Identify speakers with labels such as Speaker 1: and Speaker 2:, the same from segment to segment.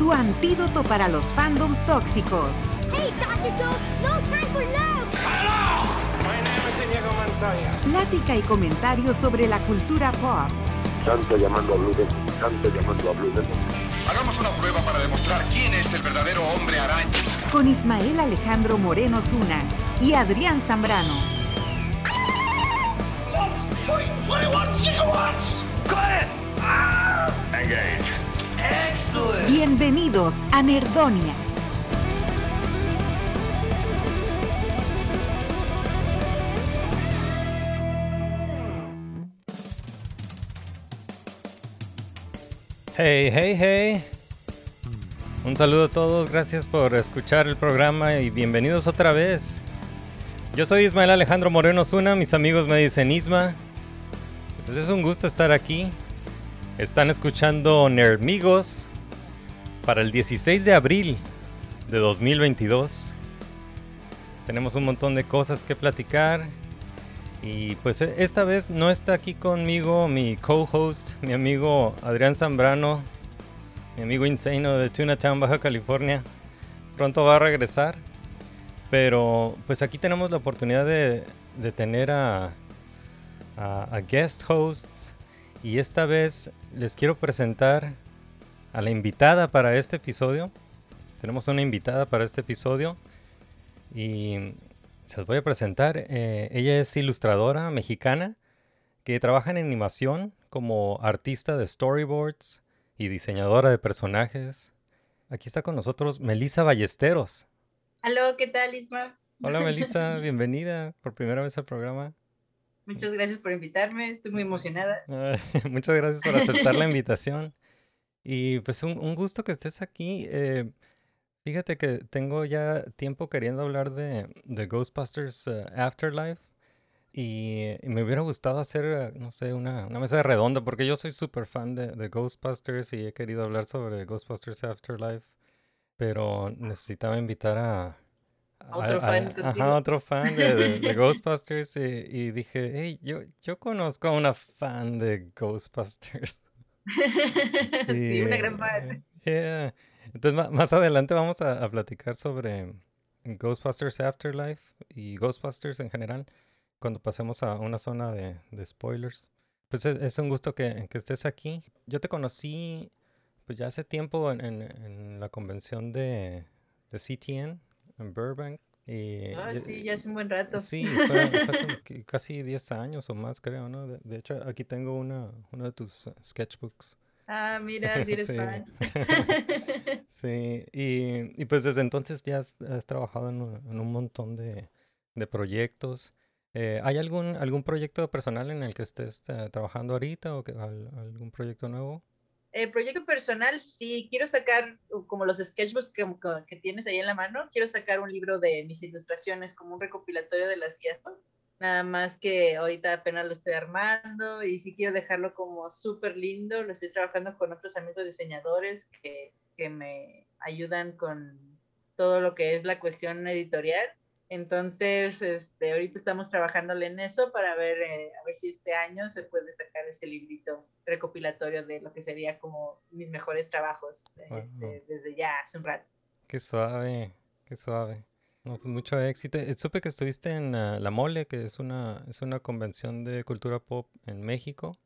Speaker 1: tu antídoto para los fandoms tóxicos.
Speaker 2: Hey, Dr. Joe, no time for love!
Speaker 3: My name is Montoya.
Speaker 1: Plática y comentarios sobre la cultura pop.
Speaker 4: Santo llamando a Blue Demon, Santo llamando a Blue Demon.
Speaker 5: Hagamos una prueba para demostrar quién es el verdadero hombre araña.
Speaker 1: Con Ismael Alejandro Moreno Zuna y Adrián Zambrano.
Speaker 5: Engage.
Speaker 1: Bienvenidos a Nerdonia.
Speaker 6: Hey, hey, hey. Un saludo a todos, gracias por escuchar el programa y bienvenidos otra vez. Yo soy Ismael Alejandro Moreno Zuna, mis amigos me dicen Isma. Pues es un gusto estar aquí. Están escuchando Nerdmigos para el 16 de abril de 2022. Tenemos un montón de cosas que platicar. Y pues e- esta vez no está aquí conmigo mi co-host, mi amigo Adrián Zambrano, mi amigo Insano de Tunatown, Baja California. Pronto va a regresar. Pero pues aquí tenemos la oportunidad de, de tener a, a- a guest hosts. Y esta vez les quiero presentar a la invitada para este episodio. Tenemos una invitada para este episodio. Y se los voy a presentar. Eh, ella es ilustradora mexicana que trabaja en animación como artista de storyboards y diseñadora de personajes. Aquí está con nosotros Melissa Ballesteros.
Speaker 7: Aló, ¿qué tal, Isma?
Speaker 6: Hola Melissa, bienvenida por primera vez al programa.
Speaker 7: Muchas gracias por invitarme, estoy muy emocionada.
Speaker 6: Ah, Muchas gracias por aceptar la invitación. Y pues un, un gusto que estés aquí. Eh, fíjate que tengo ya tiempo queriendo hablar de, de Ghostbusters eh, Afterlife. Y, me hubiera gustado hacer, eh, no sé, una, una mesa redonda, porque yo soy súper fan de, de Ghostbusters y he querido hablar sobre Ghostbusters Afterlife. Pero necesitaba invitar a, a- ajá, otro fan de, de- de Ghostbusters y, y dije, hey, yo, yo conozco a una fan de Ghostbusters.
Speaker 7: sí, una gran fan.
Speaker 6: yeah. Entonces ma- más adelante vamos a, a platicar sobre Ghostbusters Afterlife y Ghostbusters en general cuando pasemos a una zona de, de spoilers. Pues es, es un gusto que, que estés aquí. Yo te conocí pues ya hace tiempo en, en- en la convención de, de CTN en Burbank. Y,
Speaker 7: Ah, sí, ya hace un buen rato.
Speaker 6: Sí, fue, fue hace que- casi 10 años o más, creo, ¿no? De, de hecho, aquí tengo una, uno de tus uh, sketchbooks.
Speaker 7: Ah, mira, si eres
Speaker 6: Sí.
Speaker 7: fan.
Speaker 6: Sí, y, y pues desde entonces ya has, has trabajado en un, en un montón de, de proyectos. Eh, ¿Hay algún, algún proyecto personal en el que estés eh, trabajando ahorita o que, al- algún proyecto nuevo?
Speaker 7: El proyecto personal, sí, quiero sacar uh, como los sketchbooks que, que- que tienes ahí en la mano, quiero sacar un libro de mis ilustraciones como un recopilatorio de las. ¿no? Nada más que ahorita apenas lo estoy armando y sí quiero dejarlo como súper lindo. Lo estoy trabajando con otros amigos diseñadores que, que me ayudan con todo lo que es la cuestión editorial. Entonces, este, ahorita estamos trabajándole en eso para ver, eh, a ver si este año se puede sacar ese librito recopilatorio de lo que sería como mis mejores trabajos este, desde ya hace un rato.
Speaker 6: Qué suave, qué suave. No, pues mucho éxito. Eh, Supe que estuviste en ah, La Mole, que es una, es una convención de cultura pop en México.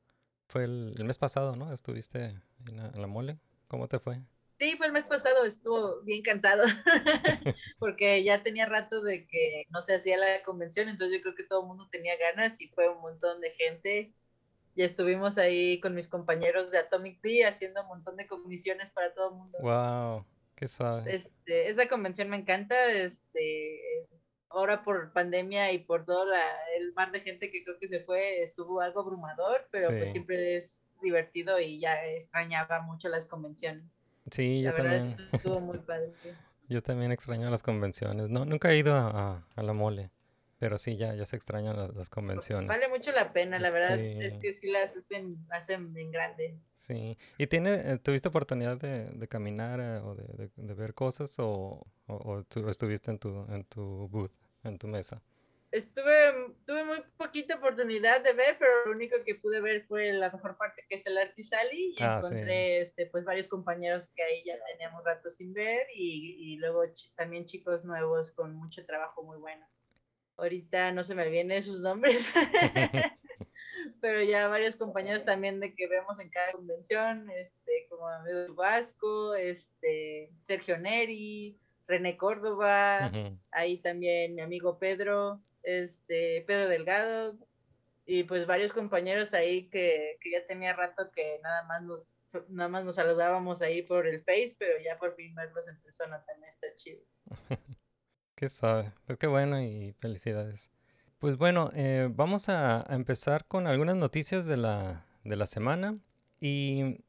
Speaker 6: Fue el, el mes pasado, ¿no? Estuviste en la, en la Mole. ¿Cómo te fue?
Speaker 7: Sí, fue el mes pasado, estuvo bien cansado porque ya tenía rato de que no se hacía la convención, entonces yo creo que todo el mundo tenía ganas y fue un montón de gente. Ya estuvimos ahí con mis compañeros de Atomic Bee haciendo un montón de comisiones para todo el mundo.
Speaker 6: Wow, qué suave.
Speaker 7: Este, esa convención me encanta, este, ahora por pandemia y por todo la, el mar de gente que creo que se fue, estuvo algo abrumador, pero pues siempre es divertido y ya extrañaba mucho las convenciones.
Speaker 6: Sí,
Speaker 7: La
Speaker 6: yo también.
Speaker 7: es que estuvo muy padre.
Speaker 6: Yo también extraño las convenciones. No, nunca he ido a, a- a la mole, pero sí, ya, ya se extrañan las, las convenciones.
Speaker 7: Vale mucho la pena, la verdad
Speaker 6: Sí.
Speaker 7: es que sí las hacen, hacen en grande.
Speaker 6: Sí. ¿Y tiene, eh, tuviste oportunidad de, de caminar eh, o de, de- de ver cosas o, o, o tú estuviste en tu, en tu booth, en tu mesa?
Speaker 7: Estuve, tuve muy poquita oportunidad de ver, pero lo único que pude ver fue la mejor parte que es el Artisali y
Speaker 6: Ah, sí.
Speaker 7: encontré este, pues varios compañeros que ahí ya teníamos rato sin ver y, y luego también chicos nuevos con mucho trabajo muy bueno. Ahorita no se me vienen sus nombres, pero ya varios compañeros también de que vemos en cada convención, este, como amigo Vasco, este, Sergio Neri, René Córdoba, ahí también mi amigo Pedro, este, Pedro Delgado, y pues varios compañeros ahí que, que ya tenía rato que nada más nos nada más nos saludábamos ahí por el Face, pero ya por fin verlos en persona también está chido.
Speaker 6: Qué suave. Pues qué bueno y felicidades. Pues bueno, eh, vamos a, a empezar con algunas noticias de la, de la semana. Y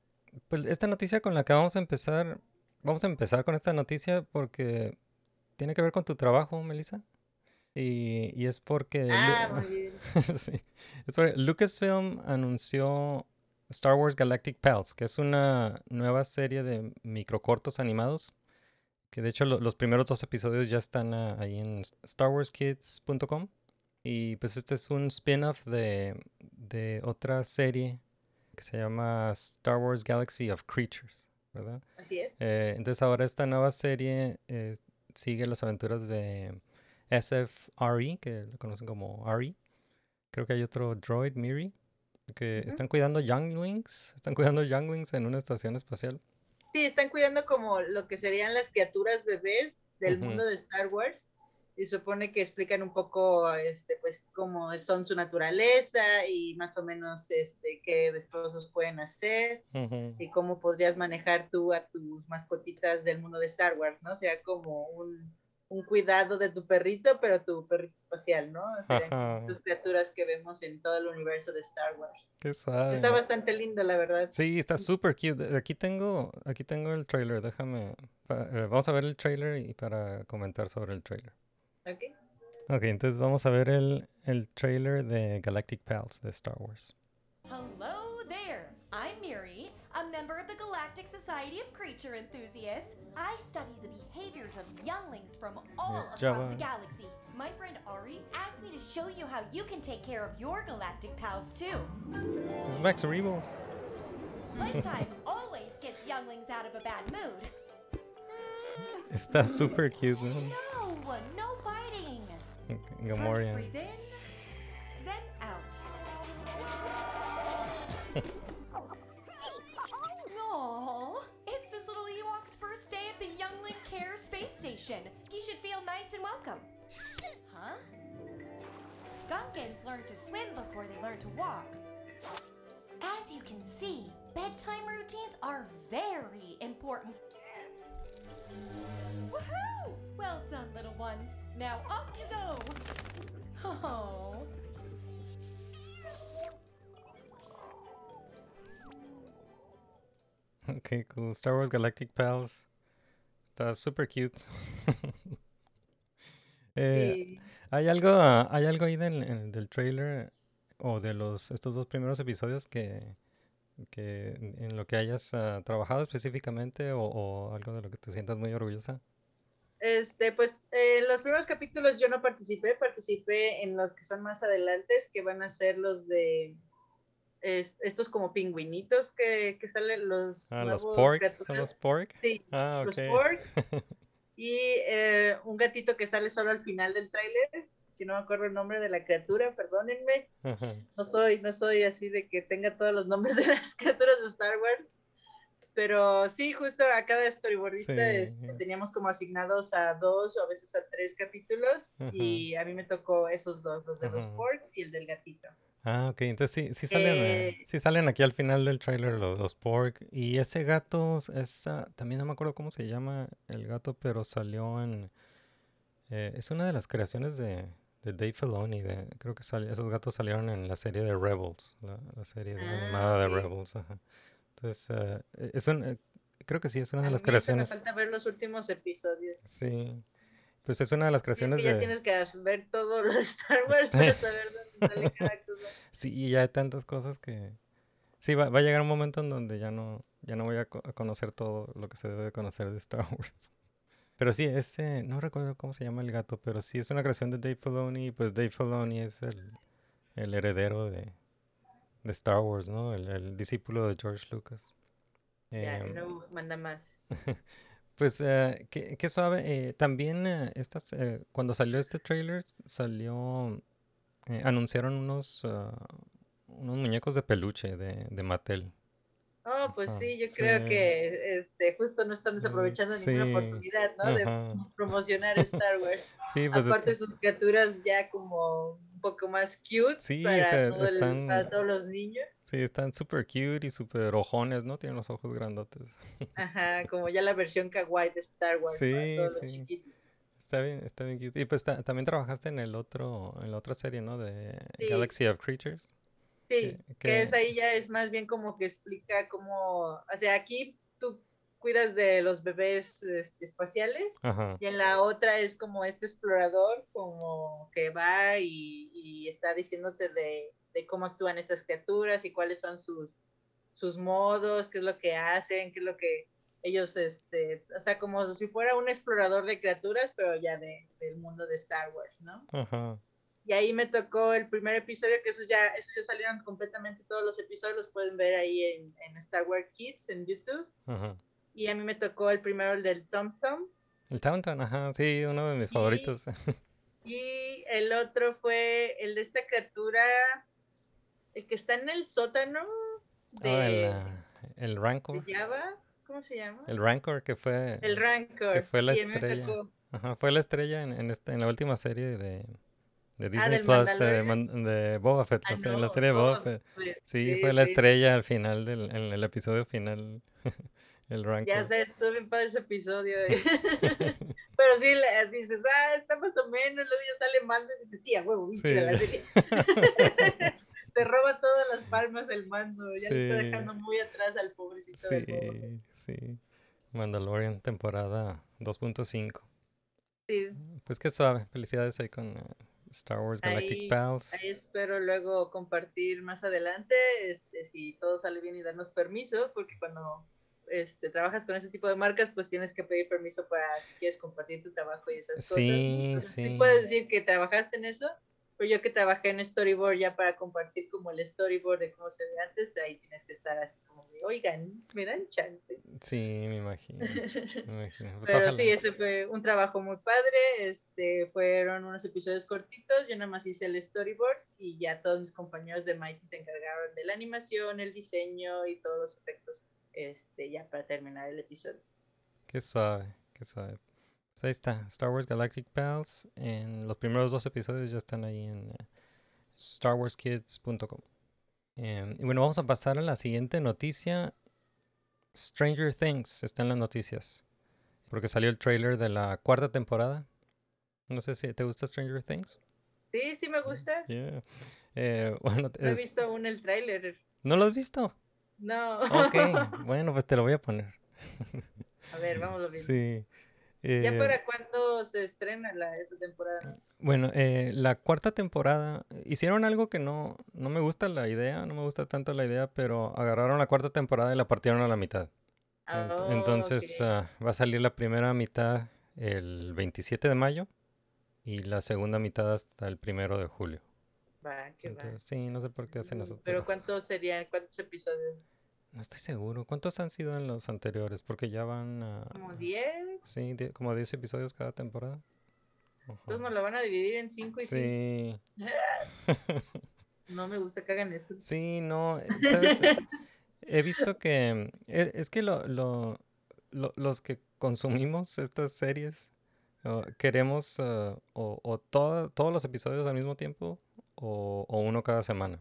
Speaker 6: pues esta noticia con la que vamos a empezar, vamos a empezar con esta noticia porque tiene que ver con tu trabajo, Melissa. Y, y es porque...
Speaker 7: Ah, muy bien.
Speaker 6: sí. Es porque Lucasfilm anunció Star Wars Galactic Pals, que es una nueva serie de microcortos animados. Que de hecho lo- los primeros dos episodios ya están ah, ahí en starwarskids.com. Y pues este es un spin-off de, de otra serie que se llama Star Wars Galaxy of Creatures, ¿verdad?
Speaker 7: Así es.
Speaker 6: Eh, entonces ahora esta nueva serie eh, sigue las aventuras de SFRE, que lo conocen como RE. Creo que hay otro droid, Miri, que están cuidando younglings, están cuidando younglings en una estación espacial.
Speaker 7: Sí, están cuidando como lo que serían las criaturas bebés del mundo de Star Wars. Y supone que explican un poco, este, pues, cómo son su naturaleza y más o menos, este, qué destrozos pueden hacer. Y cómo podrías manejar tú a tus mascotitas del mundo de Star Wars, ¿no? O sea, como un, un cuidado de tu perrito, pero tu perrito espacial, ¿no? O sea, estas criaturas que vemos en todo el universo de Star Wars.
Speaker 6: Qué suave.
Speaker 7: Está bastante lindo, la verdad.
Speaker 6: Sí, está súper cute. Aquí tengo, aquí tengo el trailer, déjame. eh, vamos a ver el trailer y para comentar sobre el trailer.
Speaker 7: ¿Ok?
Speaker 6: Ok, entonces vamos a ver el, el trailer de Galactic Pals de Star Wars.
Speaker 8: Hello there! Society of Creature Enthusiasts. I study the behaviors of younglings from all across
Speaker 6: Java.
Speaker 8: the galaxy. My friend Ari asked me to show you how you can take care of your galactic pals too.
Speaker 6: It's Max Rebo.
Speaker 8: Playtime always gets younglings out of a bad mood.
Speaker 6: Está súper cute. ¿no?
Speaker 8: No, no biting. First
Speaker 6: Gamorrean.
Speaker 8: breathe in, then out. Space He should feel nice and welcome. Huh? Gunkins learn to swim before they learn to walk. As you can see, bedtime routines are very important. Woohoo! Well done, little ones. Now off you go. Oh.
Speaker 6: Ok, cool. Star Wars Galactic Pals. Está súper cute. Eh,
Speaker 7: Sí.
Speaker 6: ¿Hay algo, hay algo ahí del, en- del trailer o de los estos dos primeros episodios que, que en lo que hayas ah, trabajado específicamente o, o algo de lo que te sientas muy orgullosa?
Speaker 7: Este, pues, eh, en los primeros capítulos yo no participé, participé en los que son más adelantes, que van a ser los de es- estos como pingüinitos que, que salen los
Speaker 6: Ah, los
Speaker 7: nuevos
Speaker 6: pork, ¿son los pork?
Speaker 7: Sí,
Speaker 6: Ah,
Speaker 7: los
Speaker 6: ok.
Speaker 7: porks. Y eh, un gatito que sale solo al final del tráiler, que no me acuerdo el nombre de la criatura, perdónenme.
Speaker 6: Ajá.
Speaker 7: No soy, no soy así de que tenga todos los nombres de las criaturas de Star Wars. Pero sí, justo a cada storyboardista
Speaker 6: Sí.
Speaker 7: este, teníamos como asignados a dos o a veces a tres capítulos. Y a mí me tocó esos dos, los de los
Speaker 6: Ajá.
Speaker 7: porks y el del gatito.
Speaker 6: Ah, ok, entonces sí, sí salen, eh,
Speaker 7: Eh,
Speaker 6: sí salen aquí al final del tráiler los, los pork. Y ese gato, es, también no me acuerdo cómo se llama el gato, pero salió en... eh, es una de las creaciones de, de Dave Filoni. De, creo que sal- esos gatos salieron en la serie de Rebels, la, la serie de-
Speaker 7: Ah,
Speaker 6: animada de. Rebels. ajá. Entonces, eh, es un, eh, creo que sí, es una de las
Speaker 7: eso me
Speaker 6: creaciones.
Speaker 7: falta ver los últimos episodios.
Speaker 6: Sí. Pues es una de las
Speaker 7: Sí, es
Speaker 6: creaciones
Speaker 7: que ya
Speaker 6: de...
Speaker 7: tienes que ver todo lo de Star Wars
Speaker 6: Sí.
Speaker 7: para saber dónde sale cada cosa.
Speaker 6: Sí, y ya hay tantas cosas que... Sí, va, va a llegar un momento en donde ya no, ya no voy a, co- a conocer todo lo que se debe de conocer de Star Wars. Pero sí, ese, no recuerdo cómo se llama el gato, pero sí es una creación de Dave Filoni, y pues Dave Filoni es el, el heredero de, de Star Wars, ¿no? El, el discípulo de George Lucas.
Speaker 7: Ya,
Speaker 6: Em,
Speaker 7: no manda más.
Speaker 6: Pues eh, qué, qué suave. eh, también eh, estas, eh, cuando salió este trailer, salió, eh, anunciaron unos, ah, unos muñecos de peluche de, de Mattel.
Speaker 7: Oh, pues
Speaker 6: Ajá,
Speaker 7: sí, yo
Speaker 6: sí.
Speaker 7: creo que este, justo no están desaprovechando ninguna oportunidad, ¿no? De promocionar Star Wars.
Speaker 6: Sí, pues
Speaker 7: Aparte sus criaturas ya como poco más cute
Speaker 6: Sí,
Speaker 7: para,
Speaker 6: está-
Speaker 7: todo el-
Speaker 6: están-
Speaker 7: para todos los niños.
Speaker 6: sí, están super cute y super ojones, ¿no? Tienen los ojos grandotes.
Speaker 7: Ajá, como ya la versión kawaii de Star Wars para
Speaker 6: Sí,
Speaker 7: todos los chiquitos.
Speaker 6: Está bien, está bien cute. Y pues ta- también trabajaste en el otro, en la otra serie, ¿no? De
Speaker 7: Sí.
Speaker 6: Galaxy of Creatures.
Speaker 7: Sí,
Speaker 6: que-
Speaker 7: que es ahí ya es más bien como que explica cómo, o sea, aquí tú cuidas de los bebés espaciales
Speaker 6: Ajá.
Speaker 7: y en la otra es como este explorador como que va y, y está diciéndote de, de cómo actúan estas criaturas y cuáles son sus, sus modos, qué es lo que hacen, qué es lo que ellos, este, o sea, como si fuera un explorador de criaturas, pero ya de, del mundo de Star Wars, ¿no?
Speaker 6: Ajá.
Speaker 7: Y ahí me tocó el primer episodio, que esos ya, esos ya salieron completamente todos los episodios, los pueden ver ahí en, en Star Wars Kids en YouTube.
Speaker 6: Ajá.
Speaker 7: Y a mí me tocó el primero, el del Tom Tom.
Speaker 6: El Tauntaun, ajá, sí, uno de mis favoritos.
Speaker 7: Y el otro fue el de esta criatura, el que está en el sótano de,
Speaker 6: Ah, el, ah, el
Speaker 7: de
Speaker 6: Rancor.
Speaker 7: Java. ¿Cómo se llama?
Speaker 6: El Rancor que fue,
Speaker 7: El Rancor.
Speaker 6: que fue la
Speaker 7: y
Speaker 6: estrella. ajá, fue la estrella en, en, esta, en la última serie de, de Disney
Speaker 7: Ah, del
Speaker 6: Plus, eh, man- de Boba Fett,
Speaker 7: Ah,
Speaker 6: la serie de Boba Fett.
Speaker 7: pues,
Speaker 6: Sí, fue la
Speaker 7: sí.
Speaker 6: estrella al final del, en el episodio final, el Rancor.
Speaker 7: Ya sé, estuvo bien padre ese episodio. eh. Pero sí, le- dices, ah, está más o menos, luego ya sale mando y dices, sí, a huevo, bien
Speaker 6: Sí.
Speaker 7: la serie. Te roba todas las palmas del mando, ya le está
Speaker 6: Sí.
Speaker 7: dejando muy atrás al pobrecito del.
Speaker 6: Sí, sí. Mandalorian, temporada 2.5.
Speaker 7: Sí,
Speaker 6: Pues qué suave. Felicidades ahí con eh, Star Wars Galactic
Speaker 7: Ahí-
Speaker 6: Pals.
Speaker 7: ahí espero luego compartir más adelante, este, si todo sale bien y darnos permiso, porque cuando este, trabajas con ese tipo de marcas, pues tienes que pedir permiso para si quieres compartir tu trabajo y esas cosas.
Speaker 6: Sí,
Speaker 7: Entonces,
Speaker 6: sí.
Speaker 7: puedes decir que trabajaste en eso, pero yo que trabajé en storyboard ya para compartir como el storyboard de cómo se ve antes, ahí tienes que estar así como de, oigan, me dan chance.
Speaker 6: Sí, me imagino. Me imagino. Pues
Speaker 7: Pero
Speaker 6: ojalá.
Speaker 7: sí, ese fue un trabajo muy padre. Este, fueron unos episodios cortitos. Yo nada más hice el storyboard y ya todos mis compañeros de Mighty se encargaron de la animación, el diseño y todos los efectos. Este, ya para terminar el episodio.
Speaker 6: Qué suave, qué suave. Pues ahí está, Star Wars Galactic Pals. En los primeros dos episodios ya están ahí en eh, starwarskids.com. Em, y bueno, vamos a pasar a la siguiente noticia. Stranger Things está en las noticias. Porque salió el trailer de la cuarta temporada. No sé si te gusta Stranger Things.
Speaker 7: Sí, sí me gusta.
Speaker 6: Yeah. Eh, bueno,
Speaker 7: No he visto aún el tráiler.
Speaker 6: ¿no lo has visto?
Speaker 7: No.
Speaker 6: Ok, bueno, pues te lo voy a poner.
Speaker 7: A ver, vamos a ver.
Speaker 6: Sí.
Speaker 7: ¿Ya
Speaker 6: Eh,
Speaker 7: para cuándo se estrena la, esta temporada?
Speaker 6: Bueno, eh, la cuarta temporada hicieron algo que no, no me gusta la idea, no me gusta tanto la idea, pero agarraron la cuarta temporada y la partieron a la mitad.
Speaker 7: Oh,
Speaker 6: Entonces ah, va a salir la primera mitad el 27 de mayo y la segunda mitad hasta el primero de julio.
Speaker 7: Va, que va.
Speaker 6: Entonces, sí, no sé por qué hacen eso.
Speaker 7: Pero ¿cuántos serían? ¿Cuántos episodios?
Speaker 6: no estoy seguro. ¿Cuántos han sido en los anteriores? Porque ya van a...
Speaker 7: ¿Como 10?
Speaker 6: Sí, como 10 episodios cada temporada. Ajá.
Speaker 7: Entonces nos lo van a dividir en 5 y 5.
Speaker 6: Sí.
Speaker 7: No me gusta que hagan eso.
Speaker 6: Sí, no, eh, ¿sabes? He visto que e- es que lo, lo- lo- los que consumimos estas series uh, queremos uh, o, o todo- todos los episodios al mismo tiempo o, o uno cada semana.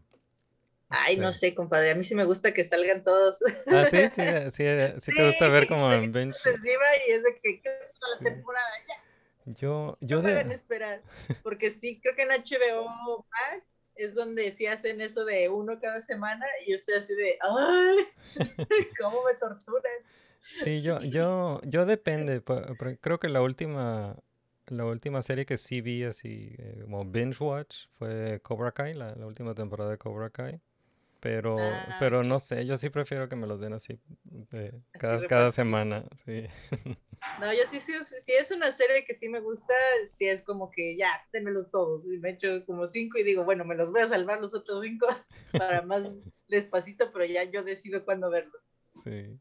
Speaker 7: Ay, no
Speaker 6: Sí.
Speaker 7: sé, compadre. A mí sí me gusta que salgan todos.
Speaker 6: Ah, sí, sí, eh, sí, eh, sí te gusta ver como en
Speaker 7: obsesiva y es de que la temporada ya.
Speaker 6: Yo, yo
Speaker 7: No esperar. Porque sí, creo que en HBO Max es donde sí hacen eso de uno cada semana y yo estoy así de, ¡ay! ¿Cómo me torturan?
Speaker 6: Sí, yo, yo, yo depende. Creo que la última, la última serie que sí vi así eh, como binge watch fue Cobra Kai, la, la última temporada de Cobra Kai. Pero,
Speaker 7: Ah,
Speaker 6: pero no sé, yo sí prefiero que me los den así de cada, cada semana, sí.
Speaker 7: No, yo sí, sí, sí, es una serie que sí me gusta, sí es como que ya, démelos todos. Y me echo como cinco y digo, bueno, me los voy a salvar los otros cinco para más despacito, pero ya yo decido cuándo verlo.
Speaker 6: Sí.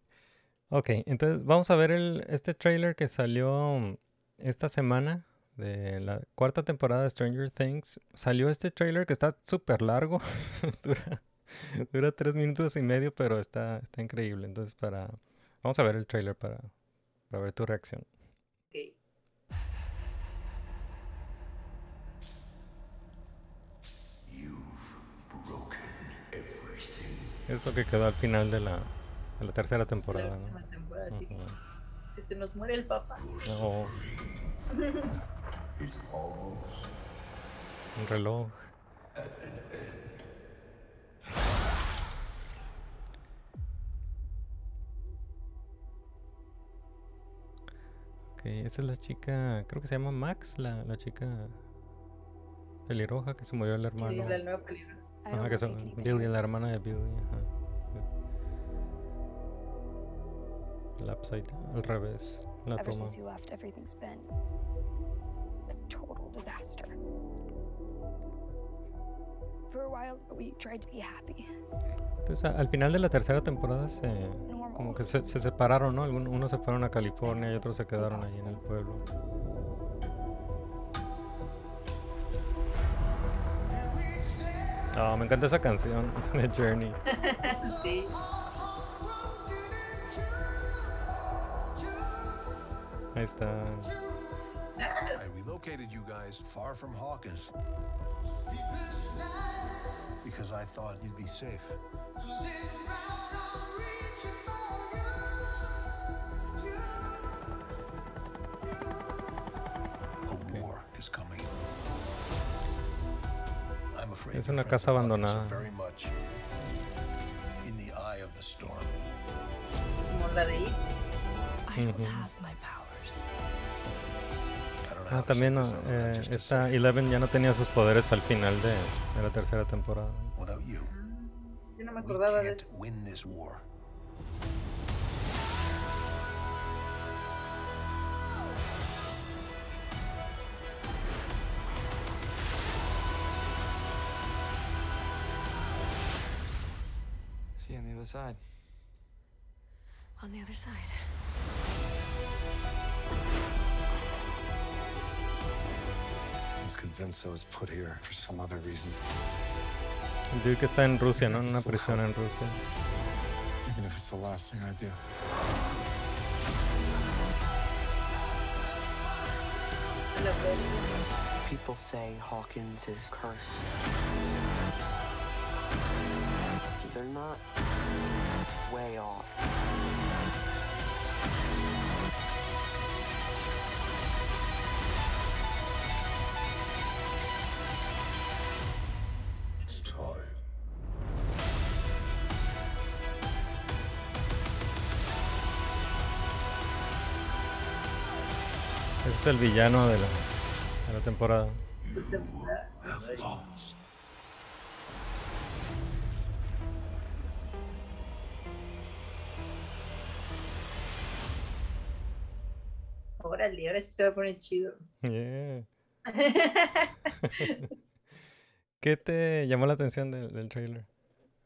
Speaker 6: Ok, entonces vamos a ver el, este trailer que salió esta semana de la cuarta temporada de Stranger Things. Salió este trailer que está súper largo, dura, dura tres minutos y medio, pero está, está increíble. Entonces para, vamos a ver el trailer para, para ver tu reacción.
Speaker 7: Ok.
Speaker 6: Es lo que quedó al final de la, de la tercera
Speaker 7: La
Speaker 6: temporada,
Speaker 7: última
Speaker 6: ¿no?
Speaker 7: temporada, sí. Que se nos muere el papá.
Speaker 6: No, un reloj. Ok, esta es la chica, creo que se llama Max, la, la chica pelirroja que se murió el hermano.
Speaker 7: la nueva
Speaker 6: Ajá,
Speaker 8: know
Speaker 6: que son Billy, la hermana de Billy. Ajá. El upside, al revés, la
Speaker 8: Ever
Speaker 6: toma.
Speaker 8: since you left, everything's been a total disaster. For a while, we tried to be happy,
Speaker 6: Entonces, a- al final de la tercera temporada se,
Speaker 8: normal.
Speaker 6: como que se, se separaron, ¿no? Algun- unos se fueron a California y otros se quedaron ahí en el pueblo. Ah, me encanta esa canción de Journey.
Speaker 7: Sí.
Speaker 6: Ahí está.
Speaker 9: I relocated you guys far from Hawkins. Because I thought you'd be safe. A war is coming. I'm afraid
Speaker 6: Es
Speaker 9: your
Speaker 6: una
Speaker 9: friends
Speaker 6: casa
Speaker 9: in Hawkins are
Speaker 6: abandonada.
Speaker 9: Very much in the eye of the storm.
Speaker 7: Como la de
Speaker 8: I don't have my powers.
Speaker 6: Ah,
Speaker 9: to
Speaker 6: también no,
Speaker 9: know
Speaker 6: eh, esta. Eleven ya no tenía sus poderes al final de, de la tercera temporada.
Speaker 7: Yo no me acordaba de eso.
Speaker 10: See you on the other side.
Speaker 8: On the other side.
Speaker 10: Was convinced I was put here for some other reason.
Speaker 6: El dude que está en Rusia, ¿no? En una prisión en Rusia.
Speaker 10: Even if it's the last thing I do.
Speaker 11: People say Hawkins is cursed. They're not way off.
Speaker 6: Es el villano de la, de la temporada.
Speaker 7: Órale, ahora sí se va a poner chido.
Speaker 6: Yeah. ¿Qué te llamó la atención del, del trailer?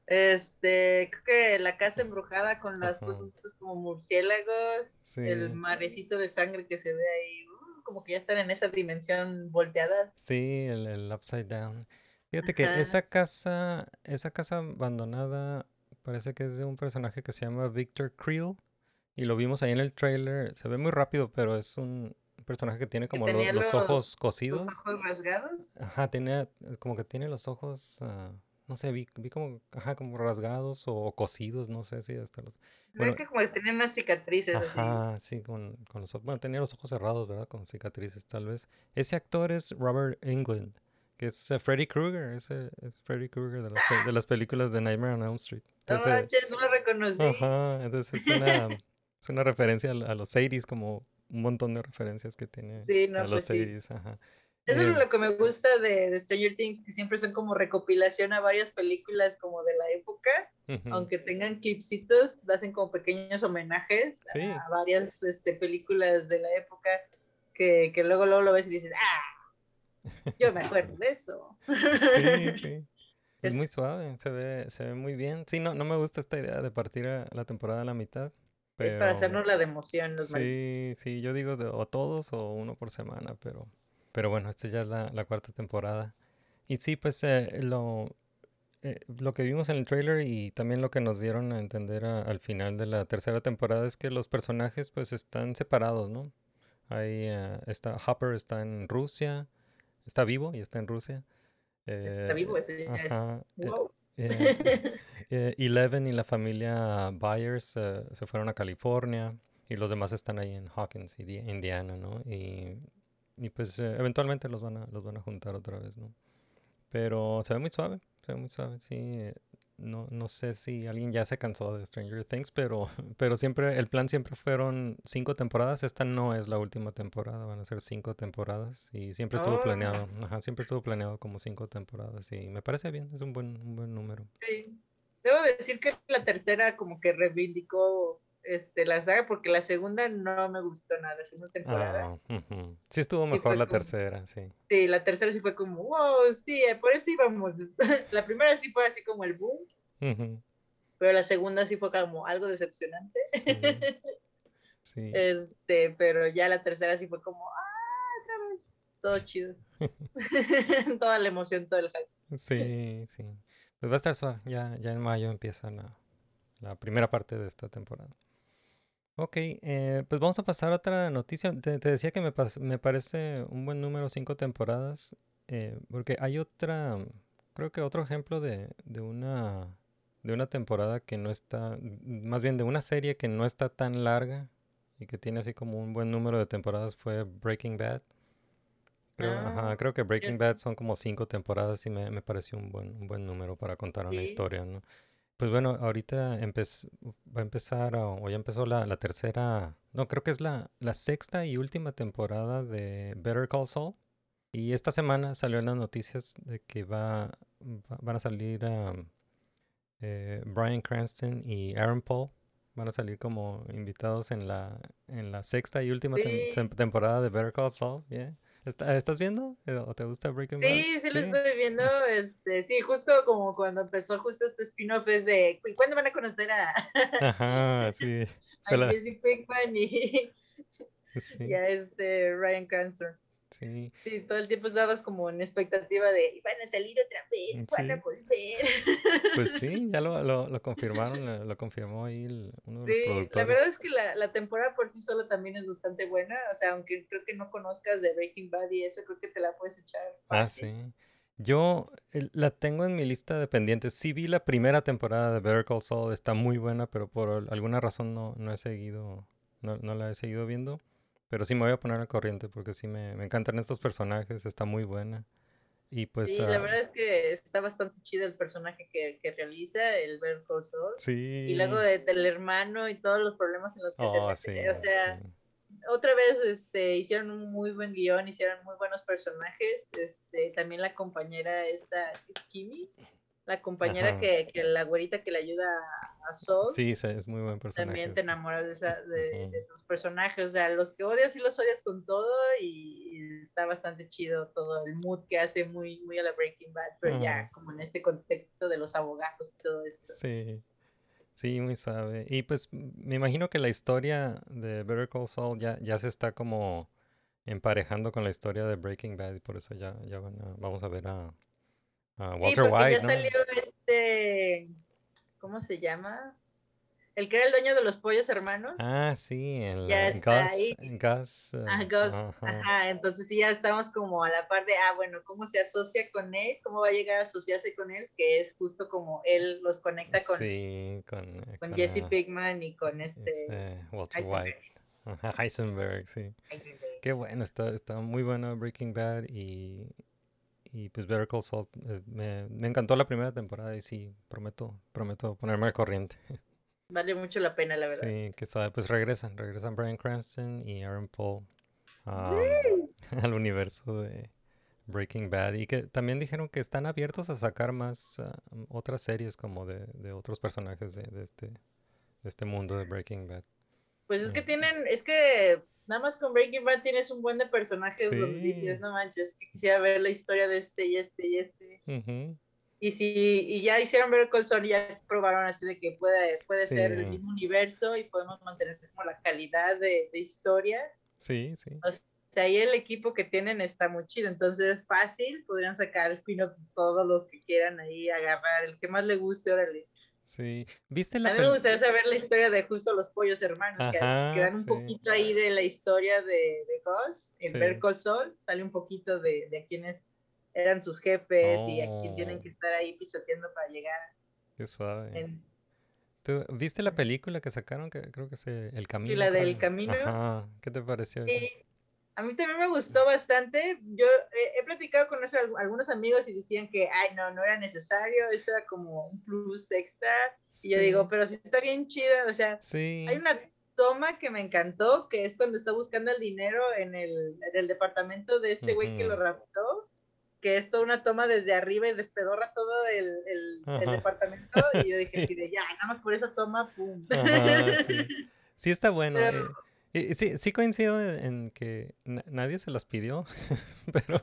Speaker 7: Este, creo que la casa embrujada con las
Speaker 6: Ajá.
Speaker 7: cosas pues, como murciélagos,
Speaker 6: Sí.
Speaker 7: el marecito de sangre que se ve ahí, uh, como que ya están en esa dimensión volteada.
Speaker 6: Sí, el, el Upside Down. Fíjate que esa casa, esa casa abandonada parece que es de un personaje que se llama Victor Creel y lo vimos ahí en el trailer. Se ve muy rápido, pero es un personaje que tiene como los
Speaker 7: los-
Speaker 6: ojos
Speaker 7: Los
Speaker 6: cosidos.
Speaker 7: ojos rasgados.
Speaker 6: Ajá, tiene como que tiene los ojos, ah, no sé, vi, vi como, ajá, como rasgados o cosidos, no sé si hasta los... Bueno,
Speaker 7: que como que tenía unas cicatrices así.
Speaker 6: Ajá, sí, con, con los ojos. Bueno, tenía los ojos cerrados, ¿verdad? Con cicatrices, tal vez. Ese actor es Robert Englund, que es eh, Freddy Krueger. Ese es Freddy Krueger de las, de las películas de Nightmare on Elm Street.
Speaker 7: No
Speaker 6: Entonces,
Speaker 7: manches, no lo reconocí.
Speaker 6: ajá, entonces es una, Es una referencia a, a los 80s, como un montón de referencias que tiene
Speaker 7: Sí, no,
Speaker 6: a los
Speaker 7: pues sí.
Speaker 6: 80s. Ajá.
Speaker 7: Eso
Speaker 6: Eh,
Speaker 7: es lo que me gusta de, de Stranger Things, que siempre son como recopilación a varias películas como de la época, aunque tengan clipsitos, hacen como pequeños homenajes
Speaker 6: Sí.
Speaker 7: a varias este, películas de la época que, que luego, luego lo ves y dices, ah, yo me acuerdo de eso.
Speaker 6: Sí, sí. Es muy suave, se ve, se ve muy bien. Sí, no, no me gusta esta idea de partir a la temporada a la mitad.
Speaker 7: Es para hacernos la de emoción, los
Speaker 6: sí, sí, yo digo de- o todos o uno por semana, pero, pero bueno, esta ya es la, la cuarta temporada. Y sí, pues eh, lo, eh, lo que vimos en el trailer y también lo que nos dieron a entender a- al final de la tercera temporada es que los personajes pues están separados, ¿no? Ahí eh, está Hopper está en Rusia, está vivo y está en Rusia.
Speaker 7: Está
Speaker 6: Eh,
Speaker 7: vivo, ese ya es.
Speaker 6: ajá, eh,
Speaker 7: Wow.
Speaker 6: eh, eh, Eleven y la familia Byers eh, se fueron a California y los demás están ahí en Hawkins, Indi- Indiana, ¿no? Y, y pues eh, eventualmente los van a, los van a juntar otra vez, ¿no? Pero se ve muy suave, se ve muy suave, sí. eh, No, no sé si alguien ya se cansó de Stranger Things, pero, pero siempre, el plan siempre fueron cinco temporadas. Esta no es la última temporada, van a ser cinco temporadas. Y siempre estuvo
Speaker 7: Oh.
Speaker 6: planeado, ajá, siempre estuvo planeado como cinco temporadas. Y me parece bien, es un buen, un buen número.
Speaker 7: Sí. Debo decir que la tercera como que reivindicó este, la saga porque la segunda no me gustó nada, la segunda temporada.
Speaker 6: Ah. Sí estuvo mejor la
Speaker 7: como-
Speaker 6: tercera, sí.
Speaker 7: Sí, la tercera sí fue como, wow, sí, eh, por eso íbamos. la primera sí fue así como el boom, pero la segunda sí fue como algo decepcionante.
Speaker 6: Sí. Sí.
Speaker 7: Este, pero ya la tercera sí fue como, ah, otra vez, todo chido. Toda la emoción, todo el hype.
Speaker 6: Sí, sí. Pues va a estar suave. Ya, ya en mayo empieza la, la primera parte de esta temporada. Ok, eh, pues vamos a pasar a otra noticia. Te, te decía que me, me parece un buen número cinco temporadas, eh, porque hay otra, creo que otro ejemplo de, de una, de una temporada que no está, m- más bien de una serie que no está tan larga y que tiene así como un buen número de temporadas fue Breaking Bad. Creo, ajá,
Speaker 7: Ah,
Speaker 6: creo que Breaking. Bad son como cinco temporadas y me, me pareció un buen, un buen número para contar una historia, ¿no? Pues bueno, ahorita va a empezar, o, ya empezó la, la tercera, no, creo que es la, la sexta y última temporada de Better Call Saul. Y esta semana salió en las noticias de que va, va- van a salir um, eh, Bryan Cranston y Aaron Paul. Van a salir como invitados en la, en la sexta y última tem-
Speaker 7: Sí.
Speaker 6: tem- temporada de Better Call Saul. yeah. ¿Está- ¿Estás viendo? Eh, ¿O te gusta Breaking Bad?
Speaker 7: Sí, sí lo estoy viendo, este, sí, justo como cuando empezó justo este spin-off es de, ¿y cuándo van a conocer a,
Speaker 6: Ajá, sí.
Speaker 7: a Jesse Pinkman y,
Speaker 6: sí,
Speaker 7: y a este Ryan Cranston?
Speaker 6: Sí.
Speaker 7: Sí, todo el tiempo estabas como en expectativa de, "Y van a salir otra vez, van a volver.
Speaker 6: Pues sí, ya lo, lo, lo confirmaron, lo, lo confirmó ahí el- uno de los
Speaker 7: Sí, la
Speaker 6: productores.
Speaker 7: verdad es que la, la temporada por sí sola también es bastante buena, o sea, aunque creo que no conozcas de Breaking Bad y eso, creo que te la puedes echar
Speaker 6: Ah, sí. Yo la tengo en mi lista de pendientes. Sí vi la primera temporada de Better Call Saul, está muy buena, pero por al- alguna razón no, no he seguido, no, no la he seguido viendo. Pero sí me voy a poner al corriente porque sí me, me encantan estos personajes, está muy buena. Y pues
Speaker 7: Sí, la
Speaker 6: ah,
Speaker 7: verdad es que está bastante chido el personaje que, que realiza, el Saul.
Speaker 6: sí.
Speaker 7: Y luego de- del hermano y todos los problemas en los que se
Speaker 6: Oh,
Speaker 7: mete.
Speaker 6: sí,
Speaker 7: o sea,
Speaker 6: sí.
Speaker 7: otra vez este, hicieron un muy buen guion, hicieron muy buenos personajes. Este, también la compañera esta, es Kimi, la compañera
Speaker 6: Ajá.
Speaker 7: que, que la güerita que le ayuda a, Saul.
Speaker 6: Sí, sí, es muy buen personaje.
Speaker 7: También te enamoras de, esa, de, de los personajes, o sea, los que odias y los odias con todo y, está bastante chido todo el mood que hace muy, muy a la Breaking Bad, pero ya como en este contexto de los abogados y todo esto.
Speaker 6: Sí, sí, muy suave. Y pues me imagino que la historia de Better Call Saul ya, ya se está como emparejando con la historia de Breaking Bad y por eso ya, ya van a- vamos a ver a, a
Speaker 7: Sí,
Speaker 6: Walter
Speaker 7: porque
Speaker 6: White,
Speaker 7: ya
Speaker 6: ¿no?
Speaker 7: salió este, ¿cómo se llama? El que era el dueño de los pollos hermanos.
Speaker 6: Ah, sí, el
Speaker 7: Ya está
Speaker 6: Gus,
Speaker 7: ahí.
Speaker 6: Gus, eh,
Speaker 7: Ah, Gus,
Speaker 6: ajá.
Speaker 7: ajá, entonces sí ya estamos como a la par de, ah, bueno, ¿cómo se asocia con él? ¿Cómo va a llegar a asociarse con él? Que es justo como él los conecta con,
Speaker 6: Sí, con, eh,
Speaker 7: con
Speaker 6: con,
Speaker 7: Jesse
Speaker 6: ah,
Speaker 7: Pinkman y con este
Speaker 6: ese Walter
Speaker 7: Heisenberg.
Speaker 6: White. Ajá, Heisenberg, sí.
Speaker 7: Heisenberg.
Speaker 6: Qué bueno, está, está muy bueno Breaking Bad y, y pues Better Call Saul. eh, me, me encantó la primera temporada y sí, prometo, prometo ponerme al corriente.
Speaker 7: Vale mucho la pena, la verdad.
Speaker 6: Sí, que sabe, pues regresan, regresan Bryan Cranston y Aaron Paul um, al universo de Breaking Bad y que también dijeron que están abiertos a sacar más ah, otras series como de, de otros personajes de, de este, de este mundo de Breaking Bad.
Speaker 7: Pues es que tienen, es que nada más con Breaking Bad tienes un buen de personajes donde dices, no manches, que quisiera ver la historia de este y este y este. Y si, y ya hicieron ver Cold Soul y ya probaron así de que puede, puede ser el mismo universo y podemos mantener como la calidad de, de historia.
Speaker 6: Sí, sí.
Speaker 7: O sea, ahí el equipo que tienen está muy chido. Entonces, fácil, podrían sacar spin-off todos los que quieran ahí, agarrar el que más le guste, órale.
Speaker 6: Sí. ¿Viste
Speaker 7: A
Speaker 6: la
Speaker 7: mí me gustaría saber la historia de justo los pollos hermanos, que,
Speaker 6: Ajá,
Speaker 7: que dan un
Speaker 6: sí.
Speaker 7: poquito ahí de la historia de, de Gus. En
Speaker 6: Sí.
Speaker 7: Ver Saul sale un poquito de, de a quiénes eran sus jefes y a quién tienen
Speaker 6: Oh.
Speaker 7: que estar ahí pisoteando para llegar.
Speaker 6: Qué suave.
Speaker 7: En,
Speaker 6: ¿Tú viste la película que sacaron? Que creo que es eh, El Camino.
Speaker 7: la del? Camino.
Speaker 6: Ajá. ¿Qué te pareció?
Speaker 7: Sí, a mí también me gustó bastante. Yo eh, he platicado con eso, al- algunos amigos y decían que, ay, no, no era necesario, eso era como un plus extra. Y yo digo, pero sí está bien chida, o sea,
Speaker 6: Sí.
Speaker 7: hay una toma que me encantó, que es cuando está buscando el dinero en el, en el departamento de este güey que lo raptó, que es toda una toma desde arriba y despedorra todo el, el- departamento. Y yo dije,
Speaker 6: Sí.
Speaker 7: ya, nada más por esa toma, pum.
Speaker 6: Sí. Sí está bueno.
Speaker 7: Pero-
Speaker 6: eh, y- y sí, sí coincido en, que na- nadie se las pidió, pero,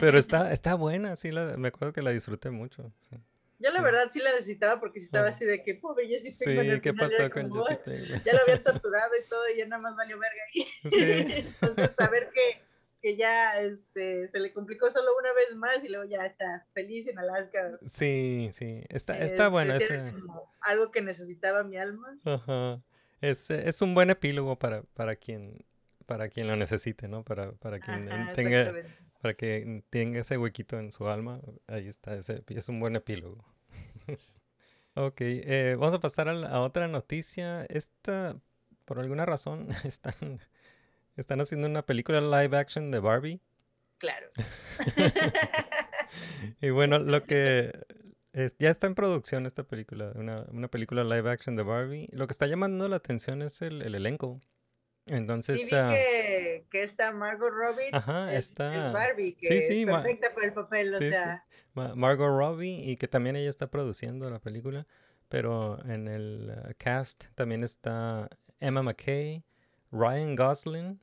Speaker 6: pero está, está buena, sí, la, me acuerdo que la disfruté mucho. Sí,
Speaker 7: Yo la verdad sí la necesitaba porque sí estaba así de que pobre Jesse Pinkman.
Speaker 6: Sí, ¿qué pasó con Jesse
Speaker 7: "Ay,
Speaker 6: Pinkman?
Speaker 7: Ya lo habían torturado y todo y ya nada más valió verga ahí.
Speaker 6: Sí.
Speaker 7: Entonces saber que, que ya este, se le complicó solo una vez más y luego ya está feliz en Alaska.
Speaker 6: Sí, sí, está, está
Speaker 7: Este,
Speaker 6: bueno.
Speaker 7: sí
Speaker 6: Es,
Speaker 7: era
Speaker 6: eh,
Speaker 7: como algo que necesitaba mi alma.
Speaker 6: ajá. Es, es un buen epílogo para, para quien para quien lo necesite, ¿no? Para, para quien
Speaker 7: Ajá,
Speaker 6: tenga para que tenga ese huequito en su alma, ahí está, ese, es un buen epílogo. ok, eh, vamos a pasar a, la- a otra noticia. Esta, por alguna razón, están, están haciendo una película live action de Barbie.
Speaker 7: Claro.
Speaker 6: Y bueno, lo que es- ya está en producción esta película, una, una película live action de Barbie. Lo que está llamando la atención es el, el elenco. Entonces,
Speaker 7: Sí vi
Speaker 6: ah,
Speaker 7: que, que esta Margot Robbie
Speaker 6: Ajá,
Speaker 7: es,
Speaker 6: está-
Speaker 7: es Barbie, que
Speaker 6: sí, sí,
Speaker 7: es
Speaker 6: ma-
Speaker 7: perfecta para el papel, o
Speaker 6: sí.
Speaker 7: sea,
Speaker 6: Ma- Margot Robbie y que también ella está produciendo la película, pero en el uh, cast también está Emma McKay, Ryan Gosling,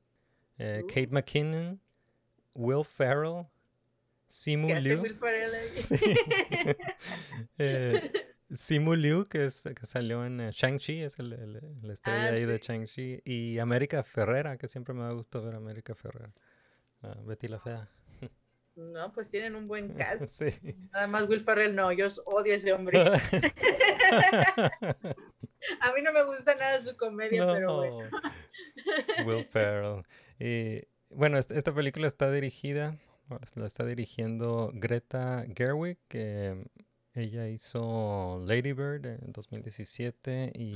Speaker 6: eh,
Speaker 7: Uh.
Speaker 6: Kate McKinnon, Will Ferrell, Simu
Speaker 7: hace
Speaker 6: Liu,
Speaker 7: Will Ferrell ahí.
Speaker 6: Sí. eh, Simu Liu que, es, que salió en eh, Shang-Chi, es el, el- la estrella
Speaker 7: Ah,
Speaker 6: ahí de. Shang-Chi, y América Ferrera, que siempre me ha gustado ver a América Ferrera, Ah, Betty la Fea.
Speaker 7: No, pues tienen un buen cast.
Speaker 6: sí.
Speaker 7: Nada más Will Ferrell no, yo odio a ese hombre. A mí no me gusta nada su comedia, pero bueno.
Speaker 6: Will Ferrell. Y bueno, esta, película está dirigida, la está dirigiendo Greta Gerwig, que ella hizo Lady Bird en 2017 y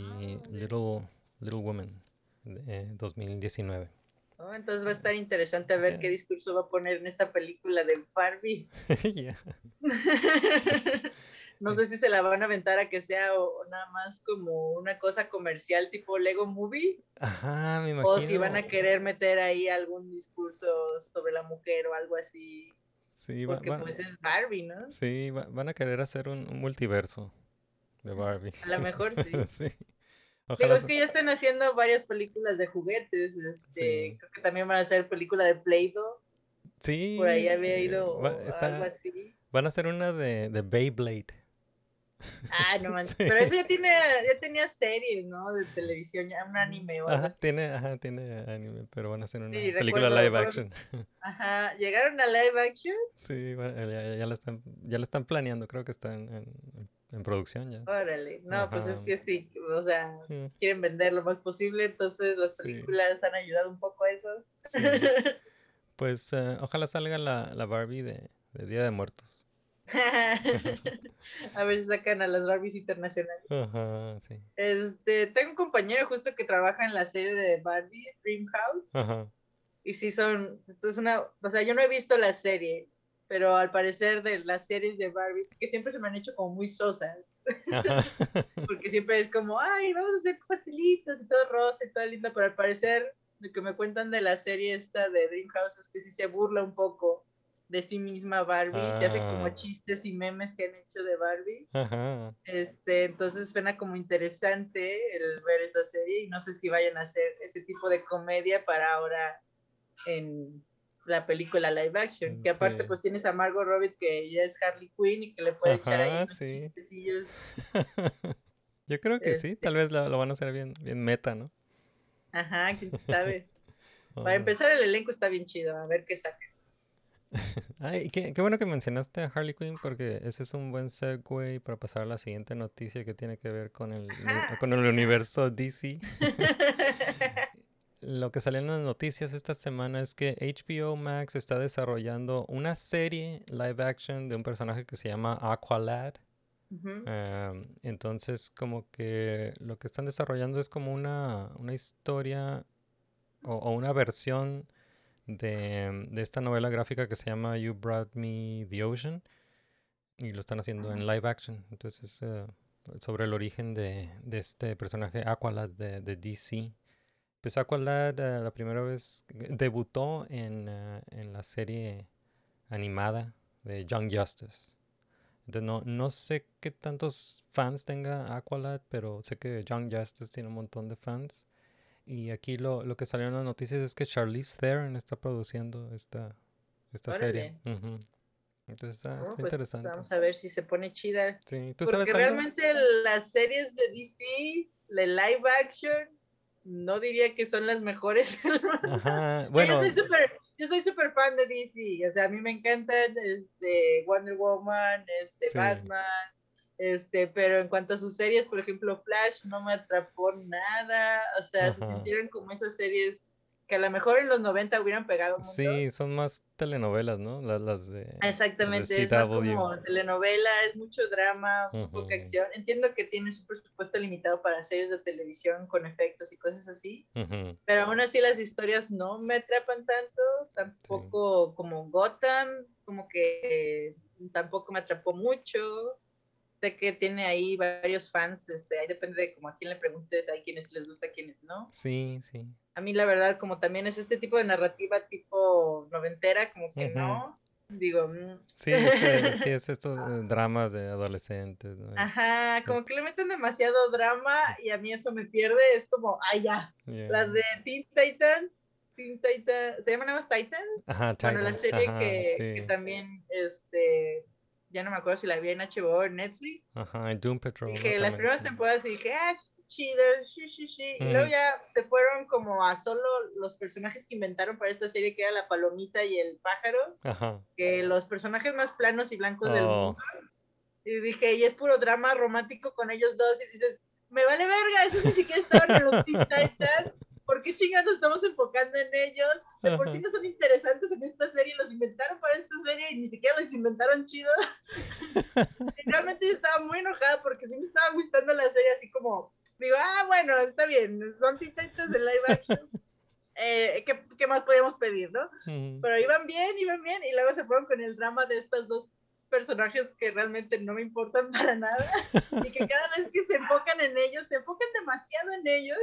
Speaker 6: Little, Little Woman en 2019.
Speaker 7: ¿no? Entonces va a estar interesante ver qué discurso va a poner en esta película de Barbie. No sé si se la van a aventar a que sea o, o nada más como una cosa comercial tipo Lego Movie
Speaker 6: Ajá, me
Speaker 7: o si van a
Speaker 6: imagino.
Speaker 7: querer meter ahí algún discurso sobre la mujer o algo así.
Speaker 6: Sí, va-
Speaker 7: Porque pues es Barbie, ¿no?
Speaker 6: sí, va- van a querer hacer un, un multiverso de Barbie.
Speaker 7: A lo mejor sí.
Speaker 6: sí. Ojalá
Speaker 7: es que ya están haciendo varias películas de juguetes. Este,
Speaker 6: Sí.
Speaker 7: Creo que también van a hacer película de Play-Doh.
Speaker 6: Sí,
Speaker 7: Por ahí había
Speaker 6: sí,
Speaker 7: ido
Speaker 6: va-
Speaker 7: o
Speaker 6: está-
Speaker 7: algo así.
Speaker 6: Van a hacer una de, de Beyblade.
Speaker 7: Ah, no.
Speaker 6: Sí.
Speaker 7: Pero eso ya, tiene, ya tenía series, ¿no? De televisión, ya un anime o algo
Speaker 6: Ajá, tiene, ajá, tiene anime, pero van a hacer una
Speaker 7: Sí,
Speaker 6: película
Speaker 7: recuerdo,
Speaker 6: live action.
Speaker 7: Ajá. ¿Llegaron a live action?
Speaker 6: Sí, bueno, ya, ya- la están, ya la están planeando, creo que está en, en- en producción ya.
Speaker 7: Órale. No, pues es que sí. O sea, quieren vender lo más posible. Entonces las películas han ayudado un poco a eso.
Speaker 6: Pues eh, ojalá salga la, la Barbie de, de Día de Muertos.
Speaker 7: a ver si sacan a las Barbies internacionales.
Speaker 6: Ajá, sí.
Speaker 7: Este, tengo un compañero justo que trabaja en la serie de Barbie, Dream House.
Speaker 6: Ajá.
Speaker 7: Y sí son, esto es una, o sea, yo no he visto la serie, pero al parecer de las series de Barbie, que siempre se me han hecho como muy sosas.
Speaker 6: Ajá.
Speaker 7: Porque siempre es como, ay, vamos a hacer pastelitos y todo rosa y todo lindo, pero al parecer lo que me cuentan de la serie esta de Dreamhouse es que sí se burla un poco de sí misma Barbie, se hace como
Speaker 6: Ah.
Speaker 7: chistes y memes que han hecho de Barbie.
Speaker 6: Ajá.
Speaker 7: Este, entonces suena como interesante el ver esa serie y no sé si vayan a hacer ese tipo de comedia para ahora en la película live action, que aparte
Speaker 6: Sí.
Speaker 7: pues tienes a Margot Robbie que ya es Harley Quinn y que le puede echar ahí unos
Speaker 6: sí. Yo creo que
Speaker 7: Este
Speaker 6: sí, tal vez lo, lo van a hacer bien, bien meta, ¿no?
Speaker 7: Ajá, quién sabe. Para
Speaker 6: Ah.
Speaker 7: empezar el elenco está bien chido, a ver qué saca.
Speaker 6: Ay, qué, qué bueno que mencionaste a Harley Quinn porque ese es un buen segue para pasar a la siguiente noticia que tiene que ver con el,
Speaker 7: Ajá.
Speaker 6: con el universo DC. Lo que salió en las noticias esta semana es que HBO Max está desarrollando una serie live action de un personaje que se llama Aqualad. Em, entonces, como que lo que están desarrollando es como una, una historia o, o una versión de, de esta novela gráfica que se llama You Brought Me the Ocean y lo están haciendo en live action. Entonces, eh, sobre el origen de, de este personaje Aqualad de, de DC. Pues Aqualad eh, la primera vez debutó en, eh, en la serie animada de Young Justice. Entonces, no, no sé qué tantos fans tenga Aqualad, pero sé que Young Justice tiene un montón de fans. Y aquí lo, lo que salió en las noticias es que Charlize Theron está produciendo esta, esta serie. Ujú. Entonces está,
Speaker 7: Oh,
Speaker 6: está
Speaker 7: pues,
Speaker 6: interesante.
Speaker 7: Vamos a ver si se pone chida.
Speaker 6: Sí, ¿tú
Speaker 7: Porque
Speaker 6: sabes
Speaker 7: realmente las series de DC, de live action, no diría que son las mejores.
Speaker 6: Ajá,
Speaker 7: Yo
Speaker 6: bueno,
Speaker 7: soy súper yo soy súper fan de DC, o sea, a mí me encantan este, Wonder Woman, este,
Speaker 6: Sí.
Speaker 7: Batman, este, pero en cuanto a sus series, por ejemplo, Flash no me atrapó nada, o sea, se sintieron como esas series que a lo mejor en los 90 hubieran pegado mucho.
Speaker 6: sí, son más telenovelas, ¿no? Las, las de,
Speaker 7: Exactamente, es más como telenovela, es mucho drama, poca acción. Entiendo que tienes un presupuesto limitado para series de televisión con efectos y cosas así, pero aún así las historias no me atrapan tanto, tampoco como Gotham, como que tampoco me atrapó mucho. Sé que tiene ahí varios fans, este, ahí depende de como a quién le preguntes, hay quienes les gusta, quienes no.
Speaker 6: Sí, sí.
Speaker 7: A mí la verdad, como también es este tipo de narrativa tipo noventera, como que no, digo, mm,
Speaker 6: Sí, es, sí, es estos eh, dramas de adolescentes, ¿no?
Speaker 7: Ajá, como que le meten demasiado drama y a mí eso me pierde. Es como, ay, ya.
Speaker 6: Yeah.
Speaker 7: Las de Teen Titans, Teen Titans, ¿se llaman nada más Titans?
Speaker 6: Ajá,
Speaker 7: Bueno, la
Speaker 6: Titans,
Speaker 7: serie
Speaker 6: ajá,
Speaker 7: que, que también, este, ya no me acuerdo si la vi en HBO o en Netflix.
Speaker 6: Ajá, y Doom Patrol.
Speaker 7: Dije, las primeras
Speaker 6: sí.
Speaker 7: temporadas y dije, ah, está chida, sí, sí, sí. Y luego
Speaker 6: Ujú.
Speaker 7: ya se fueron como a solo los personajes que inventaron para esta serie, que era la palomita y el pájaro,
Speaker 6: Ajá.
Speaker 7: que los personajes más planos y blancos del
Speaker 6: Oh.
Speaker 7: mundo. Y dije, y es puro drama romántico con ellos dos. Y dices, me vale verga, eso ni siquiera estaban en los Teen Titans. ¿Por qué chingados nos estamos enfocando en ellos? De por sí no son interesantes en esta serie, los inventaron para esta serie y ni siquiera los inventaron chido. Y realmente yo estaba muy enojada porque sí me estaba gustando la serie, así como, digo, ah, bueno, está bien, son Teen Titans de live action. Eh, ¿qué, ¿Qué más podíamos pedir, no? Pero iban bien, iban bien, y luego se fueron con el drama de estos dos personajes que realmente no me importan para nada, y que cada vez que se enfocan en ellos, se enfocan demasiado en ellos.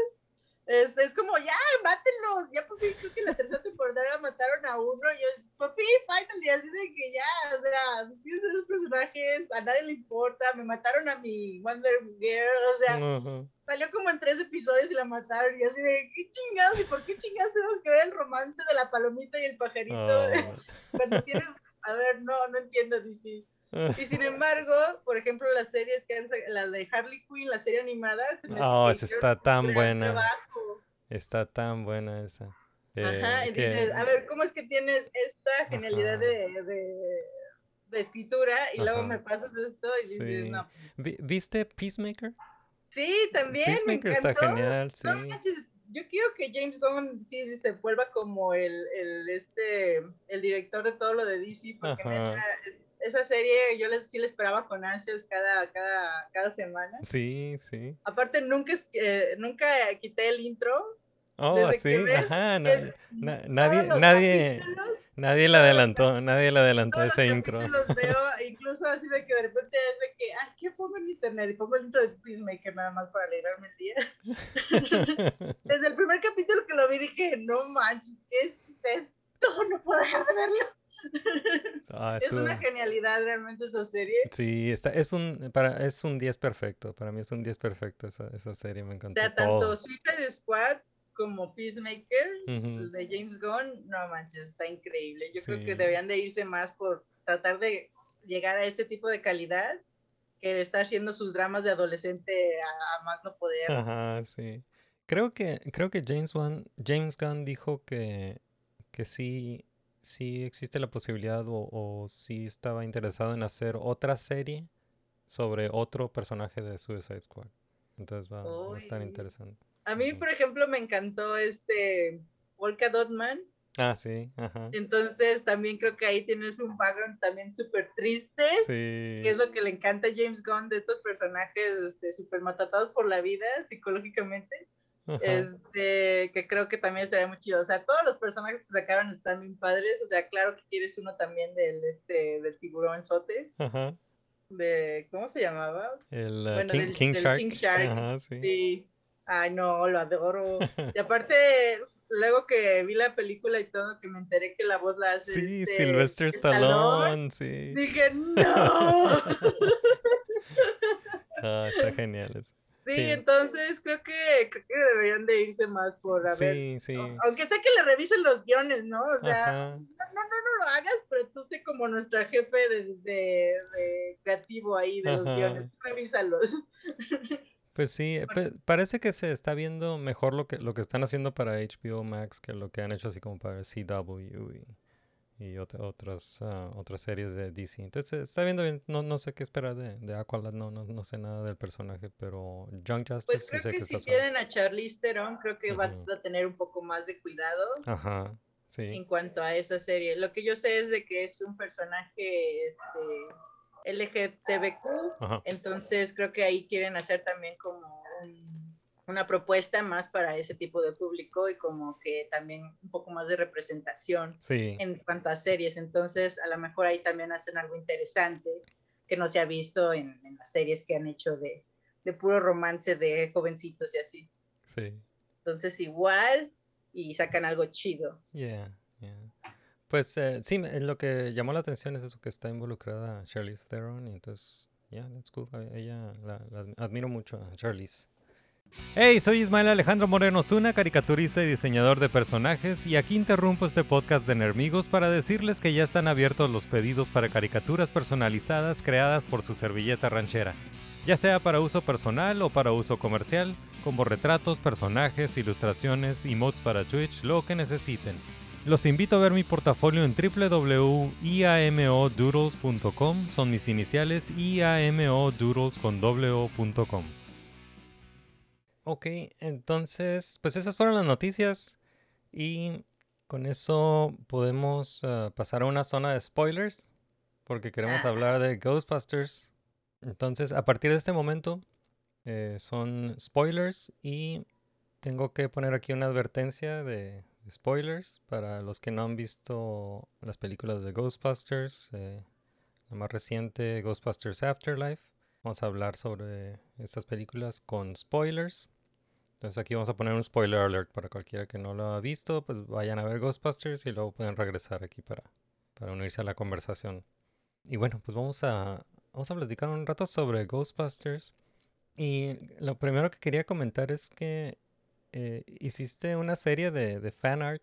Speaker 7: Es, es como, ya, mátenlos, ya por fin creo que la tercera temporada mataron a uno, y yo, por fin, finally, así de que ya, o sea, tienes esos personajes, a nadie le importa, me mataron a mi Wonder Girl, o sea, salió como en tres episodios y la mataron, y así de, ¿qué chingados? ¿Y por qué chingados tenemos que ver el romance de la palomita y el pajarito?
Speaker 6: Oh.
Speaker 7: Cuando tienes, a ver, no, no entiendo, DC. Y sin embargo, por ejemplo, las series que han sa- la de Harley Quinn, la serie animada, se me
Speaker 6: Oh, esa está tan buena.
Speaker 7: trabajo.
Speaker 6: Está tan buena esa.
Speaker 7: Ajá, y
Speaker 6: que-
Speaker 7: dices, a ver, ¿cómo es que tienes esta genialidad de, de, de escritura y luego me pasas esto y dices,
Speaker 6: Sí.
Speaker 7: no.
Speaker 6: Vi- ¿Viste Peacemaker?
Speaker 7: Sí, también me
Speaker 6: Peacemaker está genial, sí.
Speaker 7: No yo quiero que James Gunn sí se vuelva como el, el, este, el director de todo lo de DC, porque
Speaker 6: Ajá.
Speaker 7: Esa serie yo les, sí la esperaba con ansias cada, cada, cada semana.
Speaker 6: Sí, sí.
Speaker 7: Aparte, nunca, eh, nunca quité el intro.
Speaker 6: Oh,
Speaker 7: Desde
Speaker 6: sí,
Speaker 7: ves
Speaker 6: ajá. na- na- nadie,
Speaker 7: los
Speaker 6: nadie,
Speaker 7: capítulos-
Speaker 6: nadie le adelantó, nadie le adelantó
Speaker 7: Todos
Speaker 6: ese
Speaker 7: los
Speaker 6: intro.
Speaker 7: capítulos veo, incluso así de que de repente es de que, ah, ¿qué pongo en internet? Y pongo el intro de Peacemaker nada más para alegrarme el día. Desde el primer capítulo que lo vi dije, no manches, ¿qué es esto? No puedo dejar de verlo.
Speaker 6: Ah,
Speaker 7: Es una genialidad realmente esa serie.
Speaker 6: Sí, está, es un para es un 10 perfecto. Para mí es un 10 perfecto esa, esa serie, me encantó
Speaker 7: tanto
Speaker 6: todo.
Speaker 7: Suicide Squad como Peacemaker, el de James Gunn, no manches, está increíble. Yo creo que deberían de irse más por tratar de llegar a este tipo de calidad que estar haciendo sus dramas de adolescente a, a más no poder.
Speaker 6: Ajá, sí. Creo que creo que James Wan, James Gunn dijo que que sí sí existe la posibilidad o, o sí estaba interesado en hacer otra serie sobre otro personaje de Suicide Squad. Entonces va, va a estar interesante.
Speaker 7: A mí, por ejemplo, me encantó este Polka Dot Man.
Speaker 6: Ah, sí, ajá.
Speaker 7: Entonces, también creo que ahí tienes un background también súper triste.
Speaker 6: Sí.
Speaker 7: que es lo que le encanta a James Gunn de estos personajes este, súper matatados por la vida psicológicamente.
Speaker 6: Ajá.
Speaker 7: Este, que creo que también sería muy chido. O sea, todos los personajes que sacaron están bien padres. O sea, claro que quieres uno también del, este, del tiburón sote.
Speaker 6: Ajá.
Speaker 7: De, ¿Cómo se llamaba?
Speaker 6: El uh,
Speaker 7: Bueno,
Speaker 6: King,
Speaker 7: del-
Speaker 6: King
Speaker 7: del
Speaker 6: Shark.
Speaker 7: King Shark.
Speaker 6: Ajá, sí.
Speaker 7: Sí. Ay, no, lo adoro. Y aparte, luego que vi la película y todo, que me enteré que la voz la hace.
Speaker 6: Sí,
Speaker 7: este,
Speaker 6: Sylvester Stallone, sí.
Speaker 7: Dije, no.
Speaker 6: Ah, está genial. eso.
Speaker 7: Sí,
Speaker 6: Sí.
Speaker 7: entonces creo que, creo que deberían de irse más por a ver.
Speaker 6: Sí, sí.
Speaker 7: Aunque sé que le revisen los guiones, ¿no? O sea, no, no, no, no lo hagas, pero tú sé como nuestra jefe de, de- de creativo ahí de los
Speaker 6: Ajá.
Speaker 7: guiones. Revísalos.
Speaker 6: Pues sí, parece que se está viendo mejor lo que lo que están haciendo para HBO Max que lo que han hecho así como para CW y, y ot- otras ah, otras series de DC. Entonces está viendo bien. No, no sé qué esperar de, de Aqualad, no, no, no sé nada del personaje, pero Young Justice
Speaker 7: Pues
Speaker 6: sí
Speaker 7: creo
Speaker 6: sé
Speaker 7: que,
Speaker 6: que
Speaker 7: si
Speaker 6: está suave.
Speaker 7: tienen a Charlize Theron, creo que va a tener un poco más de cuidado
Speaker 6: Ajá, sí.
Speaker 7: en cuanto a esa serie. Lo que yo sé es de que es un personaje este, LGTBQ,
Speaker 6: Ajá.
Speaker 7: entonces creo que ahí quieren hacer también como un- una propuesta más para ese tipo de público y como que también un poco más de representación
Speaker 6: Sí.
Speaker 7: en cuanto a series. Entonces, a lo mejor ahí también hacen algo interesante que no se ha visto en, en las series que han hecho de, de puro romance de jovencitos y así.
Speaker 6: Sí.
Speaker 7: Entonces, igual y sacan algo chido.
Speaker 6: Yeah, yeah. Pues eh, sí, lo que llamó la atención es eso que está involucrada Charlize Theron y entonces, yeah, that's cool. Ella la, la admi- admiro mucho a Charlize. Hey, soy Ismael Alejandro Moreno Zuna, caricaturista y diseñador de personajes, y aquí interrumpo este podcast de Nermigos para decirles que ya están abiertos los pedidos para caricaturas personalizadas creadas por su servilleta ranchera, ya sea para uso personal o para uso comercial, como retratos, personajes, ilustraciones, emotes para Twitch, lo que necesiten. Los invito a ver mi portafolio en www.iamodoodles.com, son mis iniciales iamodoodles. Ok, entonces, pues esas fueron las noticias y con eso podemos ah, pasar a una zona de spoilers porque queremos hablar de Ghostbusters. Entonces, a partir de este momento eh, son spoilers y tengo que poner aquí una advertencia de spoilers para los que no han visto las películas de Ghostbusters, eh, la más reciente Ghostbusters Afterlife. Vamos a hablar sobre estas películas con spoilers. Entonces aquí vamos a poner un spoiler alert para cualquiera que no lo ha visto, pues vayan a ver Ghostbusters y luego pueden regresar aquí para, para unirse a la conversación. Y bueno, pues vamos a, vamos a platicar un rato sobre Ghostbusters. Y lo primero que quería comentar es que eh, hiciste una serie de, de fan art.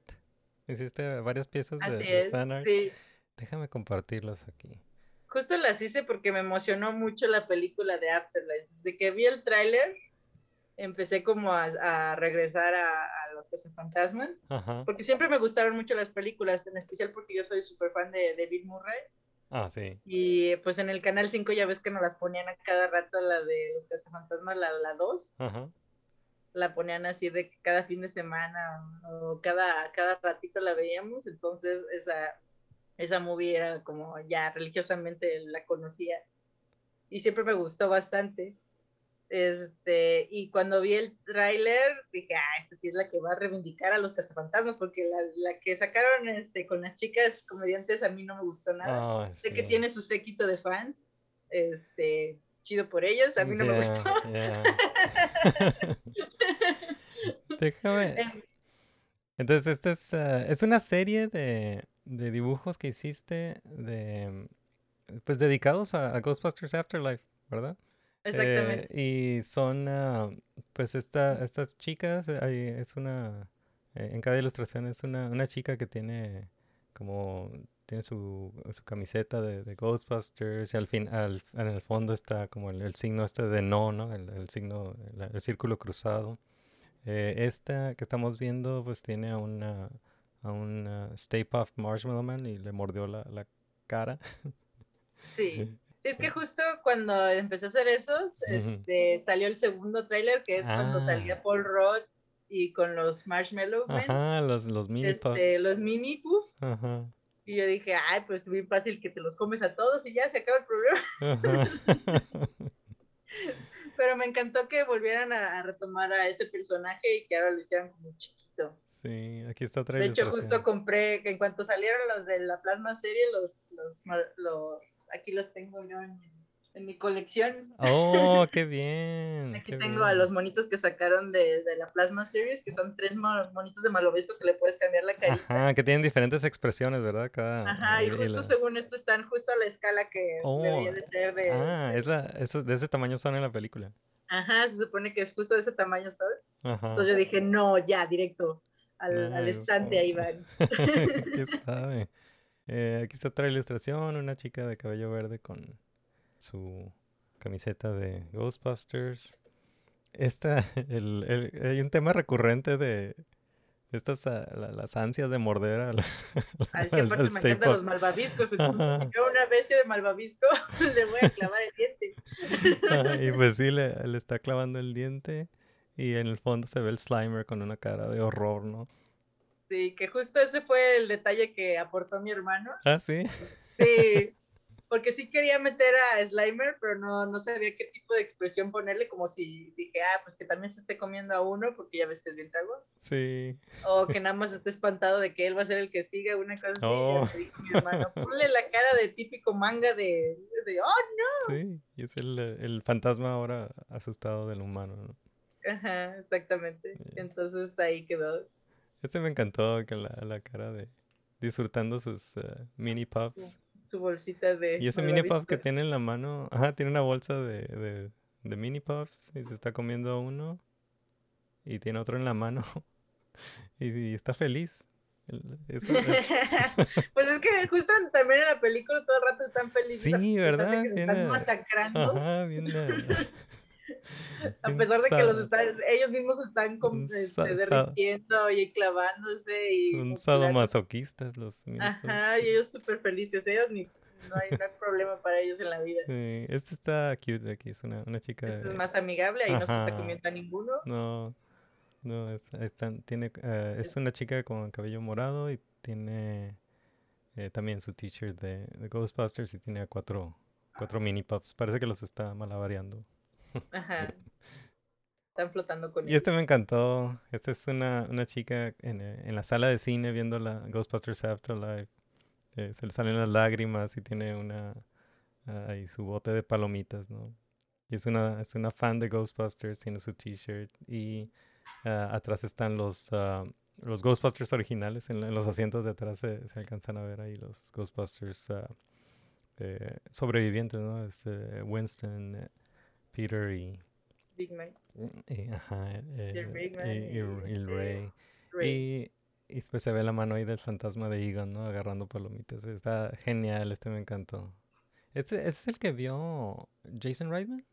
Speaker 6: Hiciste varias piezas de,
Speaker 7: Así
Speaker 6: de
Speaker 7: es,
Speaker 6: fan art.
Speaker 7: sí.
Speaker 6: Déjame compartirlos aquí.
Speaker 7: Justo las hice porque me emocionó mucho la película de Afterlife. Desde que vi el tráiler, empecé como a, a regresar a, a los cazafantasmas.
Speaker 6: Ajá.
Speaker 7: Porque siempre me gustaron mucho las películas, en especial porque yo soy súper fan de, de Bill Murray.
Speaker 6: Ah, sí.
Speaker 7: Y pues en el canal 5 ya ves que nos las ponían a cada rato la de los cazafantasmas, la, la 2.
Speaker 6: Ajá.
Speaker 7: La ponían así de que cada fin de semana o cada, cada ratito la veíamos. Entonces esa, esa movie era como ya religiosamente la conocía. Y siempre me gustó bastante. Este, y cuando vi el tráiler, dije, ah, esta sí es la que va a reivindicar a los cazafantasmas, porque la, la que sacaron este, con las chicas comediantes a mí no me gustó nada.
Speaker 6: Ah,
Speaker 7: sé que tiene su séquito de fans, este, chido por ellos, a mí no me gustó.
Speaker 6: yeah. Déjame.
Speaker 7: Em,
Speaker 6: Entonces, esta es, ah, es una serie de, de dibujos que hiciste de pues dedicados a, a Ghostbusters Afterlife, ¿verdad?
Speaker 7: Exactamente.
Speaker 6: Eh, y son ah, pues esta, estas chicas, eh, hay- es una eh, en cada ilustración es una, una chica que tiene como tiene su, su camiseta de, de Ghostbusters y al fin al, en el fondo está como el, el signo este de no, ¿no? El, el signo, el, círculo cruzado. Eh, esta que estamos viendo pues tiene una a un ah, Stay Puft Marshmallow Man y le mordió la, la cara.
Speaker 7: Sí. Es que justo cuando empecé a hacer esos, este, salió el segundo tráiler, que es cuando
Speaker 6: Ah.
Speaker 7: salía Paul Rudd y con los Marshmallow Men,
Speaker 6: Ajá, los, los mini
Speaker 7: este,
Speaker 6: puffs.
Speaker 7: los mini puff,
Speaker 6: Ajá.
Speaker 7: y yo dije, ay, pues bien fácil que te los comes a todos y ya se acaba el problema.
Speaker 6: Ajá.
Speaker 7: Pero me encantó que volvieran a, a retomar a ese personaje y que ahora lo hicieran como chiquito.
Speaker 6: Sí, aquí está otra
Speaker 7: De hecho, justo compré, que en cuanto salieron los de la plasma serie, los, los, los aquí los tengo yo en, en mi colección.
Speaker 6: Oh, qué bien.
Speaker 7: Aquí
Speaker 6: qué
Speaker 7: tengo a los monitos que sacaron de, de la Plasma Series, que son tres mo- monitos de Malobisco que le puedes cambiar la carita.
Speaker 6: Ajá, que tienen diferentes expresiones, ¿verdad? Cada.
Speaker 7: Ajá, y
Speaker 6: y
Speaker 7: justo
Speaker 6: la-
Speaker 7: según esto están justo a la escala que
Speaker 6: Oh,
Speaker 7: debería de ser de...
Speaker 6: Ah, esa, eso, de ese tamaño son en la película.
Speaker 7: Ajá, se supone que es justo de ese tamaño, ¿sabes?
Speaker 6: Ajá.
Speaker 7: Entonces yo dije, no, ya, directo al, estante ahí van.
Speaker 6: ¿Qué sabe? Eh, aquí está otra ilustración, una chica de cabello verde con su camiseta de Ghostbusters. Esta, el, el- hay un tema recurrente de estas, ah, la- las ansias de morder al,
Speaker 7: Al que
Speaker 6: al-
Speaker 7: me encantan los malvaviscos, entonces si veo una bestia de malvavisco, le voy a clavar el diente.
Speaker 6: Ajá, y pues sí, le, le está clavando el diente y en el fondo se ve el Slimer con una cara de horror, ¿no?
Speaker 7: Sí, que justo ese fue el detalle que aportó mi hermano.
Speaker 6: Ah, sí.
Speaker 7: Sí, porque sí quería meter a Slimer, pero no, no sabía qué tipo de expresión ponerle, como si dije, ah, pues que también se esté comiendo a uno, porque ya ves que es bien trago,
Speaker 6: Sí.
Speaker 7: o que nada más esté espantado de que él va a ser el que siga, una cosa así.
Speaker 6: Oh.
Speaker 7: Me dijo mi hermano, ponle la cara de típico manga de, de oh no.
Speaker 6: Sí, y es el, el fantasma ahora asustado del humano, ¿no?
Speaker 7: Ajá, exactamente. Entonces ahí quedó.
Speaker 6: Este me encantó con la, la cara de disfrutando sus eh, mini puffs.
Speaker 7: Su bolsita de.
Speaker 6: Y ese mini puff que tiene en la mano, ajá, tiene una bolsa de, de, de mini puffs y se está comiendo uno y tiene otro en la mano y, y está feliz. El- eso-
Speaker 7: pues es que justo también en la película todo el rato están felices.
Speaker 6: Sí, ¿verdad?
Speaker 7: que se están masacrando.
Speaker 6: Ajá, bien.
Speaker 7: A pesar de que los están, ellos mismos están este, derritiendo y clavándose y
Speaker 6: Son sadomasoquistas los.
Speaker 7: Ajá, y ellos súper felices, ellos ni, no, hay, no hay problema para ellos en la vida.
Speaker 6: Sí, este está cute aquí, es una, una chica.
Speaker 7: Este
Speaker 6: de-
Speaker 7: es más amigable, ahí no se está comiendo a ninguno.
Speaker 6: No, no, es, están- tiene, eh, es una chica con cabello morado y tiene eh, también su t-shirt de, de Ghostbusters y tiene cuatro, cuatro mini puffs. Parece que los está malabareando.
Speaker 7: Ajá. Están flotando con
Speaker 6: Y este me encantó. Esta es una, una chica en, eh, en la sala de cine viendo la Ghostbusters Afterlife. Eh, se le salen las lágrimas y tiene una ahí su bote de palomitas, ¿no? Y es una, es una fan de Ghostbusters, tiene su t-shirt y ah, atrás están los, ah, los Ghostbusters originales. En, los asientos de atrás se, se alcanzan a ver ahí los Ghostbusters ah, eh, sobrevivientes, ¿no? Es, eh, Winston, Peter y
Speaker 7: Big Mike.
Speaker 6: y, ajá, eh,
Speaker 7: el Big Man
Speaker 6: y- y-
Speaker 7: y
Speaker 6: y el
Speaker 7: este,
Speaker 6: Ray.
Speaker 7: Ray.
Speaker 6: Y, y después se ve la mano ahí del fantasma de Egon, ¿no? Agarrando palomitas. Está genial, este me encantó. Este, ¿Este es el que vio Jason Reitman?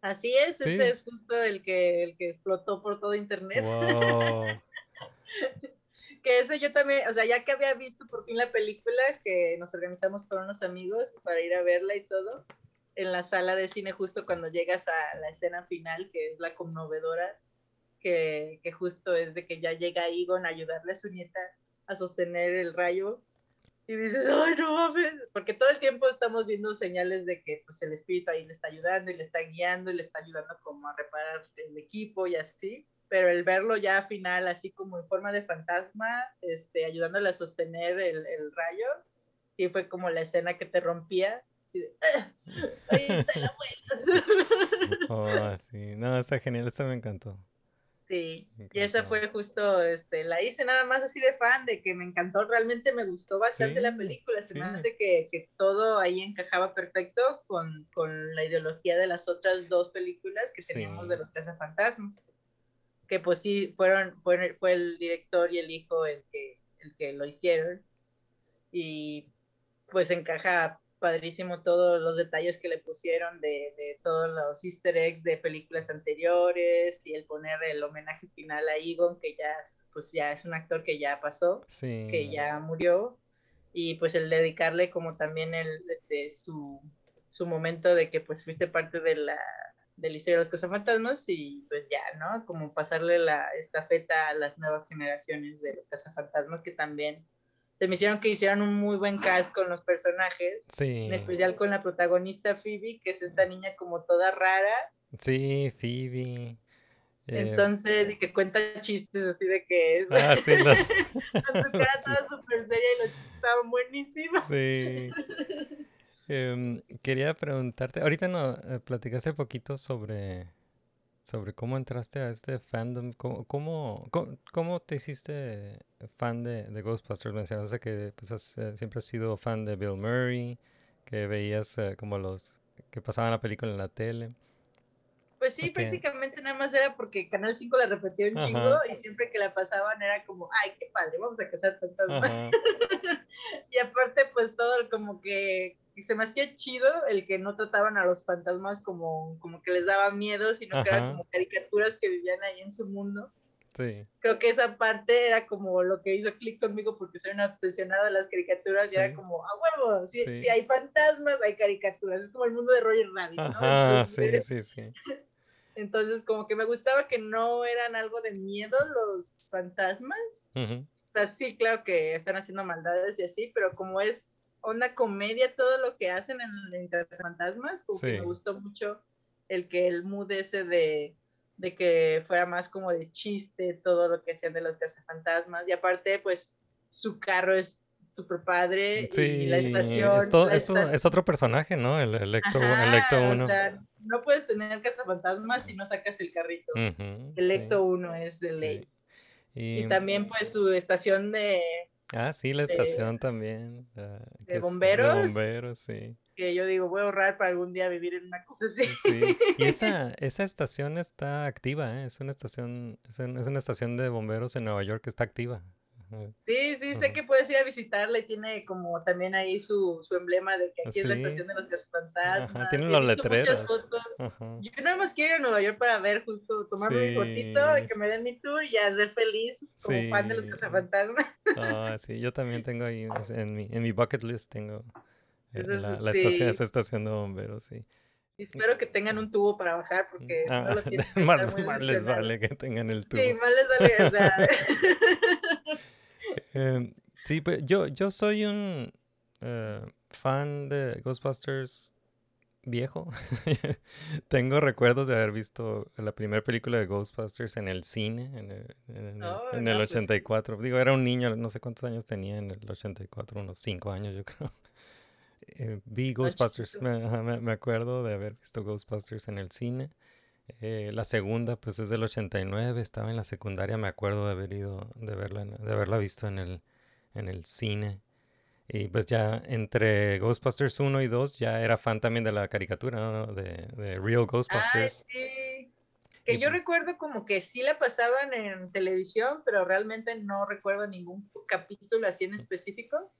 Speaker 7: Así es,
Speaker 6: Sí.
Speaker 7: ese es justo el que, el que explotó por todo internet.
Speaker 6: Wow.
Speaker 7: que ese yo también, o sea, ya que había visto por fin la película, que nos organizamos con unos amigos para ir a verla y todo, en la sala de cine justo cuando llegas a la escena final, que es la conmovedora, que, que justo es de que ya llega Egon a ayudarle a su nieta a sostener el rayo. Y dices, ay, no mames, porque todo el tiempo estamos viendo señales de que pues, el espíritu ahí le está ayudando y le está guiando y le está ayudando como a reparar el equipo y así, pero el verlo ya al final así como en forma de fantasma, este, ayudándole a sostener el, el rayo, sí fue como la escena que te rompía Y de, "Ah, ahí está el abuelo".
Speaker 6: Oh, sí. No, está genial. Esta me encantó.
Speaker 7: Sí,
Speaker 6: Me
Speaker 7: y esa fue justo, este, la hice nada más así de fan, de que me encantó, realmente me gustó bastante la película, se me hace que, que todo ahí encajaba perfecto con, con la ideología de las otras dos películas que teníamos de los cazafantasmas, que pues sí, fueron, fue, fue el director y el hijo el que, el que lo hicieron, y pues encaja padrísimo todos los detalles que le pusieron de, de todos los easter eggs de películas anteriores y el poner el homenaje final a Egon, que ya, pues ya es un actor que ya pasó,
Speaker 6: Sí.
Speaker 7: que ya murió, y pues el dedicarle como también el, este, su, su momento de que pues fuiste parte de la del historia de los cazafantasmas y pues ya, ¿no? Como pasarle la estafeta a las nuevas generaciones de los cazafantasmas que también se me hicieron que hicieran un muy buen cast con los personajes,
Speaker 6: Sí.
Speaker 7: en especial con la protagonista Phoebe, que es esta niña como toda rara,
Speaker 6: Sí, Phoebe. Eh,
Speaker 7: entonces, y que cuenta chistes así de que es
Speaker 6: Ah, sí, lo-
Speaker 7: con su cara
Speaker 6: Sí.
Speaker 7: toda súper seria y los chistes estaban buenísimos.
Speaker 6: Sí. Em, quería preguntarte, ahorita no eh, platicaste poquito sobre, sobre cómo entraste a este fandom, cómo, cómo, cómo- cómo te hiciste fan de, de Ghostbusters. Mencionaste que pues, eh, siempre has sido fan de Bill Murray, que veías eh, como los que pasaban la película en la tele.
Speaker 7: Pues sí,
Speaker 6: Ok.
Speaker 7: prácticamente nada más era porque Canal 5 la repetía un
Speaker 6: Ajá.
Speaker 7: chingo y siempre que la pasaban era como, ay, qué padre, vamos a cazar fantasmas.
Speaker 6: Ajá.
Speaker 7: y aparte, pues todo como que y se me hacía chido el que no trataban a los fantasmas como, como que les daba miedo, sino que eran
Speaker 6: Ajá.
Speaker 7: como caricaturas que vivían ahí en su mundo.
Speaker 6: Sí.
Speaker 7: Creo que esa parte era como lo que hizo clic conmigo porque soy una obsesionada de las caricaturas y
Speaker 6: Sí.
Speaker 7: era como, a huevo, si,
Speaker 6: Sí.
Speaker 7: si hay fantasmas, hay caricaturas. Es como el mundo de Roger Rabbit, ¿no?
Speaker 6: Ajá, sí,
Speaker 7: Entonces-
Speaker 6: sí, sí.
Speaker 7: Entonces, como que me gustaba que no eran algo de miedo los fantasmas. O sea, sí, claro que están haciendo maldades y así, pero como es onda comedia todo lo que hacen en, en Fantasmas, como que me gustó mucho el que el mood ese de, de que fuera más como de chiste todo lo que hacían de los cazafantasmas. Y aparte, pues, su carro es súper padre
Speaker 6: Sí,
Speaker 7: y la estación.
Speaker 6: es, todo-
Speaker 7: la
Speaker 6: es, un-
Speaker 7: esta-
Speaker 6: es otro personaje, ¿no? El Electo,
Speaker 7: Ajá,
Speaker 6: Electo
Speaker 7: o
Speaker 6: 1.
Speaker 7: sea, no puedes tener cazafantasmas si no sacas el carrito.
Speaker 6: Ujú,
Speaker 7: Electo
Speaker 6: sí,
Speaker 7: 1 es de ley.
Speaker 6: Y,
Speaker 7: Y también, pues, su estación de,
Speaker 6: ah, sí, la
Speaker 7: de-
Speaker 6: estación también. ah, es
Speaker 7: bomberos.
Speaker 6: De bomberos, sí.
Speaker 7: que yo digo, voy a ahorrar para algún día vivir en una cosa así.
Speaker 6: Sí. Y esa, esa estación está activa, ¿eh? Es una estación, es, un- es una estación de bomberos en Nueva York que está activa.
Speaker 7: Sí, sí, sé que puedes ir a visitarla y tiene como también ahí su, su emblema de que aquí es la
Speaker 6: Sí.
Speaker 7: estación de los cazafantasmas.
Speaker 6: Tienen los letreros.
Speaker 7: Yo nada más quiero ir a Nueva York para ver justo, tomarme mi fotito
Speaker 6: Sí.
Speaker 7: que me den mi tour y a ser feliz como fan de los
Speaker 6: Sí.
Speaker 7: cazafantasmas.
Speaker 6: Ah, sí, yo también tengo ahí, en mi, en mi bucket list tengo eh, la, la estación,
Speaker 7: sí.
Speaker 6: esa estación de bomberos, sí.
Speaker 7: Y espero que tengan un tubo para bajar porque
Speaker 6: Ah,
Speaker 7: no lo
Speaker 6: más, más les vale que tengan el tubo.
Speaker 7: Sí, más les vale, o sea,
Speaker 6: Em, sí, pues yo, yo soy un eh, fan de Ghostbusters viejo. Tengo recuerdos de haber visto la primera película de Ghostbusters en el cine, en el, en el-
Speaker 7: Oh,
Speaker 6: en
Speaker 7: no,
Speaker 6: el
Speaker 7: pues sí.
Speaker 6: 84. Digo, era un niño, no sé cuántos años tenía en el 84, unos 5 años yo creo. Eh, vi Ghostbusters, me- me acuerdo de haber visto Ghostbusters en el cine. Eh, la segunda, pues es del 89, estaba en la secundaria, me acuerdo de haber ido, de verla, de haberla visto en el, en el cine. Y pues ya entre Ghostbusters 1 y 2 ya era fan también de la caricatura, ¿no? De, de Real
Speaker 7: Ay,
Speaker 6: Ghostbusters.
Speaker 7: sí. Que
Speaker 6: Y-
Speaker 7: yo recuerdo como que sí la pasaban en televisión, pero realmente no recuerdo ningún capítulo así en específico.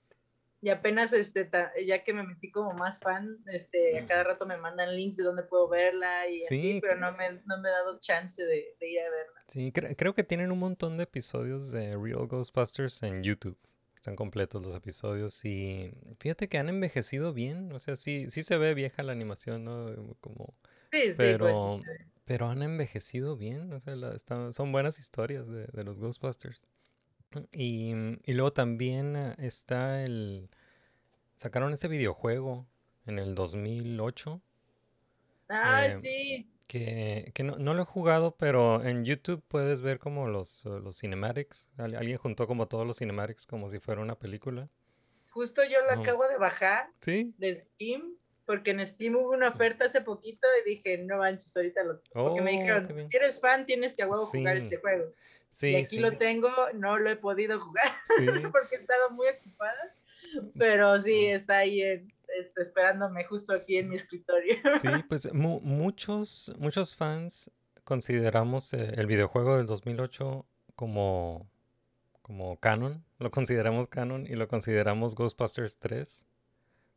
Speaker 7: Y apenas, este, ta- ya que me metí como más fan, este, a cada rato me mandan links de dónde puedo verla y
Speaker 6: Sí,
Speaker 7: así, pero no me, no me he dado chance de, de ir a verla.
Speaker 6: Sí, cre- creo que tienen un montón de episodios de Real Ghostbusters en YouTube. Están completos los episodios y fíjate que han envejecido bien. O sea, sí, sí se ve vieja la animación, ¿no? Como,
Speaker 7: Sí, sí,
Speaker 6: pero,
Speaker 7: pues.
Speaker 6: pero han envejecido bien. O sea, la- están- son buenas historias de, de los Ghostbusters. Y, y luego también eh, está el... Sacaron ese videojuego en el 2008
Speaker 7: Ah,
Speaker 6: eh,
Speaker 7: sí.
Speaker 6: que, que no, no lo he jugado, pero en YouTube puedes ver como los, eh, los cinematics. Al- alguien juntó como todos los cinematics como si fuera una película.
Speaker 7: Justo yo lo acabo de bajar
Speaker 6: Sí.
Speaker 7: de Steam, porque en Steam hubo una oferta hace poquito y dije, no manches, ahorita lo Porque me
Speaker 6: Oh,
Speaker 7: dijeron, si eres fan, tienes que a huevo jugar este juego.
Speaker 6: Sí,
Speaker 7: y aquí
Speaker 6: sí.
Speaker 7: lo tengo, no lo he podido jugar
Speaker 6: Sí.
Speaker 7: porque he estado muy ocupada. Pero sí, está ahí en- este, esperándome justo aquí en mi escritorio.
Speaker 6: Sí, pues mu- muchos, muchos fans consideramos eh, el videojuego del 2008 como, como canon, lo consideramos canon y lo consideramos Ghostbusters 3,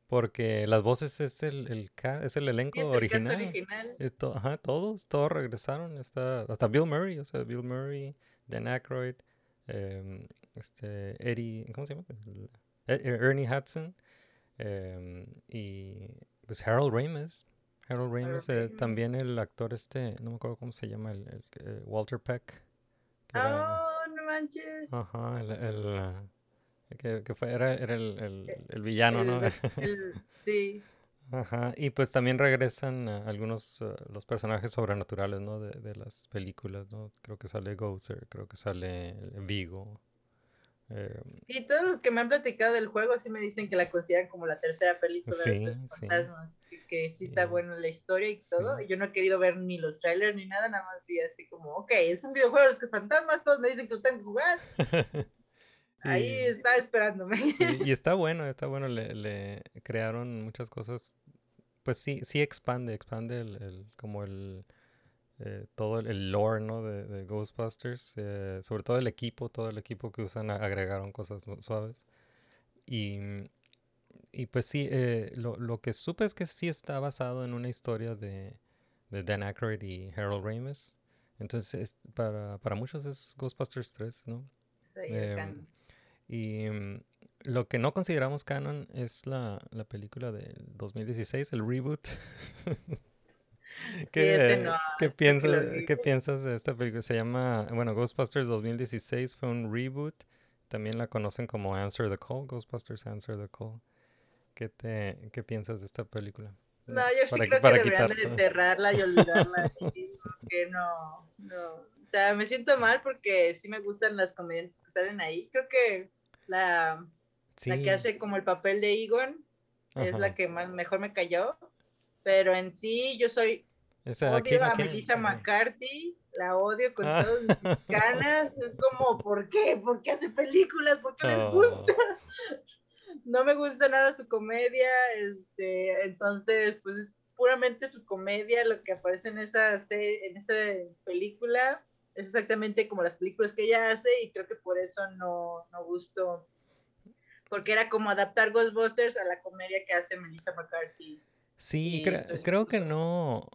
Speaker 6: porque las voces es el, el es el elenco
Speaker 7: es el cast
Speaker 6: original.
Speaker 7: original.
Speaker 6: Es to- ajá, todos, todos regresaron, está, hasta Bill Murray, o sea, Bill Murray, Dan Aykroyd, em, este, Eddie, ¿cómo se llama? El- E- E- Ernie Hudson, em, y pues Harold Ramis. Harold Ramis, eh, también el actor este, no me acuerdo cómo se llama, el, el eh, Walter Peck. que era-
Speaker 7: Oh, no manches.
Speaker 6: Ajá, el, el, ah, que, que fue, era, era el, el- el villano,
Speaker 7: El
Speaker 6: ¿no?
Speaker 7: el- sí.
Speaker 6: Ajá, y pues también regresan ah, algunos, ah, los personajes sobrenaturales, ¿no? De, de las películas, ¿no? Creo que sale Gozer, creo que sale Vigo. eh,
Speaker 7: Y todos los que me han platicado del juego sí me dicen que la consideran como la tercera película
Speaker 6: Sí,
Speaker 7: de los
Speaker 6: sí.
Speaker 7: fantasmas, que, que sí está
Speaker 6: Y-
Speaker 7: buena la historia y todo.
Speaker 6: sí.
Speaker 7: Yo no he querido ver ni los trailers ni nada, nada más vi así como, ok, es un videojuego de los fantasmas, todos me dicen que lo tengo que jugar. Ahí está esperándome.
Speaker 6: Sí, y está bueno, está bueno, le, le crearon muchas cosas, pues sí, sí expande, expande el, el- como el, eh, todo el, el lore, ¿no? De, de Ghostbusters, eh, sobre todo el equipo, todo el equipo que usan agregaron cosas suaves. Y, y pues sí, eh, lo, lo que supe es que sí está basado en una historia de, de Dan Aykroyd y Harold Ramis. Entonces, es- para, para muchos es Ghostbusters 3, ¿no?
Speaker 7: Sí, bacán.
Speaker 6: Y mm, lo que no consideramos canon es la, la película del 2016, el reboot. ¿Qué,
Speaker 7: no,
Speaker 6: qué
Speaker 7: que
Speaker 6: piensas, qué piensas de esta película? Se llama, bueno, Ghostbusters 2016 fue un reboot. También la conocen como Answer the Call, Ghostbusters Answer the Call. ¿Qué, te, qué piensas de esta película?
Speaker 7: No, yo sí
Speaker 6: Para
Speaker 7: creo que
Speaker 6: para
Speaker 7: deberían de
Speaker 6: quitar-
Speaker 7: enterrarla y olvidarla. que no, no. Sea, me siento mal porque sí me gustan las comediantes que salen ahí. Creo que la, la que hace como el papel de Egon es
Speaker 6: ajá.
Speaker 7: la que más mejor me cayó. Pero en sí, yo soy
Speaker 6: Esa, ¿a quién-
Speaker 7: odio
Speaker 6: a quién?
Speaker 7: Melissa. McCarthy, la odio con
Speaker 6: Ah.
Speaker 7: todas mis ganas. Es como, ¿por qué? ¿Por qué hace películas? ¿Por qué les
Speaker 6: Oh.
Speaker 7: gusta? No me gusta nada su comedia, este, entonces, pues es puramente su comedia lo que aparece en esa, en esa película. Es exactamente como las películas que ella hace y creo que por eso no, no gustó. Porque era como adaptar Ghostbusters a la comedia que hace Melissa McCarthy.
Speaker 6: Sí, cre- creo que
Speaker 7: pues,
Speaker 6: no,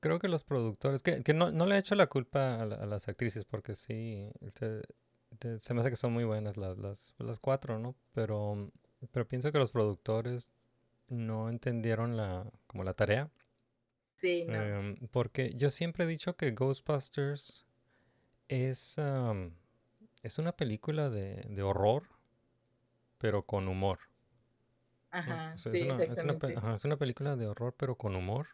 Speaker 6: creo que los productores, que, que no, no le he hecho la culpa a, la- a las actrices porque sí, te- te- se me hace que son muy buenas las, las, las cuatro, ¿no? Pero, pero pienso que los productores no entendieron la, como la tarea.
Speaker 7: Sí, no.
Speaker 6: Em, porque yo siempre he dicho que Ghostbusters es, am, es una película de, de horror, pero con humor.
Speaker 7: Ajá,
Speaker 6: O sea,
Speaker 7: sí,
Speaker 6: es, una, es, una, pe-
Speaker 7: exactamente.
Speaker 6: ajá, es una película de horror, pero con humor.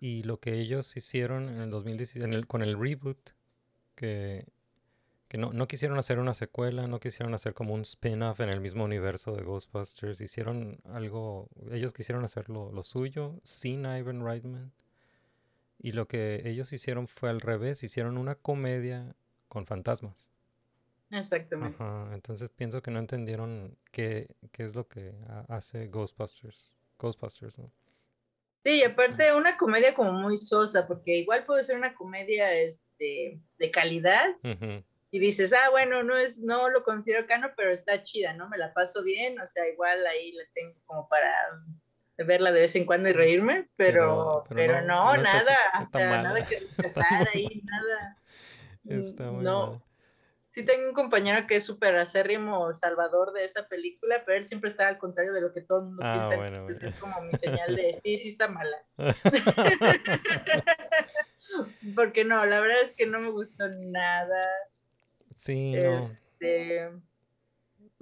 Speaker 6: Y lo que ellos hicieron en el 2016, en el- con el reboot, que, que no, no quisieron hacer una secuela, no quisieron hacer como un spin-off en el mismo universo de Ghostbusters, hicieron algo, ellos quisieron hacer lo, lo suyo sin Ivan Reitman. Y lo que ellos hicieron fue al revés, hicieron una comedia con fantasmas.
Speaker 7: Exactamente.
Speaker 6: Ajá, entonces pienso que no entendieron qué, qué es lo que ha- hace Ghostbusters. Ghostbusters, ¿no?
Speaker 7: Sí, y aparte una comedia como muy sosa, porque igual puede ser una comedia este, de calidad y dices, ah, bueno, no es, no lo considero cano, pero está chida, ¿no? Me la paso bien, o sea, igual ahí la tengo como para verla de vez en cuando y reírme, pero,
Speaker 6: Pero- pero
Speaker 7: pero,
Speaker 6: no,
Speaker 7: nada, o sea,
Speaker 6: mala.
Speaker 7: nada que
Speaker 6: muy
Speaker 7: ahí, nada.
Speaker 6: Está muy
Speaker 7: no, sí tengo un compañero que es súper acérrimo salvador de esa película, pero él siempre está al contrario de lo que todo el mundo
Speaker 6: Ah,
Speaker 7: piensa,
Speaker 6: bueno,
Speaker 7: entonces
Speaker 6: bueno.
Speaker 7: es como mi señal de, sí, sí está mala. Porque no, la verdad es que no me gustó nada.
Speaker 6: Sí, no.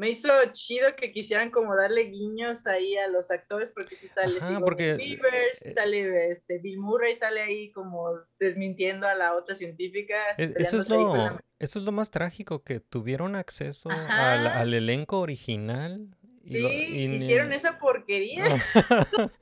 Speaker 7: Me hizo chido que quisieran como darle guiños ahí a los actores, porque si sale
Speaker 6: Ajá, porque,
Speaker 7: Weaver, sí
Speaker 6: eh,
Speaker 7: sale este, Bill Murray, sale ahí como desmintiendo a la otra científica.
Speaker 6: Es- eso, es
Speaker 7: la-
Speaker 6: lo, eso es lo más trágico, que tuvieron acceso al, elenco original. Y lo-
Speaker 7: Sí,
Speaker 6: ni-
Speaker 7: hicieron esa porquería.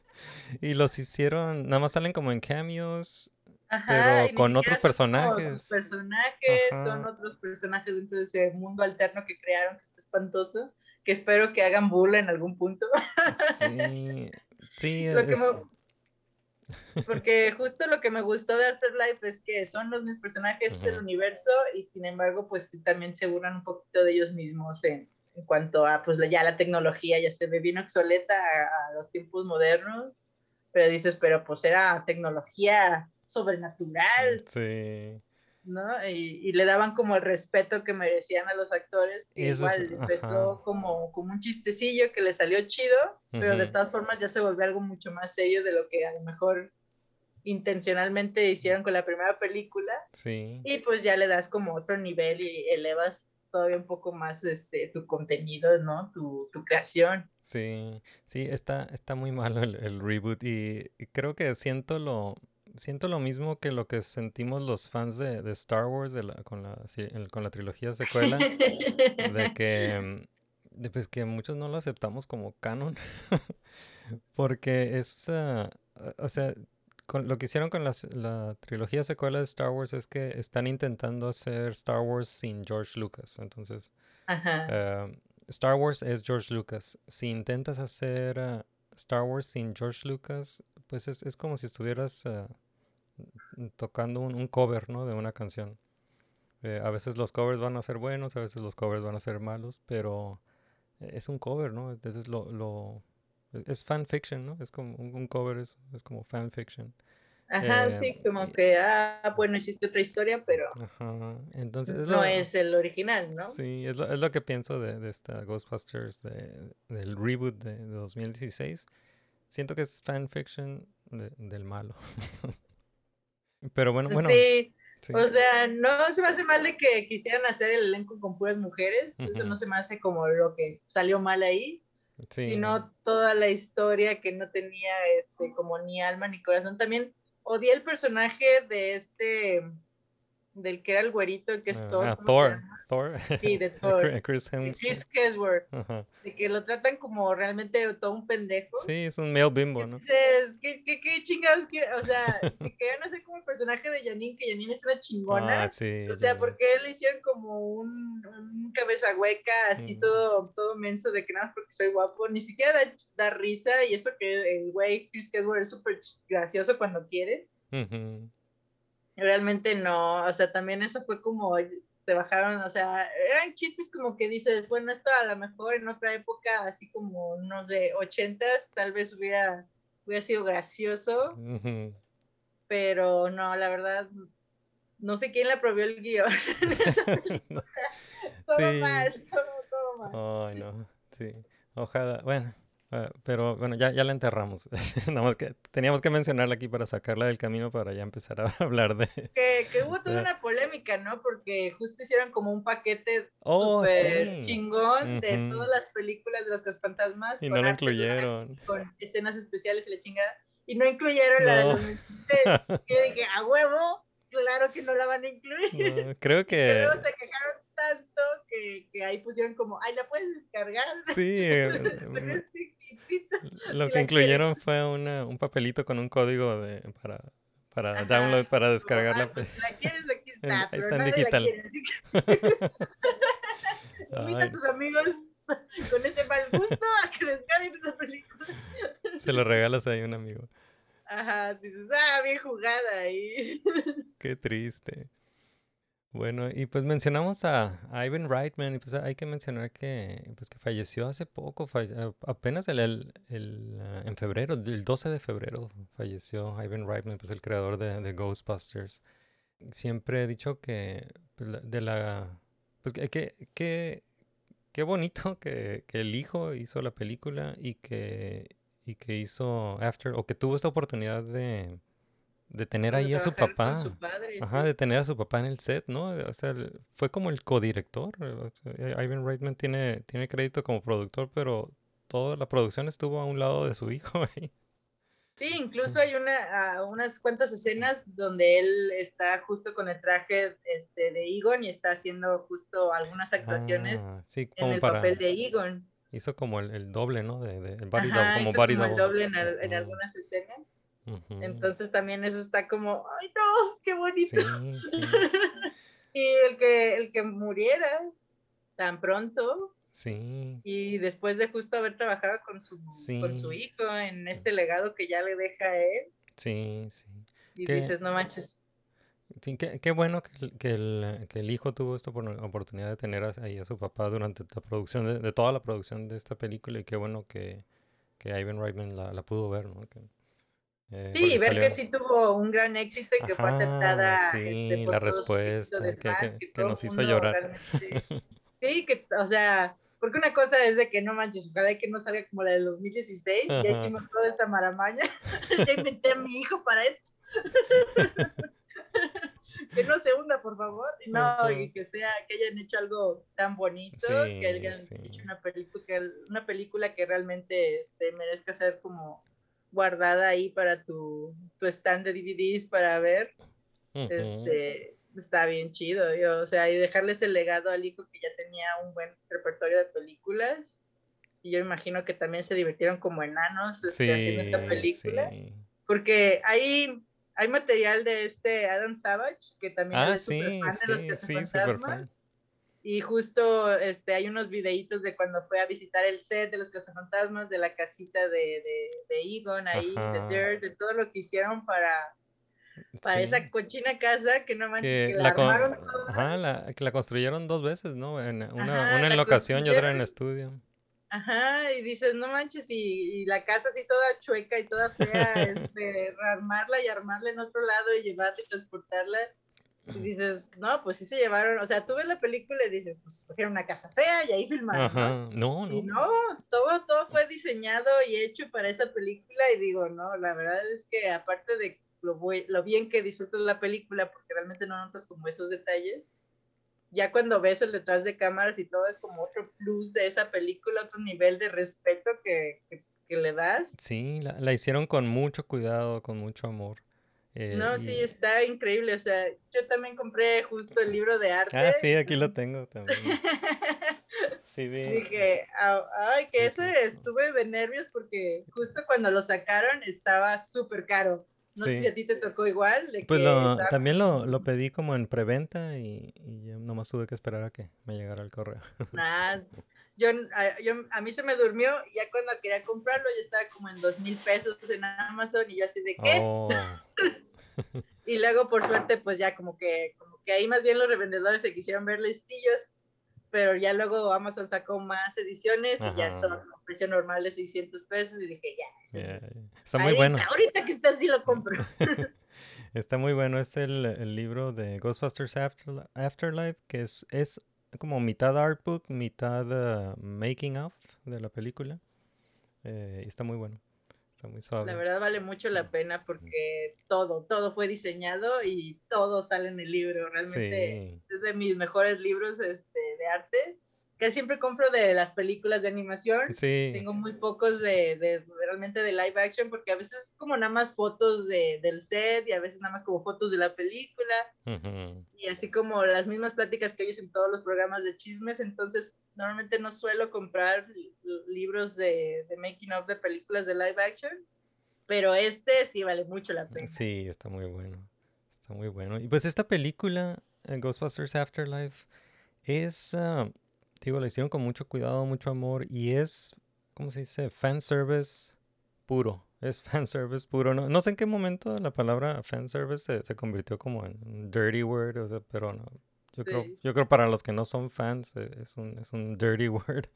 Speaker 6: y los hicieron, nada más salen como en cameos,
Speaker 7: Ajá,
Speaker 6: pero con otros
Speaker 7: son
Speaker 6: personajes.
Speaker 7: personajes, son
Speaker 6: Ajá.
Speaker 7: otros personajes dentro de ese mundo alterno que crearon, que está espantoso, que espero que hagan burla en algún punto.
Speaker 6: Sí, sí, es,
Speaker 7: me- porque justo lo que me gustó de Afterlife es que son los mismos personajes, es el
Speaker 6: Ujú.
Speaker 7: universo, y sin embargo, pues también se burlan un poquito de ellos mismos en, en cuanto a, pues ya la tecnología ya se ve bien obsoleta a, a los tiempos modernos, pero dices, pero pues era tecnología sobrenatural,
Speaker 6: sí.
Speaker 7: ¿no? Y, y le daban como el respeto que merecían a los actores, que
Speaker 6: Eso es-
Speaker 7: igual empezó como, como un chistecillo que le salió chido, pero de todas formas ya se volvió algo mucho más serio de lo que a lo mejor intencionalmente hicieron con la primera película,
Speaker 6: Sí,
Speaker 7: y pues ya le das como otro nivel y elevas todavía un poco más este, tu contenido, ¿no? Tu, tu creación.
Speaker 6: sí, sí, está, está muy malo el, el reboot y, y creo que siento lo, siento lo mismo que lo que sentimos los fans de, de Star Wars de la, con la, con la trilogía secuela, de que, mm, de, pues que muchos no lo aceptamos como canon, porque es, ah, ah, o sea, con, lo que hicieron con la, trilogía secuela de Star Wars es que están intentando hacer Star Wars sin George Lucas, entonces...
Speaker 7: Ajá.
Speaker 6: Uh, Star Wars es George Lucas. Si intentas hacer uh, Star Wars sin George Lucas, pues es, es como si estuvieras uh, tocando un, un cover, ¿no? De una canción. Eh, a veces los covers van a ser buenos, a veces los covers van a ser malos, pero es un cover, ¿no? Entonces lo, lo es- es fan fiction, ¿no? Es como un, un cover es, es como fan fiction.
Speaker 7: Ajá,
Speaker 6: Eh,
Speaker 7: sí, como que, ah, bueno, hiciste otra historia, pero
Speaker 6: Ajá. Entonces es
Speaker 7: no
Speaker 6: lo-
Speaker 7: es el original, ¿no?
Speaker 6: Sí, es lo, es lo que pienso de, de esta Ghostbusters, de, del reboot de, de 2016. Siento que es fanfiction de- del malo. Pero bueno, bueno.
Speaker 7: sí,
Speaker 6: sí.
Speaker 7: o sea, no se me hace mal de que quisieran hacer el elenco con puras mujeres, eso
Speaker 6: Ujú.
Speaker 7: no se me hace como lo que salió mal ahí,
Speaker 6: sí,
Speaker 7: sino toda la historia que no tenía este como ni alma ni corazón. También odié el personaje de este, del que era el güerito, que es
Speaker 6: ah,
Speaker 7: Thor.
Speaker 6: ah,
Speaker 7: ¿cómo se
Speaker 6: Thor. Thor.
Speaker 7: Sí, de Thor.
Speaker 6: Chris Hemsworth.
Speaker 7: Chris Hemsworth,
Speaker 6: Ajá.
Speaker 7: de que lo tratan como realmente todo un pendejo.
Speaker 6: Sí, es un male bimbo, ¿no?
Speaker 7: Dices, ¿qué, qué, qué chingados quiere? O sea, que querían hacer como el personaje de Janine, que Janine es una chingona.
Speaker 6: Ah, sí.
Speaker 7: o sea,
Speaker 6: ya.
Speaker 7: ¿por qué le hicieron como un, un cabeza hueca, así
Speaker 6: Mm.
Speaker 7: todo, todo menso de que nada más porque soy guapo? Ni siquiera da, da risa y eso que el güey Chris Hemsworth es súper gracioso cuando quiere.
Speaker 6: Ujú.
Speaker 7: Realmente no, o sea, también eso fue como te bajaron, o sea, eran chistes como que dices, bueno, esto a lo mejor en otra época, así como, no sé, ochentas, tal vez hubiera, hubiera sido gracioso, pero no, la verdad, no sé quién le aprobió el
Speaker 6: guion.
Speaker 7: Todo
Speaker 6: Sí.
Speaker 7: mal, todo, todo mal.
Speaker 6: Ay, no. Sí. Ojalá. Bueno. Ah, pero bueno, ya, ya la enterramos. Nada más que teníamos que mencionarla aquí para sacarla del camino para ya empezar a hablar de.
Speaker 7: Que, que hubo toda una polémica, ¿no? Porque justo hicieron como un paquete
Speaker 6: Oh,
Speaker 7: súper
Speaker 6: sí.
Speaker 7: chingón de
Speaker 6: Ujú.
Speaker 7: todas las películas de los fantasmas
Speaker 6: Y no
Speaker 7: sonoro,
Speaker 6: incluyeron.
Speaker 7: Con escenas especiales y la chingada. Y no incluyeron la de
Speaker 6: No.
Speaker 7: los 26. Y yo dije, a huevo, claro que no la van a incluir.
Speaker 6: No, creo
Speaker 7: Que luego se quejaron tanto que, que ahí pusieron como, ay, la puedes descargar.
Speaker 6: Sí, lo que incluyeron fue una, un papelito con un código de, para, para
Speaker 7: Ajá,
Speaker 6: download, para
Speaker 7: como,
Speaker 6: descargar
Speaker 7: "Ah,
Speaker 6: la.
Speaker 7: pues, si la quieres, aquí
Speaker 6: En-
Speaker 7: está,
Speaker 6: ahí
Speaker 7: pero
Speaker 6: está en digital.
Speaker 7: Invita a tus amigos con ese mal gusto a que descarguen esa película.
Speaker 6: se lo regalas ahí a un amigo.
Speaker 7: Ajá, dices, ah, bien jugada ahí.
Speaker 6: Qué triste. Bueno, y pues mencionamos a, Ivan Reitman, y pues hay que mencionar que, pues que falleció hace poco, falle- apenas el, el- ah, en febrero, el 12 de febrero falleció Ivan Reitman, pues el creador de, de Ghostbusters. Siempre he dicho que pues, de la... Pues que, que, que- qué bonito que, que el hijo hizo la película y que, y que hizo After, o que tuvo esta oportunidad de, de tener
Speaker 7: Pues,
Speaker 6: ahí a su papá.
Speaker 7: su padre,
Speaker 6: Ajá,
Speaker 7: sí.
Speaker 6: de tener a su papá en el set, ¿no? O sea, el- fue como el codirector. eh, o sea, eh, Ivan Reitman tiene, tiene crédito como productor, pero toda la producción estuvo a un lado de su hijo ahí.
Speaker 7: Sí, incluso hay una, unas cuantas escenas donde él está justo con el traje este, de Egon y está haciendo justo algunas actuaciones
Speaker 6: Ah, sí,
Speaker 7: en
Speaker 6: como
Speaker 7: el
Speaker 6: para...
Speaker 7: papel de Egon.
Speaker 6: Hizo como el, el doble, ¿no? De, de el body
Speaker 7: Ajá,
Speaker 6: double, como
Speaker 7: hizo
Speaker 6: body
Speaker 7: como el doble en, al- en algunas escenas.
Speaker 6: Ujú.
Speaker 7: Entonces también eso está como, ay no, qué bonito.
Speaker 6: Sí, sí,
Speaker 7: Y el que, el que muriera tan pronto
Speaker 6: sí.
Speaker 7: y después de justo haber trabajado con su, con su
Speaker 6: Sí.
Speaker 7: hijo en este legado que ya le deja a él,
Speaker 6: Sí, sí.
Speaker 7: y
Speaker 6: Que-
Speaker 7: dices, no manches,
Speaker 6: Sí, qué, qué bueno que que, el, que el hijo tuvo esta opor- oportunidad de tener ahí a su papá durante la producción, de, de toda la producción de esta película y qué bueno que, que Ivan Reitman la, la pudo ver, ¿no? Que, eh,
Speaker 7: Sí, ver
Speaker 6: salió-
Speaker 7: que sí tuvo un gran éxito y que fue aceptada
Speaker 6: sí,
Speaker 7: este, por
Speaker 6: la respuesta,
Speaker 7: de
Speaker 6: que-
Speaker 7: fans,
Speaker 6: que- que
Speaker 7: todo
Speaker 6: nos hizo llorar.
Speaker 7: realmente- Sí, que, o sea, porque una cosa es de que no manches, ojalá que no salga como la del 2016, ya
Speaker 6: Ajá.
Speaker 7: hicimos toda esta maramaña, ya inventé a mi hijo para esto. que no se hunda, por favor, y no, y que sea, que hayan hecho algo tan bonito,
Speaker 6: Sí,
Speaker 7: que hayan
Speaker 6: sí.
Speaker 7: hecho una película, que, una película que realmente este, merezca ser como guardada ahí para tu, tu stand de DVDs para ver, este, está bien chido, yo, o sea, y dejarles el legado al hijo que ya tenía un buen repertorio de películas, y yo imagino que también se divirtieron como enanos este, haciendo esta película,
Speaker 6: sí.
Speaker 7: porque hay, hay material de este Adam Savage, que también
Speaker 6: Ah,
Speaker 7: es
Speaker 6: sí,
Speaker 7: fan de los
Speaker 6: sí,
Speaker 7: cazafantasmas,
Speaker 6: fan.
Speaker 7: Y justo este, hay unos videitos de cuando fue a visitar el set de los cazafantasmas, de la casita de, de, de Egon ahí,
Speaker 6: Ajá.
Speaker 7: de Dirt, de todo lo que hicieron para, para
Speaker 6: Sí.
Speaker 7: esa cochina casa que no manches,
Speaker 6: que
Speaker 7: que la,
Speaker 6: con-
Speaker 7: armaron toda.
Speaker 6: ajá, la, que la construyeron dos veces, ¿no? En, una,
Speaker 7: Ajá,
Speaker 6: una en
Speaker 7: la
Speaker 6: locación y otra en estudio.
Speaker 7: Ajá, y dices, no manches, y, y la casa así toda chueca y toda fea, este, armarla y armarla en otro lado y llevarla y transportarla. Y dices, no, pues sí se llevaron, o sea, tú ves la película y dices, pues escogieron una casa fea y ahí filmaron, ¿no?
Speaker 6: Ajá, no,
Speaker 7: Y
Speaker 6: no.
Speaker 7: no, todo, todo fue diseñado y hecho para esa película y digo, no, la verdad es que aparte de lo, lo bien que disfrutas la película, porque realmente no notas como esos detalles, ya cuando ves el detrás de cámaras y todo es como otro plus de esa película, otro nivel de respeto que, que- que le das.
Speaker 6: Sí, la, la hicieron con mucho cuidado, con mucho amor. Eh,
Speaker 7: No,
Speaker 6: y-
Speaker 7: sí, está increíble, o sea, yo también compré justo el libro de arte.
Speaker 6: Ah, sí, aquí lo tengo también. Sí, vi.
Speaker 7: Dije, "Au- ay, que ese estuve de nervios porque justo cuando lo sacaron estaba súper caro. No sé si a ti te tocó igual. De
Speaker 6: Pues
Speaker 7: que
Speaker 6: lo,
Speaker 7: estaba-
Speaker 6: también lo, lo pedí como en preventa y, y yo nomás tuve que esperar a que me llegara el correo.
Speaker 7: Nah, yo, a, yo- a mí se me durmió, ya cuando quería comprarlo ya estaba como en dos mil pesos en Amazon y yo así de qué.
Speaker 6: Oh,
Speaker 7: Y luego por suerte pues ya como que, como que ahí más bien los revendedores se quisieron ver listillos, pero ya luego Amazon sacó más ediciones y ya
Speaker 6: Ajá.
Speaker 7: estaba a precio normal de 600 pesos y dije ya.
Speaker 6: yeah. Está muy
Speaker 7: ahorita-
Speaker 6: bueno.
Speaker 7: Ahorita que está así lo compro.
Speaker 6: Está muy bueno. Es el, el libro de Ghostbusters Afterli- Afterlife, que es, es como mitad artbook, mitad uh, making of de la película. Eh, está muy bueno. Está muy suave.
Speaker 7: La verdad vale mucho la pena porque todo, todo fue diseñado y todo sale en el libro. Realmente
Speaker 6: Sí.
Speaker 7: es de mis mejores libros este, de arte. Que siempre compro de las películas de animación.
Speaker 6: Sí.
Speaker 7: Tengo muy pocos de, de- realmente de live action porque a veces como nada más fotos de, del set y a veces nada más como fotos de la película
Speaker 6: Ujú.
Speaker 7: y así como las mismas pláticas que oyes en todos los programas de chismes, entonces normalmente no suelo comprar li- libros de, de making of de películas de live action, pero este sí vale mucho la pena.
Speaker 6: Sí, está muy bueno. Está muy bueno. Y pues esta película, eh, Ghostbusters Afterlife, es, ah, digo, la hicieron con mucho cuidado, mucho amor y es, ¿cómo se dice? Fanservice puro. Es fanservice puro. No, no sé en qué momento la palabra fanservice se, se convirtió como en dirty word, o sea, pero no. Yo, creo,
Speaker 7: Sí.
Speaker 6: yo creo para los que no son fans eh, es un, es un dirty word.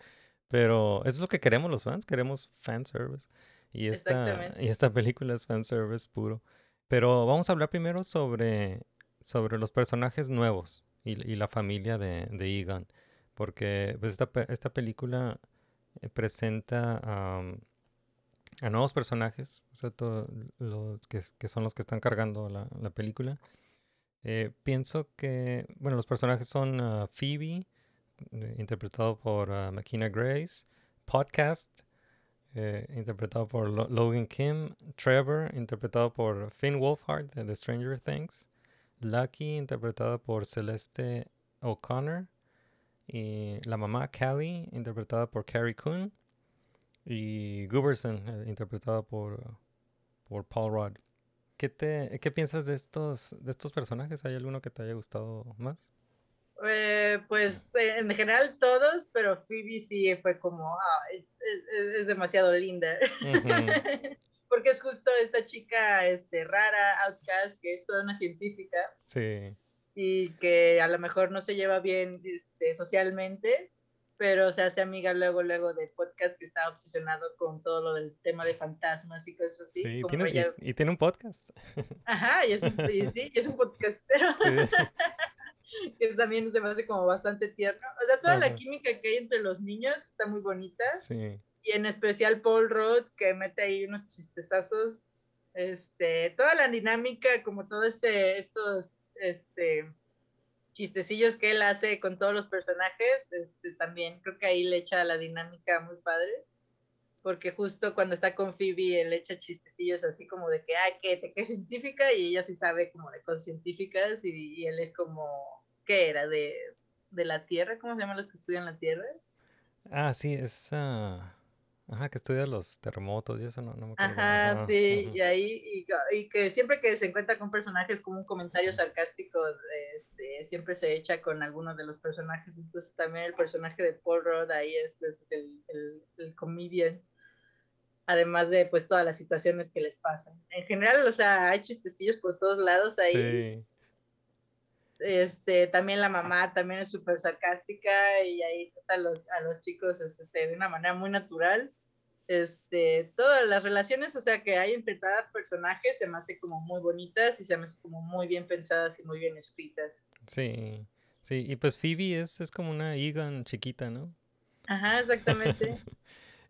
Speaker 6: Pero es lo que queremos los fans, queremos fanservice. Y esta, y esta película es fanservice puro. Pero vamos a hablar primero sobre, sobre los personajes nuevos y, y la familia de, de Egon. Porque pues, esta, esta película eh, presenta am, a nuevos personajes, o sea, to- los que, son los que están cargando la, la película. Eh, pienso que, bueno, los personajes son ah, Phoebe, eh, interpretado por ah, Makina Grace, Podcast, interpretado por Lo- Logan Kim, Trevor, interpretado por Finn Wolfhard de The Stranger Things, Lucky, interpretada por Celeste O'Connor, y la mamá Callie, interpretada por Carrie Coon, y Gooberson, eh, interpretada por, por Paul Rudd. ¿Qué, te, ¿Qué piensas de estos, de estos personajes? ¿Hay alguno que te haya gustado más?
Speaker 7: Eh, pues eh, en general todos, pero Phoebe sí fue como, ah, es, es- es demasiado linda. Porque es justo esta chica este, rara, outcast, que es toda una científica
Speaker 6: Sí,
Speaker 7: y que a lo mejor no se lleva bien este, socialmente, pero se hace amiga luego, luego de podcast que está obsesionado con todo lo del tema de fantasmas y cosas así.
Speaker 6: sí, tiene, y-
Speaker 7: ella-
Speaker 6: y, tiene un podcast.
Speaker 7: Ajá, y es un, y sí, y es un podcastero.
Speaker 6: Sí.
Speaker 7: que también se me hace como bastante tierno. O sea, toda la química que hay entre los niños está muy bonita.
Speaker 6: Sí,
Speaker 7: Y en especial Paul Rudd, que mete ahí unos chistezazos. Este, toda la dinámica, como todo este, estos, este, chistecillos que él hace con todos los personajes, este, también creo que ahí le echa la dinámica muy padre. Porque justo cuando está con Phoebe, él echa chistecillos así como de que, ay, que te crees científica, y ella sí sabe como de cosas científicas, y, él es como, ¿qué era? De, de la Tierra, ¿cómo se llaman los que estudian la Tierra?
Speaker 6: Ah, sí, es... ah, Ajá, que estudia los terremotos y eso, no, no me acuerdo.
Speaker 7: Ajá,
Speaker 6: Ajá,
Speaker 7: sí,
Speaker 6: ajá.
Speaker 7: y ahí, y, que siempre que se encuentra con personajes como un comentario sarcástico, este, siempre se echa con alguno de los personajes, entonces también el personaje de Paul Rudd ahí es, es el, el, el comedian, además de pues todas las situaciones que les pasan. En general, o sea, hay chistecillos por todos lados ahí,
Speaker 6: Sí,
Speaker 7: este, también la mamá también es súper sarcástica y ahí trata a los, a los chicos este, de una manera muy natural. Este, todas las relaciones, o sea, que hay entre cada personaje se me hace como muy bonitas y se me hace como muy bien pensadas y muy bien escritas.
Speaker 6: sí, sí. Y pues Phoebe es, es como una Egan chiquita, ¿no?
Speaker 7: Ajá, exactamente.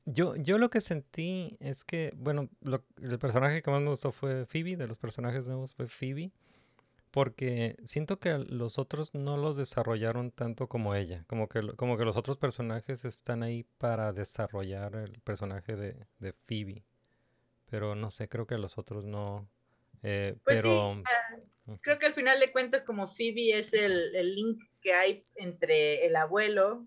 Speaker 6: Yo, yo lo que sentí es que, bueno, lo- el personaje que más me gustó fue Phoebe, de los personajes nuevos fue Phoebe, porque siento que los otros no los desarrollaron tanto como ella, como que, como que los otros personajes están ahí para desarrollar el personaje de, de Phoebe, pero no sé, creo que los otros no, eh,
Speaker 7: Pues
Speaker 6: pero...
Speaker 7: sí, ah, creo que al final de cuentas como Phoebe es el, el link que hay entre el abuelo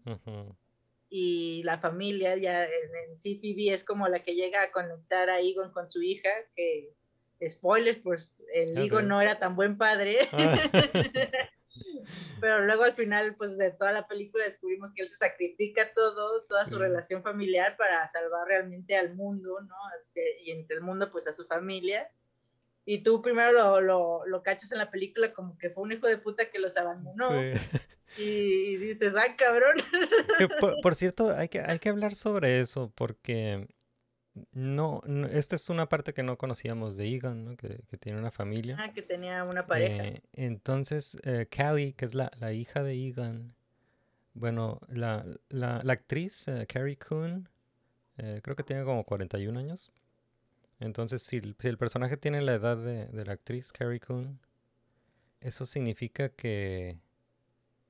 Speaker 7: y la familia, ya en, en sí Phoebe es como la que llega a conectar a Egon con su hija, que spoilers, pues el Egon
Speaker 6: sé.
Speaker 7: no era tan buen padre,
Speaker 6: Ah.
Speaker 7: pero luego al final pues de toda la película descubrimos que él se sacrifica todo, toda su
Speaker 6: Sí.
Speaker 7: relación familiar para salvar realmente al mundo, ¿no? Y entre el mundo pues a su familia. Y tú primero lo, lo, lo cachas en la película como que fue un hijo de puta que los abandonó.
Speaker 6: sí.
Speaker 7: Y dices, ah, cabrón.
Speaker 6: Por, por cierto, hay que, hay que hablar sobre eso porque no, no- esta es una parte que no conocíamos de Egan, ¿no? Que, que tiene una familia.
Speaker 7: Ah, que tenía una pareja.
Speaker 6: Eh, entonces, eh, Callie, que es la, la hija de Egan, bueno, la, la, la actriz eh, Carrie Coon, eh, creo que tiene como 41 años. Entonces, si, el- si el personaje tiene la edad de, de la actriz Carrie Coon, eso significa que,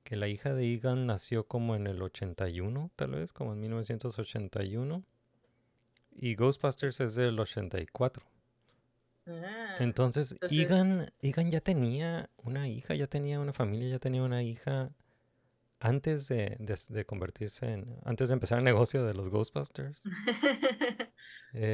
Speaker 6: que la hija de Egan nació como en el 81, tal vez, como en 1981. Y Ghostbusters es del 84.
Speaker 7: Ah,
Speaker 6: Entonces,
Speaker 7: entonces-
Speaker 6: Egan, Egan ya tenía una hija, ya tenía una familia, ya tenía una hija antes de, de- de convertirse en, antes de empezar el negocio de los Ghostbusters.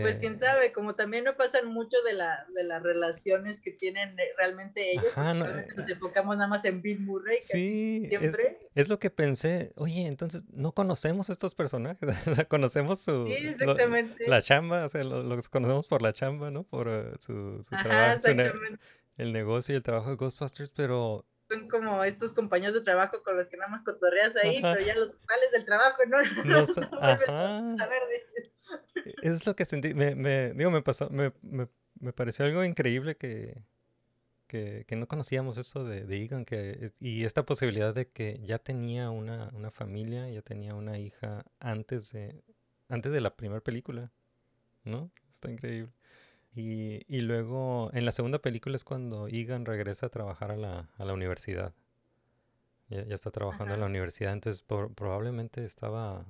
Speaker 7: Pues quién
Speaker 6: Eh,
Speaker 7: sabe, como también no pasan mucho de, la, de las relaciones que tienen eh, realmente ellos,
Speaker 6: Ajá, no,
Speaker 7: realmente
Speaker 6: eh,
Speaker 7: nos enfocamos nada más en Bill Murray, que
Speaker 6: Sí, es,
Speaker 7: siempre.
Speaker 6: es lo que pensé. Oye, entonces no conocemos a estos personajes, o sea, conocemos su
Speaker 7: Sí,
Speaker 6: lo-
Speaker 7: exactamente.
Speaker 6: la chamba, o sea, lo- los conocemos por la chamba, ¿no? Por su, su
Speaker 7: Ajá,
Speaker 6: trabajo, su ne- el negocio y el trabajo de Ghostbusters, pero
Speaker 7: Son como estos compañeros de trabajo con los que nada más cotorreas ahí,
Speaker 6: Ajá.
Speaker 7: pero ya los sales del trabajo, ¿no?
Speaker 6: no sa-
Speaker 7: vuelves
Speaker 6: ajá.
Speaker 7: a.
Speaker 6: Es lo que sentí, me, me- digo, me pasó, me, me, me pareció algo increíble que, que, que no conocíamos eso de, de Egan, que, y esta posibilidad de que ya tenía una, una familia, ya tenía una hija antes de, antes de la primera película, ¿no? Está increíble. Y, y luego, en la segunda película es cuando Egan regresa a trabajar a la, a la universidad. Ya, ya está trabajando en la universidad, entonces por- probablemente estaba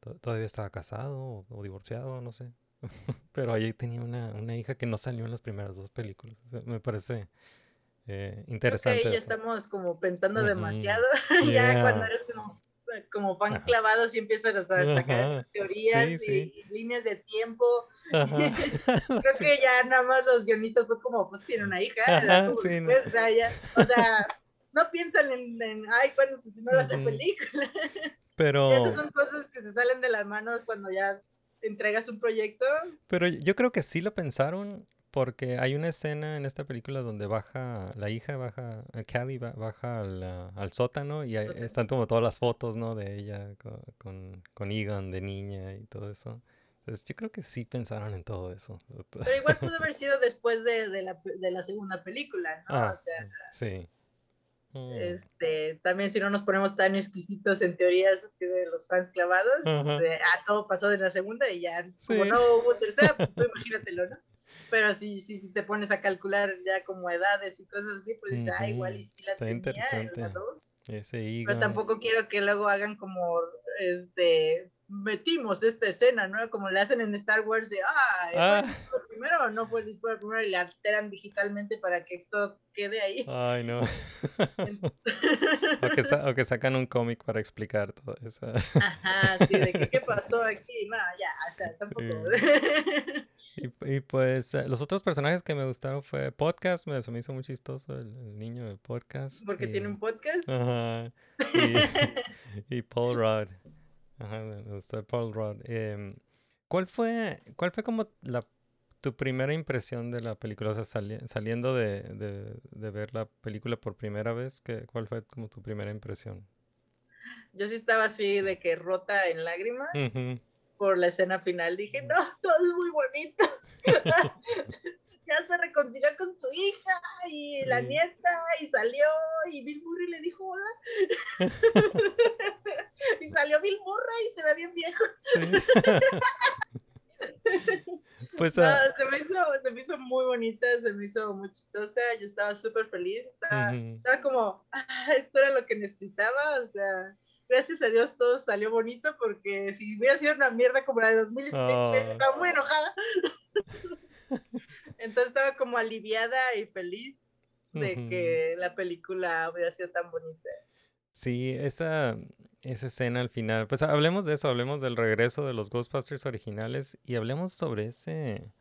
Speaker 6: to- todavía estaba casado o, o divorciado, no sé. Pero ahí tenía una, una hija que no salió en las primeras dos películas. O sea, me parece Eh,
Speaker 7: Creo que
Speaker 6: interesante
Speaker 7: ahí ya
Speaker 6: eso.
Speaker 7: estamos como pensando demasiado.
Speaker 6: Yeah.
Speaker 7: ya cuando eres como, como fan
Speaker 6: Ajá.
Speaker 7: clavado, sí empiezas a
Speaker 6: Ajá.
Speaker 7: esas teorías
Speaker 6: Sí,
Speaker 7: y,
Speaker 6: sí.
Speaker 7: y líneas de tiempo. Creo que ya nada más los guionitos fue como, pues tiene una hija.
Speaker 6: sí, no.
Speaker 7: o, sea, ya- o sea, no piensan en, en, ay, cuando se estrenó la película.
Speaker 6: Pero,
Speaker 7: Y esas son cosas que se salen de las manos cuando ya entregas un proyecto.
Speaker 6: pero yo creo que sí lo pensaron porque hay una escena en esta película donde baja, la hija baja, eh, Callie ba- baja al, ah, al sótano y
Speaker 7: Sótano.
Speaker 6: están como todas las fotos, ¿no? De ella co- con, con Egan de niña y todo eso. Entonces yo creo que sí pensaron en todo eso.
Speaker 7: Pero igual pudo haber sido después de, de, la, de la segunda película, ¿no?
Speaker 6: Ah,
Speaker 7: o sea,
Speaker 6: sí. Mm.
Speaker 7: este, también si no nos ponemos tan exquisitos en teorías así de los fans clavados, de, ah, todo pasó de la segunda y ya, como no hubo tercera, pues imagínatelo, ¿no? Pero si, si, si te pones a calcular ya como edades y cosas así, pues dices, ah, igual y sí la
Speaker 6: Está
Speaker 7: tenía en
Speaker 6: interesante.
Speaker 7: la dos.
Speaker 6: Ese
Speaker 7: Pero tampoco quiero que luego hagan como, este, metimos esta escena, ¿no? Como le hacen en Star Wars de, ah, ¿fue
Speaker 6: Ah.
Speaker 7: el disparo primero o no fue el disparo primero? Y le alteran digitalmente para que todo quede ahí.
Speaker 6: Ay, no. o, que o que sacan un cómic para explicar todo eso.
Speaker 7: Ajá, sí, de que, qué pasó aquí, no, ya, o sea, tampoco.
Speaker 6: Y, y pues eh, los otros personajes que me gustaron fue Podcast, me, me hizo muy chistoso el, el niño de Podcast.
Speaker 7: Porque
Speaker 6: y-
Speaker 7: tiene un podcast.
Speaker 6: Ajá. Y, y Paul Rudd. Ajá, me me gustó el Paul Rudd. Em, ¿cuál fue, cuál fue como la, tu primera impresión de la película? O sea, sali- saliendo de, de, de ver la película por primera vez, ¿qué, ¿cuál fue como tu primera impresión?
Speaker 7: Yo sí estaba así de que rota en lágrimas
Speaker 6: Ujú.
Speaker 7: por la escena final. Dije, no, todo es muy bonito. ya se reconcilió con su hija y la nieta y salió y Bill Murray le dijo hola. y salió Bill Murray y se ve bien viejo.
Speaker 6: Pues,
Speaker 7: No,
Speaker 6: ah,
Speaker 7: se, me hizo, se me hizo muy bonita, se me hizo muy chistosa, yo estaba súper feliz, estaba, como, ah, esto era lo que necesitaba, o sea, gracias a Dios todo salió bonito, porque si hubiera sido una mierda como la de 2016,
Speaker 6: Oh.
Speaker 7: estaba muy enojada. Entonces estaba como aliviada y feliz de que la película hubiera sido tan bonita.
Speaker 6: Sí, esa, esa escena al final. Pues hablemos de eso, hablemos del regreso de los Ghostbusters originales y hablemos sobre ese,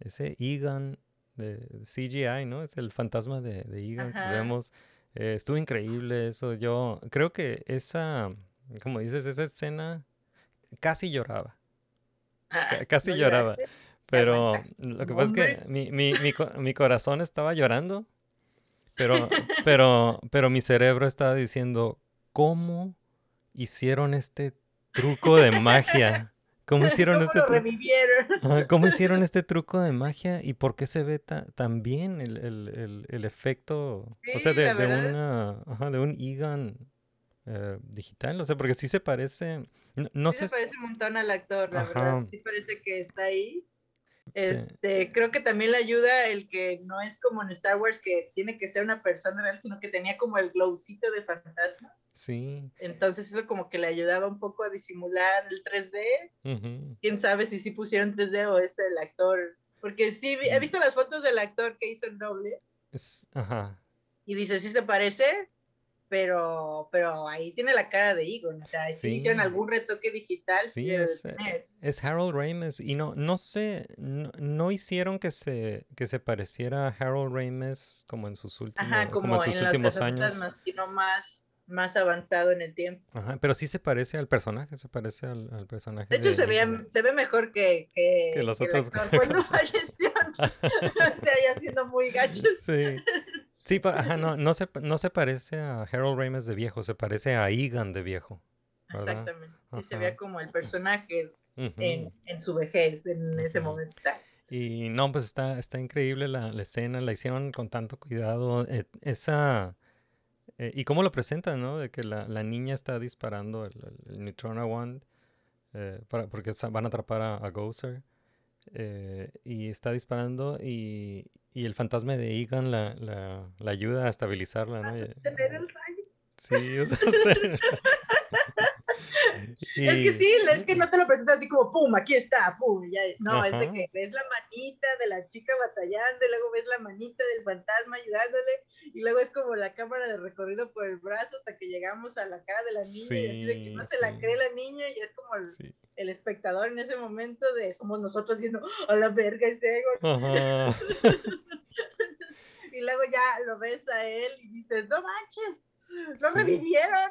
Speaker 6: ese Egon de CGI, ¿no? Es el fantasma de, de Egon que vemos. Eh, estuvo increíble eso. Yo creo que esa, como dices, esa escena casi lloraba.
Speaker 7: Ah,
Speaker 6: ca- casi
Speaker 7: ¿no
Speaker 6: lloraba.
Speaker 7: lloraste?
Speaker 6: Pero lo que pasa es que mi, mi, mi, mi corazón estaba llorando, pero, pero, pero mi cerebro estaba diciendo, ¿cómo hicieron este truco de magia? ¿Cómo hicieron
Speaker 7: ¿Cómo
Speaker 6: este truco? ¿Cómo hicieron este truco de magia y por qué se ve ta- tan bien el, el, el, el efecto? o sea,
Speaker 7: Sí,
Speaker 6: de, de
Speaker 7: verdad.
Speaker 6: una, ajá, de un Egon eh, digital, o sea, porque sí se parece, no, no
Speaker 7: sí
Speaker 6: sé,
Speaker 7: se
Speaker 6: si-
Speaker 7: parece un montón al actor, la verdad.
Speaker 6: Ajá.
Speaker 7: Sí parece que está ahí.
Speaker 6: Sí.
Speaker 7: Este, creo que también le ayuda el que no es como en Star Wars que tiene que ser una persona real, sino que tenía como el glowcito de fantasma.
Speaker 6: sí,
Speaker 7: Entonces eso como que le ayudaba un poco a disimular el 3D.
Speaker 6: ujú,
Speaker 7: Quién sabe si sí pusieron 3D o es el actor. Porque sí, he
Speaker 6: Mm.
Speaker 7: visto las fotos del actor que hizo el doble
Speaker 6: es, ajá,
Speaker 7: y dice, sí se parece, pero, pero ahí tiene la cara de Egon. O sea, si
Speaker 6: Sí.
Speaker 7: hicieron algún retoque digital, sí,
Speaker 6: es, eh,
Speaker 7: tener.
Speaker 6: es Harold Ramis y no, no sé, no, no hicieron que se, que se pareciera a Harold Ramis como en sus últimos,
Speaker 7: Ajá, como,
Speaker 6: como en sus
Speaker 7: en
Speaker 6: últimos años.
Speaker 7: sino más, más avanzado en el tiempo.
Speaker 6: Ajá, pero sí se parece al personaje, se parece al, al personaje.
Speaker 7: De hecho, se,
Speaker 6: Egon.
Speaker 7: se ve mejor que, que,
Speaker 6: Que los
Speaker 7: que el
Speaker 6: otros-
Speaker 7: actor cuando falleció. o sea, ya siendo muy gachos.
Speaker 6: Sí. Sí, pero, ajá, no, no, se, no se parece a Harold Ramis de viejo, se parece a Egan de viejo. ¿verdad?
Speaker 7: Exactamente. Y se veía como el personaje en, en su vejez, en ese momento.
Speaker 6: Y no, pues está, está increíble la, la escena, la hicieron con tanto cuidado. eh, esa. eh, y cómo lo presentan, ¿no? De que la, la niña está disparando el, el, el Neutrona Wand eh, para, porque van a atrapar a, a Gozer. Eh, y está disparando y, y el fantasma de Egan la, la, la ayuda a estabilizarla, ¿no? Y-
Speaker 7: tener el rayo.
Speaker 6: Sí, o sea, está-
Speaker 7: Es que sí, es que no te lo presentas así como, pum, aquí está, pum, ya. No, es de que ves la manita de la chica batallando, y luego ves la manita del fantasma ayudándole, y luego es como la cámara de recorrido por el brazo hasta que llegamos a la cara de la niña, y así de que no
Speaker 6: Sí,
Speaker 7: se la cree la niña, y es como el,
Speaker 6: Sí.
Speaker 7: El espectador en ese momento de somos nosotros diciendo, a la verga ese ego, y luego ya lo ves a él y dices, no manches, lo
Speaker 6: Sí.
Speaker 7: revivieron.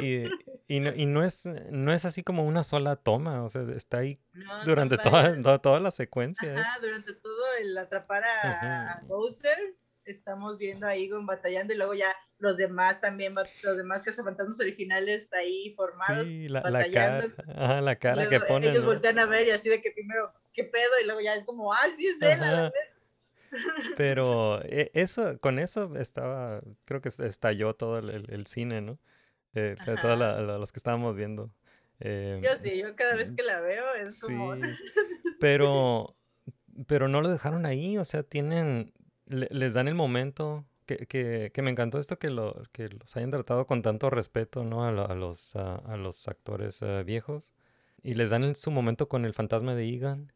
Speaker 6: Y, y no, y no es no es así como una sola toma, o sea, está ahí
Speaker 7: No,
Speaker 6: durante toda, toda, toda la secuencia.
Speaker 7: Ajá, durante todo el atrapar a, a Bowser, estamos viendo a Egon batallando y luego ya los demás también, los demás cazafantasmas originales ahí formados,
Speaker 6: Sí, la, la cara,
Speaker 7: batallando.
Speaker 6: ajá, la cara que
Speaker 7: Luego
Speaker 6: ponen.
Speaker 7: Ellos
Speaker 6: ¿no?
Speaker 7: voltean a ver y así de que primero, ¿qué pedo? Y luego ya es como, ah, sí es él, a la
Speaker 6: Ajá.
Speaker 7: vez.
Speaker 6: Pero eh, eso, con eso estaba, creo que estalló todo el, el- el cine, ¿no? Eh, todos los que estábamos viendo. Eh,
Speaker 7: Yo sí, yo cada vez que la veo es
Speaker 6: sí,
Speaker 7: como,
Speaker 6: pero, pero no lo dejaron ahí, o sea, tienen, le- les dan el momento, que, que, que me encantó esto que, lo, que los hayan tratado con tanto respeto, ¿no? A, a los, a, a los actores eh, viejos. Y les dan el- su momento con el fantasma de Egan.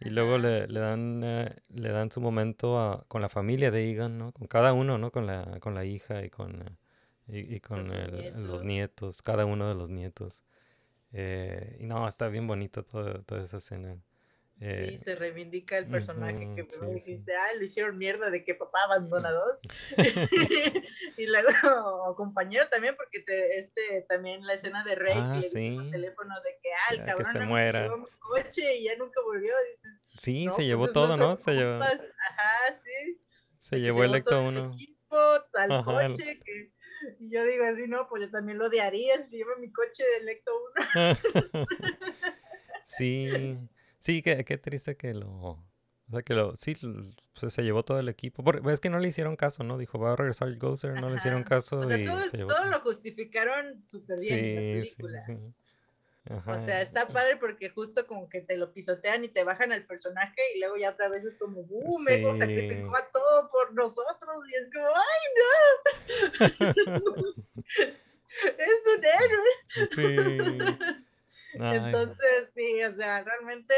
Speaker 6: Y luego le, le dan, eh, le dan su momento a- con la familia de Egan, ¿no? Con cada uno, ¿no? Con la, con la hija y con, eh, y, y con el- los
Speaker 7: nietos.
Speaker 6: nietos, cada uno de los nietos. Eh, y no, está bien bonito todo- toda esa escena.
Speaker 7: Sí,
Speaker 6: Eh,
Speaker 7: se reivindica el personaje
Speaker 6: ujú,
Speaker 7: que
Speaker 6: sí,
Speaker 7: primero
Speaker 6: sí.
Speaker 7: dijiste, ah, lo hicieron mierda de que papá abandonador. y luego, compañero también, porque te, este, también la escena de Rey,
Speaker 6: Ah,
Speaker 7: que
Speaker 6: sí.
Speaker 7: teléfono de que, ah, el
Speaker 6: Ya, que
Speaker 7: cabrón
Speaker 6: se
Speaker 7: nada más
Speaker 6: muera.
Speaker 7: llevó mi coche y ya nunca volvió. Dices,
Speaker 6: sí,
Speaker 7: no,
Speaker 6: se
Speaker 7: pues
Speaker 6: llevó todo, ¿no? Se llevó.
Speaker 7: Ajá, sí.
Speaker 6: se
Speaker 7: que
Speaker 6: llevó el Ecto
Speaker 7: todo el
Speaker 6: 1.
Speaker 7: equipo, tal
Speaker 6: Ajá, el-
Speaker 7: coche, que... Y yo digo así, no, pues yo también lo odiaría si llevo mi coche de Electo 1.
Speaker 6: Sí, sí, qué, qué triste que lo, o sea, que lo, sí, pues, se llevó todo el equipo. Porque es que no le hicieron caso, ¿no? Dijo, va a regresar Gozer, no le hicieron caso
Speaker 7: O sea,
Speaker 6: y
Speaker 7: todo,
Speaker 6: se llevó
Speaker 7: todo
Speaker 6: todo.
Speaker 7: lo justificaron súper bien en la
Speaker 6: Sí, sí,
Speaker 7: película.
Speaker 6: sí.
Speaker 7: O sea, está padre porque justo como que te lo pisotean y te bajan al personaje y luego ya otra vez es como, ¡uh!
Speaker 6: Sí.
Speaker 7: sacrificó a todo por nosotros y es como, ¡ay, no! ¡Es un héroe!
Speaker 6: Ay,
Speaker 7: Entonces, sí, o sea, realmente,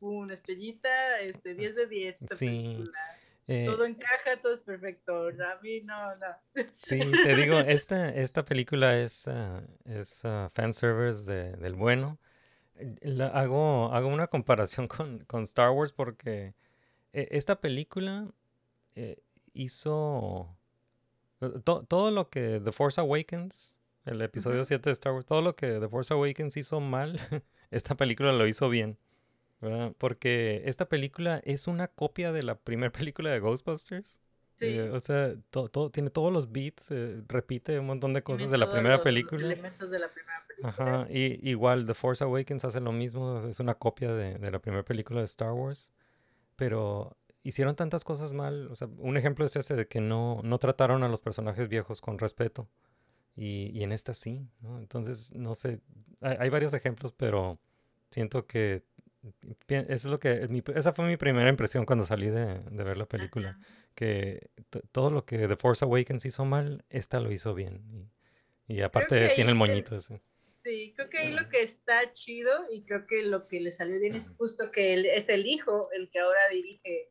Speaker 7: una estrellita, este, 10 de 10. esta
Speaker 6: Sí.
Speaker 7: película.
Speaker 6: eh,
Speaker 7: Todo encaja, todo es perfecto. A mí no, no.
Speaker 6: Sí, te digo, esta, esta película es, ah, es ah, fanservice de, del bueno. La- hago, hago una comparación con, con Star Wars porque eh, esta película eh, hizo to- todo lo que The Force Awakens, el episodio 7 de Star Wars, todo lo que The Force Awakens hizo mal, esta película lo hizo bien. ¿verdad? Porque esta película es una copia de la primera película de Ghostbusters.
Speaker 7: Sí.
Speaker 6: Eh, o sea, todo, tiene todos los beats, eh, repite un montón de cosas de la primera película.
Speaker 7: elementos de la primera película.
Speaker 6: Ajá, y igual The Force Awakens hace lo mismo, es una copia de, de la primera película de Star Wars, pero hicieron tantas cosas mal, o sea, un ejemplo es ese de que no, no trataron a los personajes viejos con respeto, y, y en esta sí, ¿no? Entonces, no sé, hay, hay varios ejemplos, pero siento que eso es lo que, mi- esa fue mi primera impresión cuando salí de, de ver la película,
Speaker 7: Ajá.
Speaker 6: que todo lo que The Force Awakens hizo mal, esta lo hizo bien, y, y aparte tiene el moñito ese.
Speaker 7: Sí, creo que ahí lo que está chido y creo que lo que le salió bien es justo que él es el hijo el que ahora dirige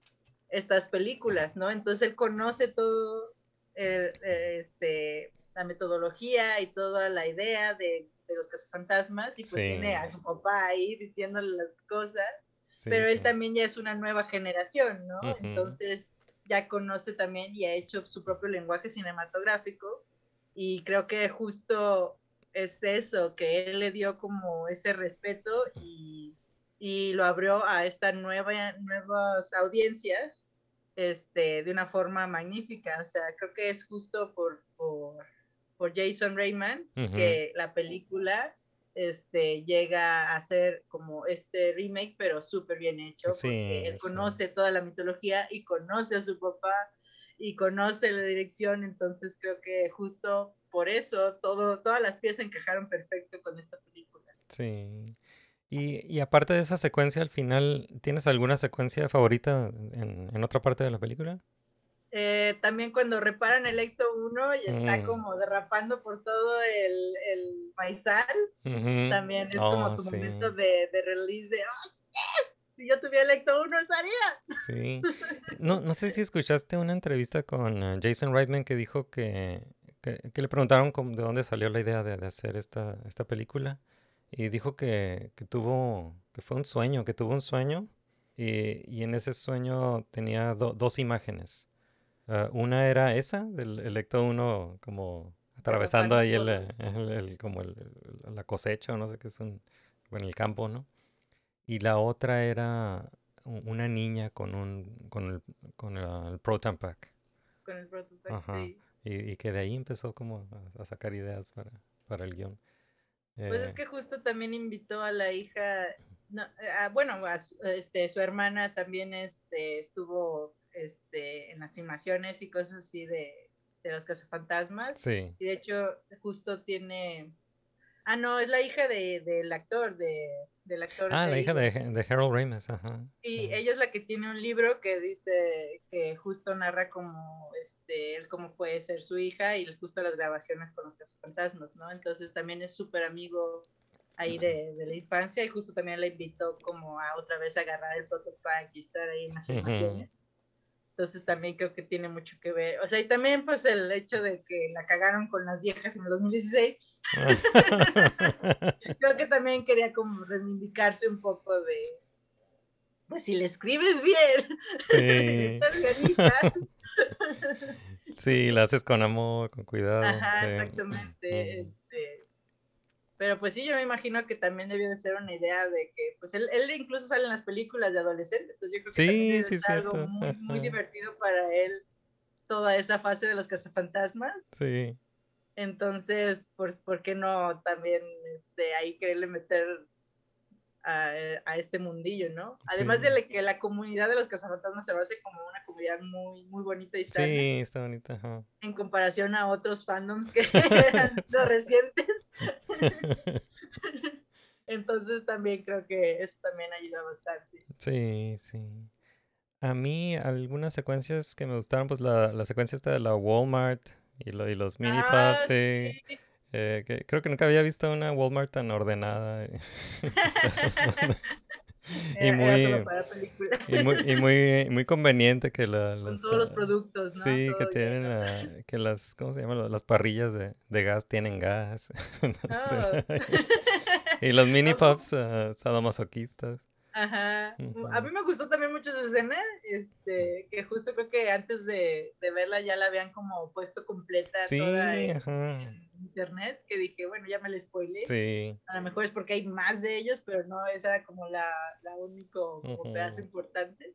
Speaker 7: estas películas, ¿no? Entonces él conoce todo, el, eh, este, la metodología y toda la idea de, de los cazafantasmas y pues
Speaker 6: Sí.
Speaker 7: tiene a su papá ahí diciéndole las cosas,
Speaker 6: Sí,
Speaker 7: pero él
Speaker 6: sí.
Speaker 7: también ya es una nueva generación, ¿no?
Speaker 6: Ujú.
Speaker 7: Entonces ya conoce también y ha hecho su propio lenguaje cinematográfico y creo que justo es eso, que él le dio como ese respeto y, y lo abrió a esta nueva, nuevas audiencias este, de una forma magnífica. O sea, creo que es justo por, por, por Jason
Speaker 6: Ujú.
Speaker 7: que la película este, llega a ser como este remake, pero súper bien hecho,
Speaker 6: Sí,
Speaker 7: porque él
Speaker 6: sí.
Speaker 7: conoce toda la mitología y conoce a su papá y conoce la dirección, entonces creo que justo por eso todo, todas las piezas encajaron perfecto con esta película.
Speaker 6: Sí. Y, y aparte de esa secuencia al final, ¿tienes alguna secuencia favorita en, en otra parte de la película?
Speaker 7: Eh, también cuando reparan el Ecto 1 y está
Speaker 6: Mm.
Speaker 7: como derrapando por todo el, el maizal,
Speaker 6: Ujú.
Speaker 7: también es
Speaker 6: Oh,
Speaker 7: como tu
Speaker 6: sí.
Speaker 7: momento de, de release de, ¡ah, sí! Si yo tuviera el Ecto 1, eso haría.
Speaker 6: Sí. No, no sé si escuchaste una entrevista con eh, Jason Reitman que dijo que, que, que le preguntaron de dónde salió la idea de, de hacer esta, esta película. Y dijo que, que tuvo, que fue un sueño, que tuvo un sueño. Y, y en ese sueño tenía do- dos imágenes. Ah, una era esa, del Electo 1 como atravesando ahí el, eh, el- el- como la cosecha o no sé qué es un, en el campo, ¿no? Y la otra era una niña con un con el, con el, Proton Pack.
Speaker 7: Con el prototype,
Speaker 6: Ajá.
Speaker 7: sí.
Speaker 6: Y, y que de ahí empezó como a, a sacar ideas para, para el guion.
Speaker 7: Pues es
Speaker 6: Eh,
Speaker 7: que justo también invitó a la hija, no, eh, a- bueno, a este, su hermana también este, estuvo este, en las filmaciones y cosas así de, de los cazafantasmas.
Speaker 6: Sí.
Speaker 7: Y de hecho, justo tiene. Ah, no, es la hija de, del actor, de, del actor.
Speaker 6: Ah, la hija de, de Harold Ramis, ajá.
Speaker 7: Y ella es la que tiene un libro que dice que justo narra como este él cómo puede ser su hija y justo las grabaciones con los cazafantasmas, ¿no? Entonces también es súper amigo ahí de, de la infancia y justo también la invitó como a otra vez agarrar el protopack y estar ahí en las filmaciones. Entonces también creo que tiene mucho que ver. O sea, y también pues el hecho de que la cagaron con las viejas en el 2016. creo que también quería como reivindicarse un poco de, pues si le escribes bien,
Speaker 6: Sí. Sí, la haces con amor, con cuidado.
Speaker 7: Ajá, exactamente.
Speaker 6: Ujú.
Speaker 7: Pero pues sí, yo me imagino que también debió de ser una idea de que, pues él, él incluso sale en las películas de adolescente, entonces yo creo que
Speaker 6: Sí,
Speaker 7: también debe
Speaker 6: sí,
Speaker 7: algo muy, muy divertido para él toda esa fase de los cazafantasmas.
Speaker 6: Sí.
Speaker 7: Entonces, pues, ¿por qué no también este, ahí quererle meter a, a este mundillo, ¿no? Además
Speaker 6: Sí.
Speaker 7: de que la comunidad de los cazafantasmas se hace como una comunidad muy, muy bonita y sana
Speaker 6: Sí, está bonita, ajá.
Speaker 7: en comparación a otros fandoms que han sido recientes. Entonces también creo que eso también ayuda bastante.
Speaker 6: Sí, sí. A mí algunas secuencias que me gustaron, pues la, la secuencia esta de la Walmart y, lo, y los mini
Speaker 7: Ah,
Speaker 6: pubs, sí. Eh, que creo que nunca había visto una Walmart tan ordenada. y- muy, y muy, y muy, muy conveniente que la,
Speaker 7: Con
Speaker 6: los,
Speaker 7: todos los
Speaker 6: ah,
Speaker 7: productos, ¿no?
Speaker 6: Sí, que tienen, que las, ¿cómo se llaman? Las parrillas de, de gas tienen gas.
Speaker 7: Oh.
Speaker 6: y los mini
Speaker 7: No,
Speaker 6: puffs ah, sadomasoquistas.
Speaker 7: Ajá. A mí me gustó también mucho esa escena, este, que justo creo que antes de, de verla ya la habían como puesto completa
Speaker 6: Sí,
Speaker 7: toda en, en internet, que dije, bueno, ya me la spoilé.
Speaker 6: Sí.
Speaker 7: A lo mejor es porque hay más de ellos, pero no, esa era como la, la único como pedazo importante.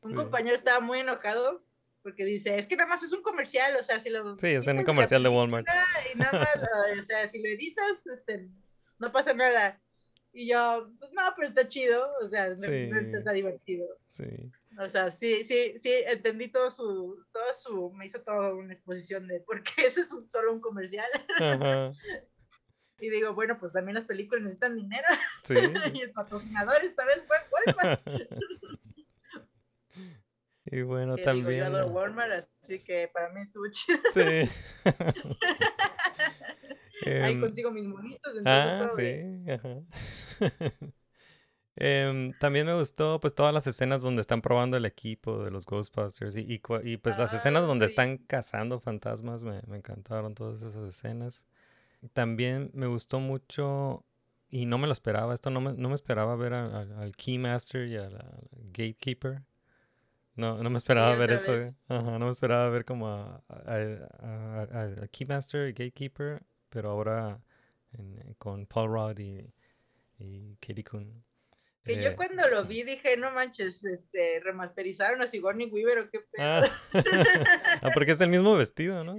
Speaker 7: Un
Speaker 6: Sí.
Speaker 7: compañero estaba muy enojado porque dice, es que nada más es un comercial, o sea, si lo...
Speaker 6: Sí, es un comercial de Walmart.
Speaker 7: Y nada o sea, si lo editas, este, no pasa nada. Y yo, pues no, pero está chido, o sea, me-
Speaker 6: Sí.
Speaker 7: me- está divertido.
Speaker 6: Sí.
Speaker 7: O sea, sí, sí, sí, entendí todo su, todo su, me hizo toda una exposición de por qué eso es un- solo un comercial.
Speaker 6: Ajá.
Speaker 7: Y digo, bueno, pues también las películas necesitan dinero.
Speaker 6: Sí.
Speaker 7: y el patrocinador esta vez fue Walmart.
Speaker 6: Y bueno,
Speaker 7: Que digo, yo
Speaker 6: también. ah,
Speaker 7: Walmart, así que para mí estuvo chido.
Speaker 6: Sí.
Speaker 7: Ahí
Speaker 6: Em,
Speaker 7: consigo mis monitos.
Speaker 6: Ah, sí, ajá. Em, también me gustó pues todas las escenas donde están probando el equipo de los Ghostbusters y, y, pues las escenas donde
Speaker 7: sí.
Speaker 6: están cazando fantasmas, me, me encantaron todas esas escenas. También me gustó mucho y no me lo esperaba, esto no me, no me esperaba ver al, Keymaster y al, Gatekeeper. No, no me esperaba ver eso. Ajá, no me esperaba ver como a Keymaster y Gatekeeper, pero ahora en- con Paul Rudd y, y Katie Coon.
Speaker 7: Que
Speaker 6: Eh,
Speaker 7: yo cuando lo vi dije, no manches, este, remasterizaron a Sigourney Weaver o qué pedo.
Speaker 6: Ah. ah, porque es el mismo vestido, ¿no?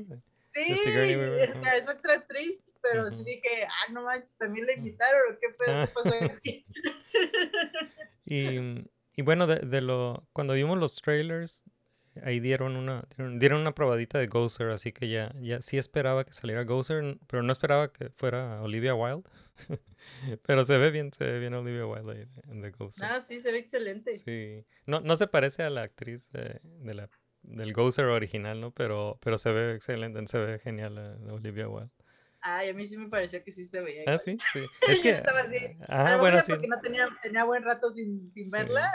Speaker 7: Sí, esta es otra actriz, pero sí dije, ah, no manches, también la invitaron o qué pedo, ¿qué pasó aquí?
Speaker 6: Y, y bueno, de, de lo cuando vimos los trailers, ahí dieron una dieron, una probadita de Gozer, así que ya, ya sí esperaba que saliera Gozer, pero no esperaba que fuera Olivia Wilde. pero se ve bien, se ve bien Olivia Wilde en The Gozer.
Speaker 7: Ah, sí, se ve excelente.
Speaker 6: Sí. No, no se parece a la actriz de, de la del Gozer original, ¿no? Pero, pero se ve excelente, se ve genial la Olivia Wilde.
Speaker 7: Ay, a mí sí me pareció que sí se veía.
Speaker 6: Ah,
Speaker 7: igual.
Speaker 6: sí, sí.
Speaker 7: Yo
Speaker 6: Es que,
Speaker 7: estaba así.
Speaker 6: ah,
Speaker 7: a lo
Speaker 6: bueno, sí.
Speaker 7: porque no tenía, tenía buen rato sin, sin
Speaker 6: Sí.
Speaker 7: verla.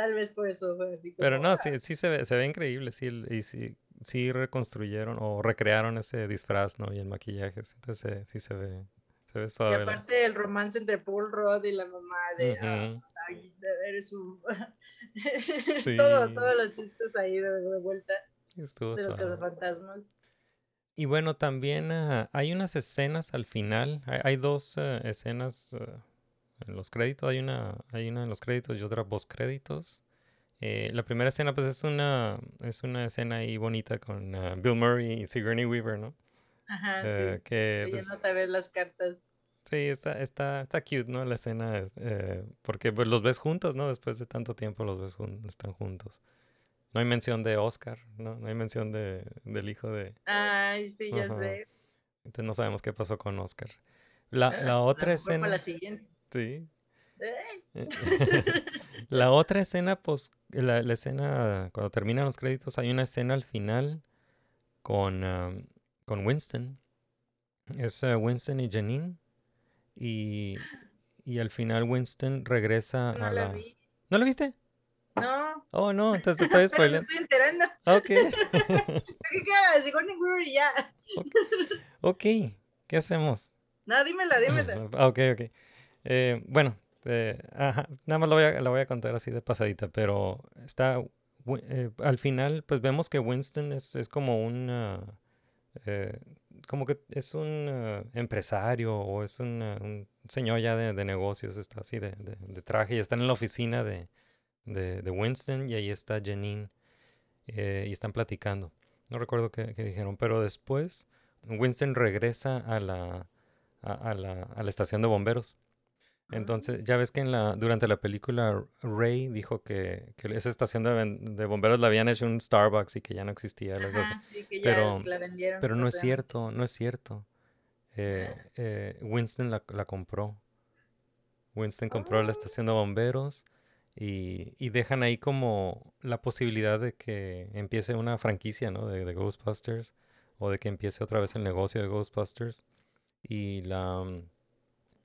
Speaker 7: Tal vez por eso fue así como.
Speaker 6: Pero no,
Speaker 7: ah,
Speaker 6: sí, sí se ve, se ve increíble, sí, y sí, sí reconstruyeron o recrearon ese disfraz, ¿no? Y el maquillaje, entonces sí se ve, se ve
Speaker 7: Y
Speaker 6: suave. la-
Speaker 7: aparte el romance entre Paul Rudd y la mamá de. ah,
Speaker 6: Ujú.
Speaker 7: ay, eres un.
Speaker 6: Sí.
Speaker 7: Todo, todos los chistes ahí de, de vuelta
Speaker 6: Estuvo
Speaker 7: de los cazafantasmas.
Speaker 6: Y bueno, también ah, hay unas escenas al final. Hay, hay dos eh, escenas eh, en los créditos. Hay una, hay una en los créditos y otra post créditos. Eh, la primera escena, pues es una, es una escena ahí bonita con ah, Bill Murray y Sigourney Weaver, ¿no?
Speaker 7: Ajá,
Speaker 6: Eh,
Speaker 7: sí.
Speaker 6: que pues,
Speaker 7: vez las cartas.
Speaker 6: sí, está, está, está cute, ¿no? La escena, es, eh, porque pues, los ves juntos, ¿no? Después de tanto tiempo los ves jun- están juntos. No hay mención de Oscar, ¿no? No hay mención de, del hijo de,
Speaker 7: Ay, sí, ya
Speaker 6: Ajá.
Speaker 7: sé.
Speaker 6: Entonces no sabemos qué pasó con Oscar. La,
Speaker 7: Ah,
Speaker 6: la otra escena.
Speaker 7: la siguiente.
Speaker 6: Sí.
Speaker 7: Eh,
Speaker 6: la otra escena, pues, la, la escena, cuando terminan los créditos, hay una escena al final con, um, con Winston. Es uh, Winston y Janine. Y, y al final Winston regresa
Speaker 7: No
Speaker 6: a
Speaker 7: la
Speaker 6: la...
Speaker 7: vi.
Speaker 6: ¿No la viste?
Speaker 7: No.
Speaker 6: Oh, no, entonces te estoy spoileando.
Speaker 7: estoy enterando.
Speaker 6: Ok.
Speaker 7: ¿Qué queda? Y ya.
Speaker 6: ok, ¿qué hacemos?
Speaker 7: No, dímela, dímela.
Speaker 6: Ah, Ok, ok. Eh, bueno, eh, nada más lo voy a, la voy a contar así de pasadita, pero está, eh, al final, pues vemos que Winston es, como un, eh, como que es un empresario o es un, señor ya de, negocios, está así de, traje y está en la oficina de, Winston y ahí está Janine y están platicando. No recuerdo qué, dijeron, pero después Winston regresa a la, a la, a la estación de bomberos. Entonces, ya ves que en la, durante la película Ray dijo que, que esa estación de, bomberos la habían hecho un Starbucks y que ya no existía.
Speaker 7: Ajá, sí, que ya
Speaker 6: Pero,
Speaker 7: la vendieron.
Speaker 6: pero no es cierto, no es cierto. Eh, eh, Winston la, la compró. Winston compró la estación de bomberos y, y dejan ahí como la posibilidad de que empiece una franquicia, ¿no? De, de Ghostbusters o de que empiece otra vez el negocio de Ghostbusters. Y la...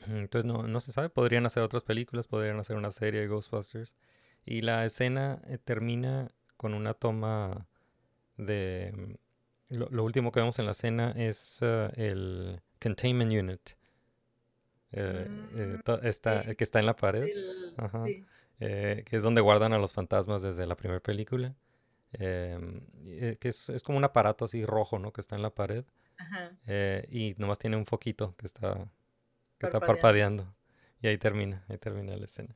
Speaker 6: mm, Entonces no, no se sabe, podrían hacer otras películas, podrían hacer una serie de Ghostbusters. Y la escena eh, termina con una toma de... mm, Lo, lo último que vemos en la escena es eh, el containment unit. eh, eh, to- está,
Speaker 7: sí.
Speaker 6: que está en la pared.
Speaker 7: El-
Speaker 6: Ajá.
Speaker 7: sí.
Speaker 6: eh, que es donde guardan a los fantasmas desde la primera película. em, que es, es como un aparato así rojo, ¿no? Que está en la pared.
Speaker 7: Ajá.
Speaker 6: y nomás tiene un foquito que está, que está
Speaker 7: Parpadeando.
Speaker 6: Y ahí termina, ahí termina la escena.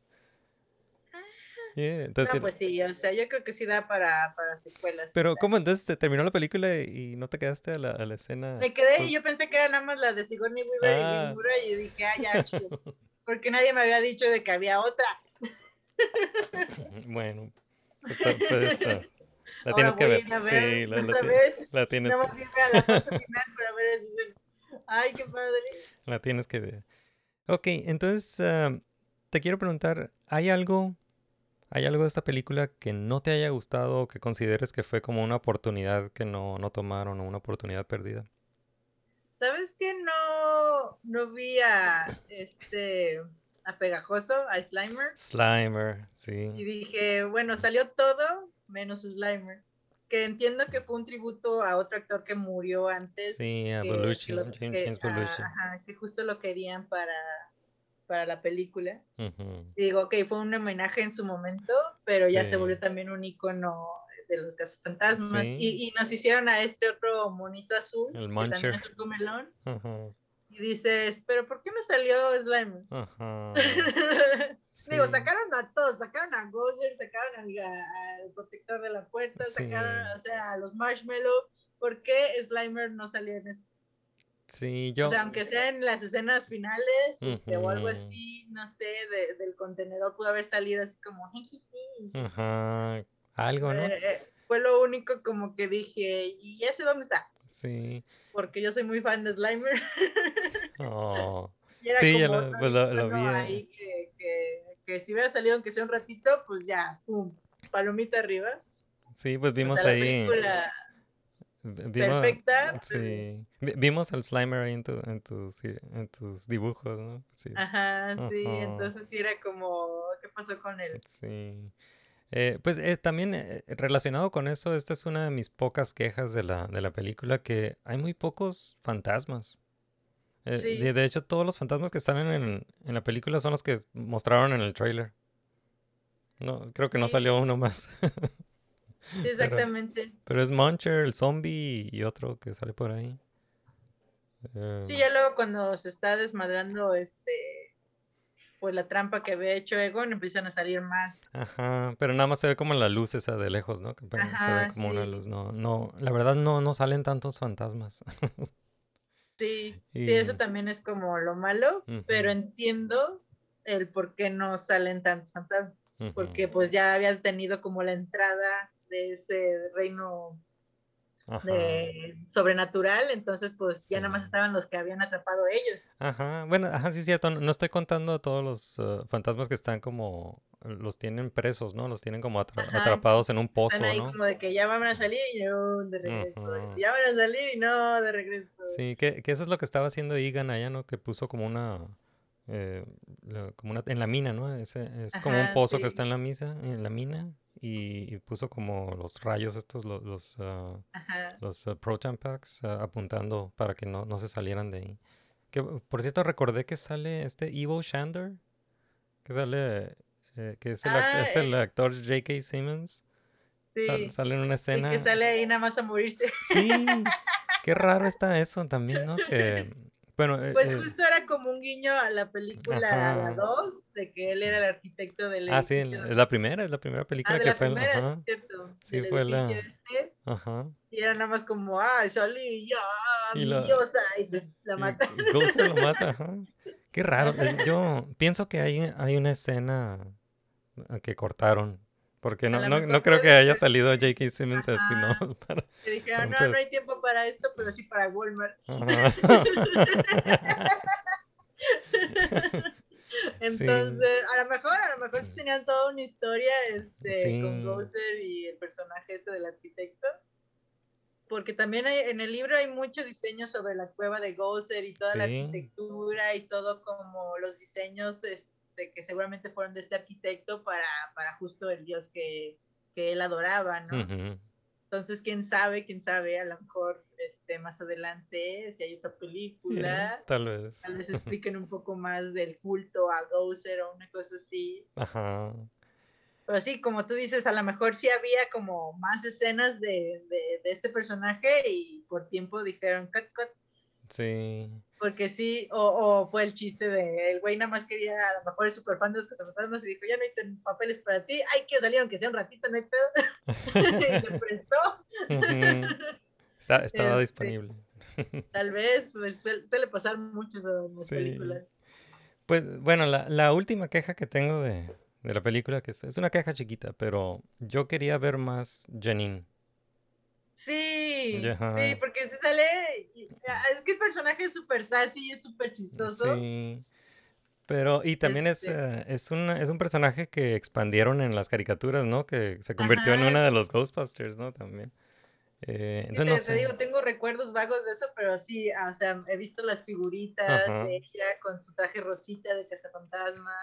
Speaker 6: Yeah, entonces
Speaker 7: No, pues sí, o sea, yo creo que sí da para, para secuelas.
Speaker 6: Pero ¿cómo entonces se terminó la película y no te quedaste a la, a la escena?
Speaker 7: Me quedé
Speaker 6: Pues-
Speaker 7: y yo pensé que era nada más la de Sigourney Weaver y
Speaker 6: Ah.
Speaker 7: Bill Murray y dije, ah, ya, chido. Porque nadie me había dicho de que había otra.
Speaker 6: Bueno, pues, ah, la
Speaker 7: Ahora
Speaker 6: tienes que
Speaker 7: voy a
Speaker 6: ver.
Speaker 7: ver
Speaker 6: Sí, la, la la tienes
Speaker 7: Nada
Speaker 6: que,
Speaker 7: a la foto final para ver escena. Ay, qué padre.
Speaker 6: la tienes que ver. Ok, entonces ah, te quiero preguntar, ¿hay algo, hay algo de esta película que no te haya gustado o que consideres que fue como una oportunidad que no, no tomaron o una oportunidad perdida?
Speaker 7: ¿Sabes que no, no vi a este a Pegajoso, a Slimer?
Speaker 6: Slimer,
Speaker 7: Y
Speaker 6: sí.
Speaker 7: dije, bueno, salió todo menos Slimer. Que entiendo que fue un tributo a otro actor que murió antes.
Speaker 6: Sí, a Belushi, James,
Speaker 7: que-
Speaker 6: James Belushi.
Speaker 7: ajá, que justo lo querían para, para la película. Y digo, ok, fue un homenaje en su momento, pero ya se volvió también un icono de los cazafantasmas.
Speaker 6: Sí.
Speaker 7: Y, y nos hicieron a este otro monito azul,
Speaker 6: El
Speaker 7: que
Speaker 6: Muncher.
Speaker 7: también es un comelón.
Speaker 6: Ajá,
Speaker 7: Y dices, pero ¿por qué no salió Slimer?
Speaker 6: ajá. Sí.
Speaker 7: sacaron a todos, sacaron a Gozer, sacaron al, protector de la puerta, sacaron, o sea, a los Marshmallow. ¿Por qué Slimer no salió en esto?
Speaker 6: Sí, yo.
Speaker 7: O sea, aunque sea en las escenas finales este, o algo así, no sé, de- del contenedor pudo haber salido así como.
Speaker 6: Ajá, algo, ¿no?
Speaker 7: Eh, eh, fue lo único como que dije, ¿y ese dónde está?
Speaker 6: Sí.
Speaker 7: Porque yo soy muy fan de Slimer.
Speaker 6: Oh. Sí, lo,
Speaker 7: otro
Speaker 6: pues lo, lo
Speaker 7: icono
Speaker 6: vi. eh,
Speaker 7: ahí que, que, que si hubiera salido aunque sea un ratito, pues ya, pum, palomita arriba.
Speaker 6: Sí, pues
Speaker 7: O
Speaker 6: vimos
Speaker 7: sea, la
Speaker 6: ahí.
Speaker 7: película
Speaker 6: vi- vimos-
Speaker 7: perfecta,
Speaker 6: Sí. Vi- Vimos al Slimer ahí en, tu- en tus, en tus dibujos, ¿no? Sí.
Speaker 7: Ajá, sí, entonces sí era como, ¿qué pasó con él?
Speaker 6: Sí. Eh, pues eh, también eh, relacionado con eso, esta es una de mis pocas quejas de la, de la película, que hay muy pocos fantasmas. Eh,
Speaker 7: Sí.
Speaker 6: de, de hecho, todos los fantasmas que están en, en la película son los que mostraron en el trailer. No, creo que no
Speaker 7: Sí.
Speaker 6: salió uno más. Pero-
Speaker 7: exactamente.
Speaker 6: Pero es Muncher, el zombie y otro que sale por ahí. Eh,
Speaker 7: Sí, ya luego cuando se está desmadrando este pues la trampa que había hecho Egon empiezan a salir más.
Speaker 6: Ajá, pero nada más se ve como la luz esa de lejos, ¿no? Se ve como una luz. No, no, la verdad no, no salen tantos fantasmas.
Speaker 7: Sí,
Speaker 6: Y-
Speaker 7: sí, eso también es como lo malo, pero entiendo el por qué no salen tantos fantasmas, porque pues ya habían tenido como la entrada de ese reino. De sobrenatural, entonces pues ya nada más estaban los que habían atrapado ellos.
Speaker 6: Ajá, bueno, ajá, sí, cierto. No no estoy contando a todos los eh, fantasmas que están como, los tienen presos, ¿no? Los tienen como atra-
Speaker 7: Ajá,
Speaker 6: atrapados en un pozo,
Speaker 7: Están ahí
Speaker 6: ¿no?
Speaker 7: como de que ya van a salir y no de regreso, ya van a salir y no de regreso.
Speaker 6: Sí, que, que eso es lo que estaba haciendo Egan allá, ¿no? Que puso como una, eh, como una, en la mina, ¿no? Ese, es como un pozo que está en la misa, en la mina, y, y puso como los rayos estos, los, los, ah,
Speaker 7: Ajá.
Speaker 6: los ah, proton packs ah, apuntando para que no, no se salieran de ahí. Que, por cierto, recordé que sale este Evo Shander, que sale, eh, que es el,
Speaker 7: Ah,
Speaker 6: es el
Speaker 7: eh.
Speaker 6: actor J.K. Simmons. Sal-
Speaker 7: Sí.
Speaker 6: sale en una escena.
Speaker 7: que sale ahí nada más a morirse.
Speaker 6: Sí, qué raro está eso también, ¿no? Que, bueno, eh,
Speaker 7: Pues
Speaker 6: eh,
Speaker 7: justo era como un guiño a la película, a la
Speaker 6: Ajá.
Speaker 7: 2, de que él era el arquitecto del
Speaker 6: ah, sí,
Speaker 7: edificio.
Speaker 6: es la primera, es la primera
Speaker 7: Ah,
Speaker 6: película
Speaker 7: de
Speaker 6: que
Speaker 7: la
Speaker 6: fue.
Speaker 7: primera,
Speaker 6: ajá,
Speaker 7: es cierto.
Speaker 6: sí, fue la.
Speaker 7: este,
Speaker 6: Ajá.
Speaker 7: y era nada más como, ah, salí yo,
Speaker 6: Y la-
Speaker 7: diosa, y la mata.
Speaker 6: Gozer lo mata, ajá. Qué raro. Yo pienso que hay, hay una escena ah, que cortaron. Porque no, no, no creo que haya salido J.K. Simmons así,
Speaker 7: Ajá.
Speaker 6: ¿no? Para-
Speaker 7: Que dijeron, no,
Speaker 6: Entonces-
Speaker 7: no hay tiempo para esto, pero sí para Walmart. Entonces, a lo mejor, a lo mejor sí tenían toda una historia este, con
Speaker 6: Sí.
Speaker 7: Gozer y el personaje este del arquitecto. Porque también hay- en el libro hay mucho diseño sobre la cueva de Gozer y toda la
Speaker 6: Sí.
Speaker 7: arquitectura y todo como los diseños este, que seguramente fueron de este arquitecto para, para justo el dios que, que él adoraba, ¿no?
Speaker 6: Ujú.
Speaker 7: Entonces, quién sabe, quién sabe, a lo mejor este, más adelante, si hay otra película,
Speaker 6: Tal vez.
Speaker 7: tal vez expliquen un poco más del culto a Gozer o una cosa así.
Speaker 6: Ajá.
Speaker 7: Pero sí, como tú dices, a lo mejor sí había como más escenas de, de, de este personaje y por tiempo dijeron cut, cut,
Speaker 6: Sí.
Speaker 7: Porque sí, o, o fue el chiste de el güey nada más quería, a lo mejor es súper fan de los cazafantasmas y dijo, ya no hay papeles para ti, ay, quiero salir aunque sea un ratito, no hay pedo. y se prestó.
Speaker 6: Está- estaba
Speaker 7: Este,
Speaker 6: disponible.
Speaker 7: Tal vez, pues suele, suele pasar mucho eso en las
Speaker 6: Sí.
Speaker 7: películas.
Speaker 6: Pues bueno, la, la última queja que tengo de, de la película, que es, es una queja chiquita, pero yo quería ver más Janine.
Speaker 7: Sí, sí, porque se sale, y- es que el personaje es súper sassy, es súper chistoso.
Speaker 6: Sí. Pero, y también es, eh, es, un, es un personaje que expandieron en las caricaturas, ¿no? Que se convirtió en una de los Ghostbusters, ¿no? También. Eh,
Speaker 7: Sí,
Speaker 6: entonces,
Speaker 7: te,
Speaker 6: no
Speaker 7: te digo, tengo recuerdos vagos de eso, pero sí, o sea, he visto las figuritas
Speaker 6: Ajá.
Speaker 7: de ella con su traje rosita de cazafantasma.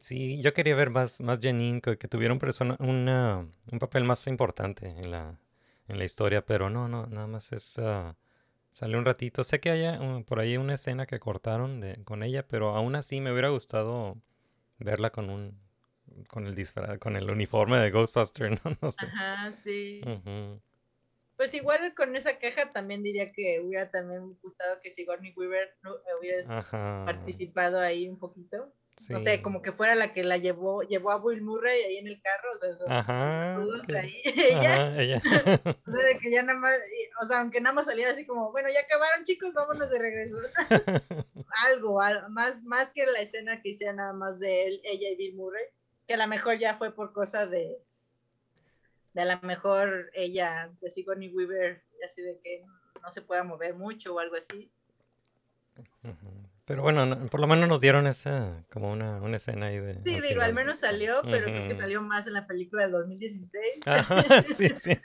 Speaker 6: Sí, yo quería ver más, más Janine, que, que tuviera un, persona, una, un papel más importante en la, en la historia, pero no, no, nada más es... ah, sale un ratito. Sé que hay uh, por ahí una escena que cortaron de, con ella, pero aún así me hubiera gustado verla con un... con el disfraz, con el uniforme de Ghostbuster, ¿no? No sé.
Speaker 7: Ajá, sí. Pues igual con esa queja también diría que hubiera también gustado que Sigourney Weaver no, hubiera
Speaker 6: Ajá.
Speaker 7: participado ahí un poquito.
Speaker 6: Sí.
Speaker 7: No sé, como que fuera la que la llevó, llevó a Will Murray ahí en el carro, o sea, son-
Speaker 6: Ajá.
Speaker 7: todos
Speaker 6: que-
Speaker 7: ahí, ella.
Speaker 6: Ajá, ella.
Speaker 7: O sea, de que ya nada más, y- o sea, aunque nada más saliera así como, bueno, ya acabaron chicos, vámonos de regreso. Algo, al- más, más que la escena que hiciera nada más de él, ella y Bill Murray, que a lo mejor ya fue por cosa de, de a lo mejor ella, de Sigourney Weaver, así de que no se pueda mover mucho o algo así.
Speaker 6: Ujú. Pero bueno, no- por lo menos nos dieron esa, como una, una escena ahí de...
Speaker 7: Sí, digo, al menos salió, pero creo que salió más en la película del 2016
Speaker 6: Ajá, sí, sí.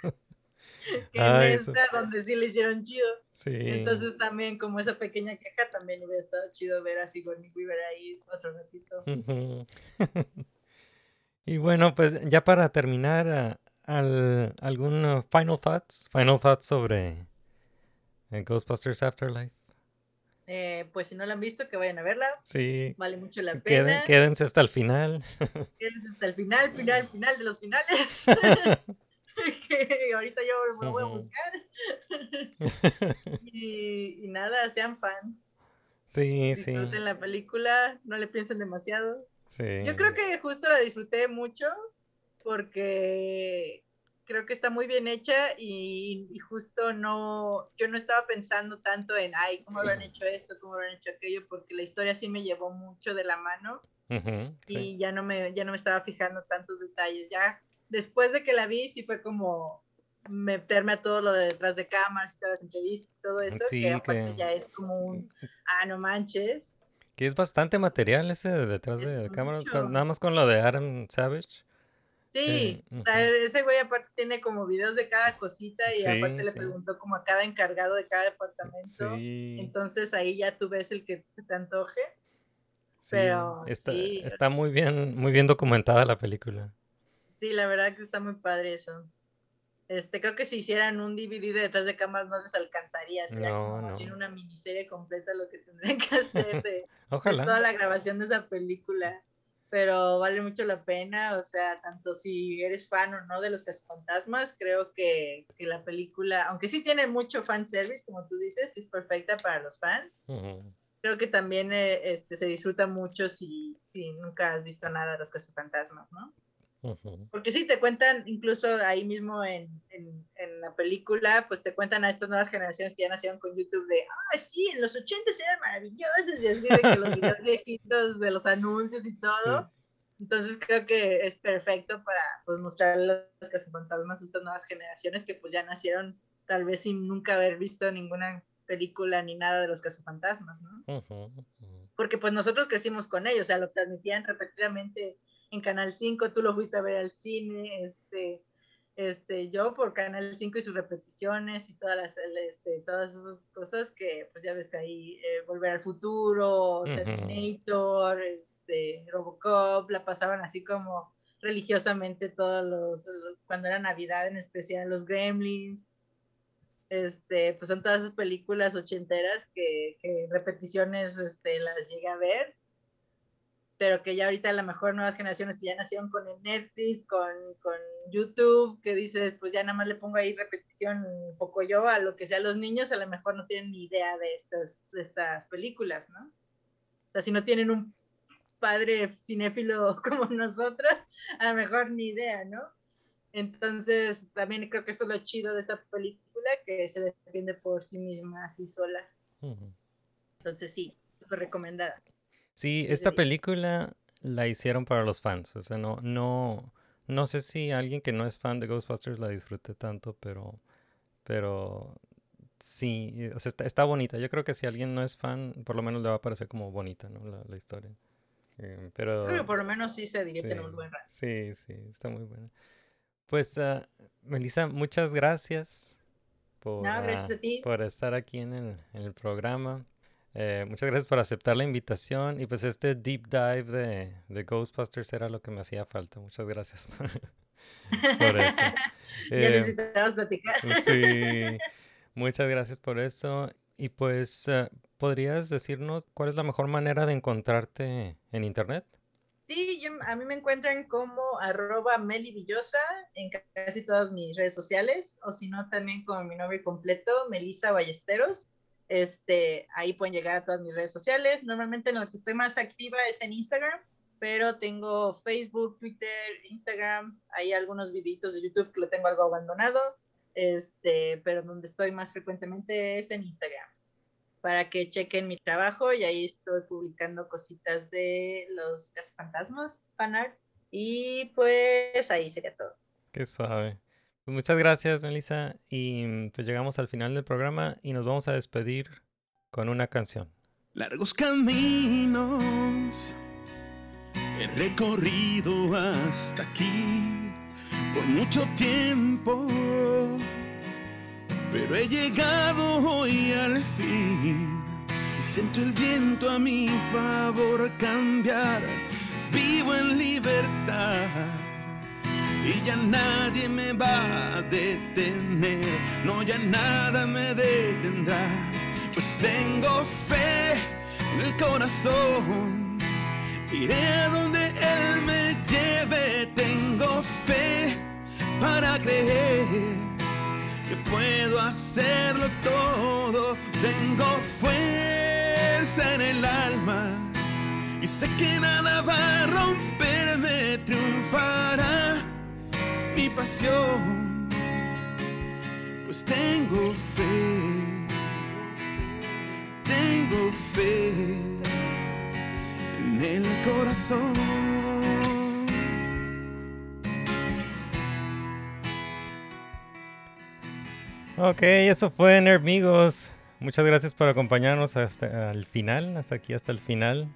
Speaker 7: que
Speaker 6: Ay,
Speaker 7: en esta donde sí le hicieron chido.
Speaker 6: Sí.
Speaker 7: Entonces también como esa pequeña queja también hubiera estado chido ver a Sigourney Weaver ahí otro ratito.
Speaker 6: Y bueno, pues ya para terminar, ah, al, ¿algún ah, final thoughts? Final thoughts sobre eh, Ghostbusters Afterlife.
Speaker 7: Eh, pues si no la han visto, que vayan a verla.
Speaker 6: Sí.
Speaker 7: Vale mucho la
Speaker 6: Queden-
Speaker 7: pena.
Speaker 6: quédense hasta el final.
Speaker 7: Quédense hasta el final, final, final de los finales. que ahorita yo me voy a buscar. y, y nada, sean fans.
Speaker 6: sí, sí.
Speaker 7: Disfruten la película, no le piensen demasiado.
Speaker 6: Sí.
Speaker 7: Yo creo que justo la disfruté mucho porque creo que está muy bien hecha y, y justo no, yo no estaba pensando tanto en, ay, ¿cómo habrán hecho esto? ¿Cómo habrán hecho aquello? Porque la historia sí me llevó mucho de la mano y ya no me, ya no me estaba fijando tantos detalles. Ya después de que la vi, sí fue como meterme a todo lo de detrás de cámaras y todas las entrevistas y todo eso,
Speaker 6: Sí,
Speaker 7: que ya es como un, ah, no manches.
Speaker 6: Que es bastante material ese de detrás de, de cámara, con-
Speaker 7: mucho.
Speaker 6: nada más con lo de Adam Savage.
Speaker 7: Sí,
Speaker 6: Eh,
Speaker 7: o sea, ese güey aparte tiene como videos de cada cosita y
Speaker 6: Sí,
Speaker 7: aparte le
Speaker 6: sí.
Speaker 7: preguntó como a cada encargado de cada departamento.
Speaker 6: Sí.
Speaker 7: Entonces ahí ya tú ves el que se te antoje.
Speaker 6: Sí,
Speaker 7: Pero
Speaker 6: está, muy bien, muy bien documentada la película.
Speaker 7: sí, la verdad que está muy padre eso. Este, creo que si hicieran un DVD de detrás de cámaras no les alcanzaría. Sería
Speaker 6: No,
Speaker 7: como
Speaker 6: no.
Speaker 7: una miniserie completa lo que tendrían que hacer de, de
Speaker 6: Ojalá.
Speaker 7: toda la grabación de esa película. Pero vale mucho la pena, o sea, tanto si eres fan o no de los cazafantasmas, creo que, que la película, aunque sí tiene mucho fanservice, como tú dices, es perfecta para los fans, creo que también eh, este, se disfruta mucho si, si nunca has visto nada de los cazafantasmas, ¿no? Porque sí, te cuentan, incluso ahí mismo en, en, en la película, pues te cuentan a estas nuevas generaciones que ya nacieron con YouTube de, ah, sí, en los 80 eran maravillosos, y así de que los videos viejitos de los anuncios y todo. Entonces creo que es perfecto para pues, mostrar los cazafantasmas a estas nuevas generaciones que pues ya nacieron tal vez sin nunca haber visto ninguna película ni nada de los cazafantasmas, ¿no?
Speaker 6: Ujú, ujú.
Speaker 7: porque pues nosotros crecimos con ellos, o sea, lo transmitían repetidamente en Canal 5, tú lo fuiste a ver al cine, este, este, yo por Canal 5 y sus repeticiones y todas las, este, todas esas cosas que pues ya ves ahí, eh, Volver al Futuro. Terminator, este, Robocop, la pasaban así como religiosamente todos los, los- cuando era Navidad en especial, los Gremlins, este, pues son todas esas películas ochenteras que, repeticiones este, las llegué a ver, pero que ya ahorita a lo mejor nuevas generaciones que ya nacieron con el Netflix, con, con YouTube, que dices, pues ya nada más le pongo ahí repetición un poco yo a lo que sea los niños, a lo mejor no tienen ni idea de estas, de estas películas, ¿no? O sea, si no tienen un padre cinéfilo como nosotros, a lo mejor ni idea, ¿no? Entonces, también creo que eso es lo chido de esta película, que se defiende por sí misma, así sola. Entonces, sí, súper recomendada.
Speaker 6: Sí, esta película la hicieron para los fans. O sea, no, no, no sé si alguien que no es fan de Ghostbusters la disfrute tanto, pero, pero sí, o sea, está, está bonita. Yo creo que si alguien no es fan, por lo menos le va a parecer como bonita, ¿no? La, la historia. Eh, pero
Speaker 7: por lo menos sí se divierte en
Speaker 6: sí,
Speaker 7: un buen rato.
Speaker 6: sí, sí, está muy buena. Pues, ah, Melissa, muchas gracias por,
Speaker 7: No, gracias
Speaker 6: ah, por estar aquí en el, en el programa. Eh, muchas gracias por aceptar la invitación y pues este deep dive de, de Ghostbusters era lo que me hacía falta. Muchas gracias por, por eso.
Speaker 7: ya
Speaker 6: Eh,
Speaker 7: necesitabas platicar.
Speaker 6: sí, muchas gracias por eso. Y pues, eh, ¿podrías decirnos cuál es la mejor manera de encontrarte en internet?
Speaker 7: Sí, yo- a mí me encuentran como arroba Meli Villosa en ca- casi todas mis redes sociales, o si no, también con mi nombre completo, Melissa Ballesteros. Este, ahí pueden llegar a todas mis redes sociales. Normalmente en lo que estoy más activa es en Instagram, pero tengo Facebook, Twitter, Instagram, hay algunos videitos de YouTube que lo tengo algo abandonado, este, pero donde estoy más frecuentemente es en Instagram para que chequen mi trabajo y ahí estoy publicando cositas de los fantasmas, fanart, y pues ahí sería todo.
Speaker 6: Qué suave. Pues muchas gracias, Melissa. Y mm, pues llegamos al final del programa y nos vamos a despedir con una canción.
Speaker 12: largos caminos he recorrido hasta aquí por mucho tiempo, pero he llegado hoy al fin. Y siento el viento a mi favor cambiar, vivo en libertad. Y ya nadie me va a detener, no ya nada me detendrá, pues tengo fe en el corazón. Iré a donde Él me lleve, tengo fe para creer que puedo hacerlo todo. Tengo fuerza en el alma. Y sé que nada va a romperme, triunfará mi pasión, pues tengo fe, tengo fe en el corazón.
Speaker 6: Ok, eso fue Nermigos. Muchas gracias por acompañarnos hasta el final, hasta aquí, hasta el final.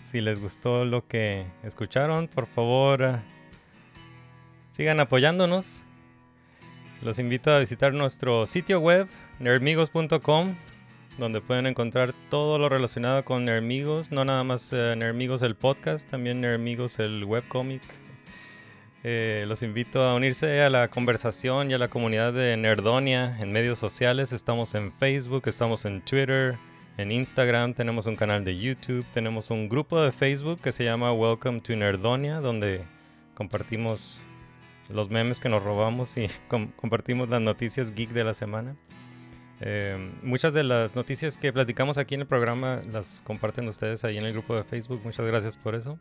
Speaker 6: Si les gustó lo que escucharon, por favor, sigan apoyándonos. Los invito a visitar nuestro sitio web, nermigos.com, donde pueden encontrar todo lo relacionado con Nermigos, no nada más uh, Nermigos el podcast, también Nermigos el webcomic, eh, los invito a unirse a la conversación y a la comunidad de Nerdonia en medios sociales. Estamos en Facebook, estamos en Twitter, en Instagram, tenemos un canal de YouTube, tenemos un grupo de Facebook que se llama Welcome to Nerdonia, donde compartimos los memes que nos robamos y com compartimos las noticias geek de la semana. Eh, muchas de las noticias que platicamos aquí en el programa las comparten ustedes ahí en el grupo de Facebook. Muchas gracias por eso.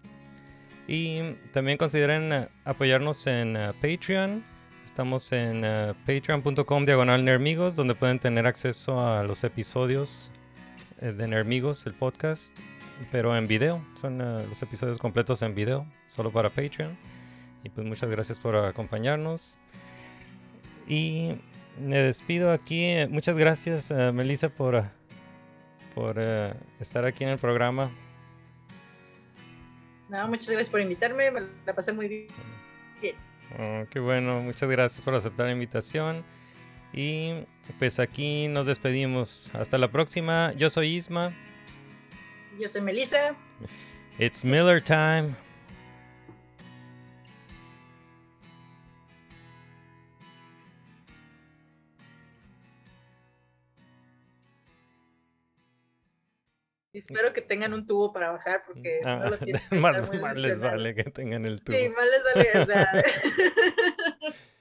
Speaker 6: Y también consideren uh, apoyarnos en uh, Patreon. Estamos en uh, patreon.com diagonal Nermigos, donde pueden tener acceso a los episodios eh, de Nermigos, el podcast, pero en video. Son los episodios completos en video, solo para Patreon. Y pues muchas gracias por acompañarnos. Y me despido aquí. Muchas gracias, Melissa, por, por estar aquí en el programa.
Speaker 7: No, muchas gracias por invitarme, me la pasé muy bien.
Speaker 6: Oh, qué bueno, muchas gracias por aceptar la invitación. Y pues aquí nos despedimos. Hasta la próxima. Yo soy Isma.
Speaker 7: Yo soy Melissa.
Speaker 6: It's Miller time.
Speaker 7: Espero que tengan un tubo para bajar porque
Speaker 6: Ah,
Speaker 7: no lo tienen.
Speaker 6: más, más les vale que tengan el tubo.
Speaker 7: Sí, más les vale. o sea,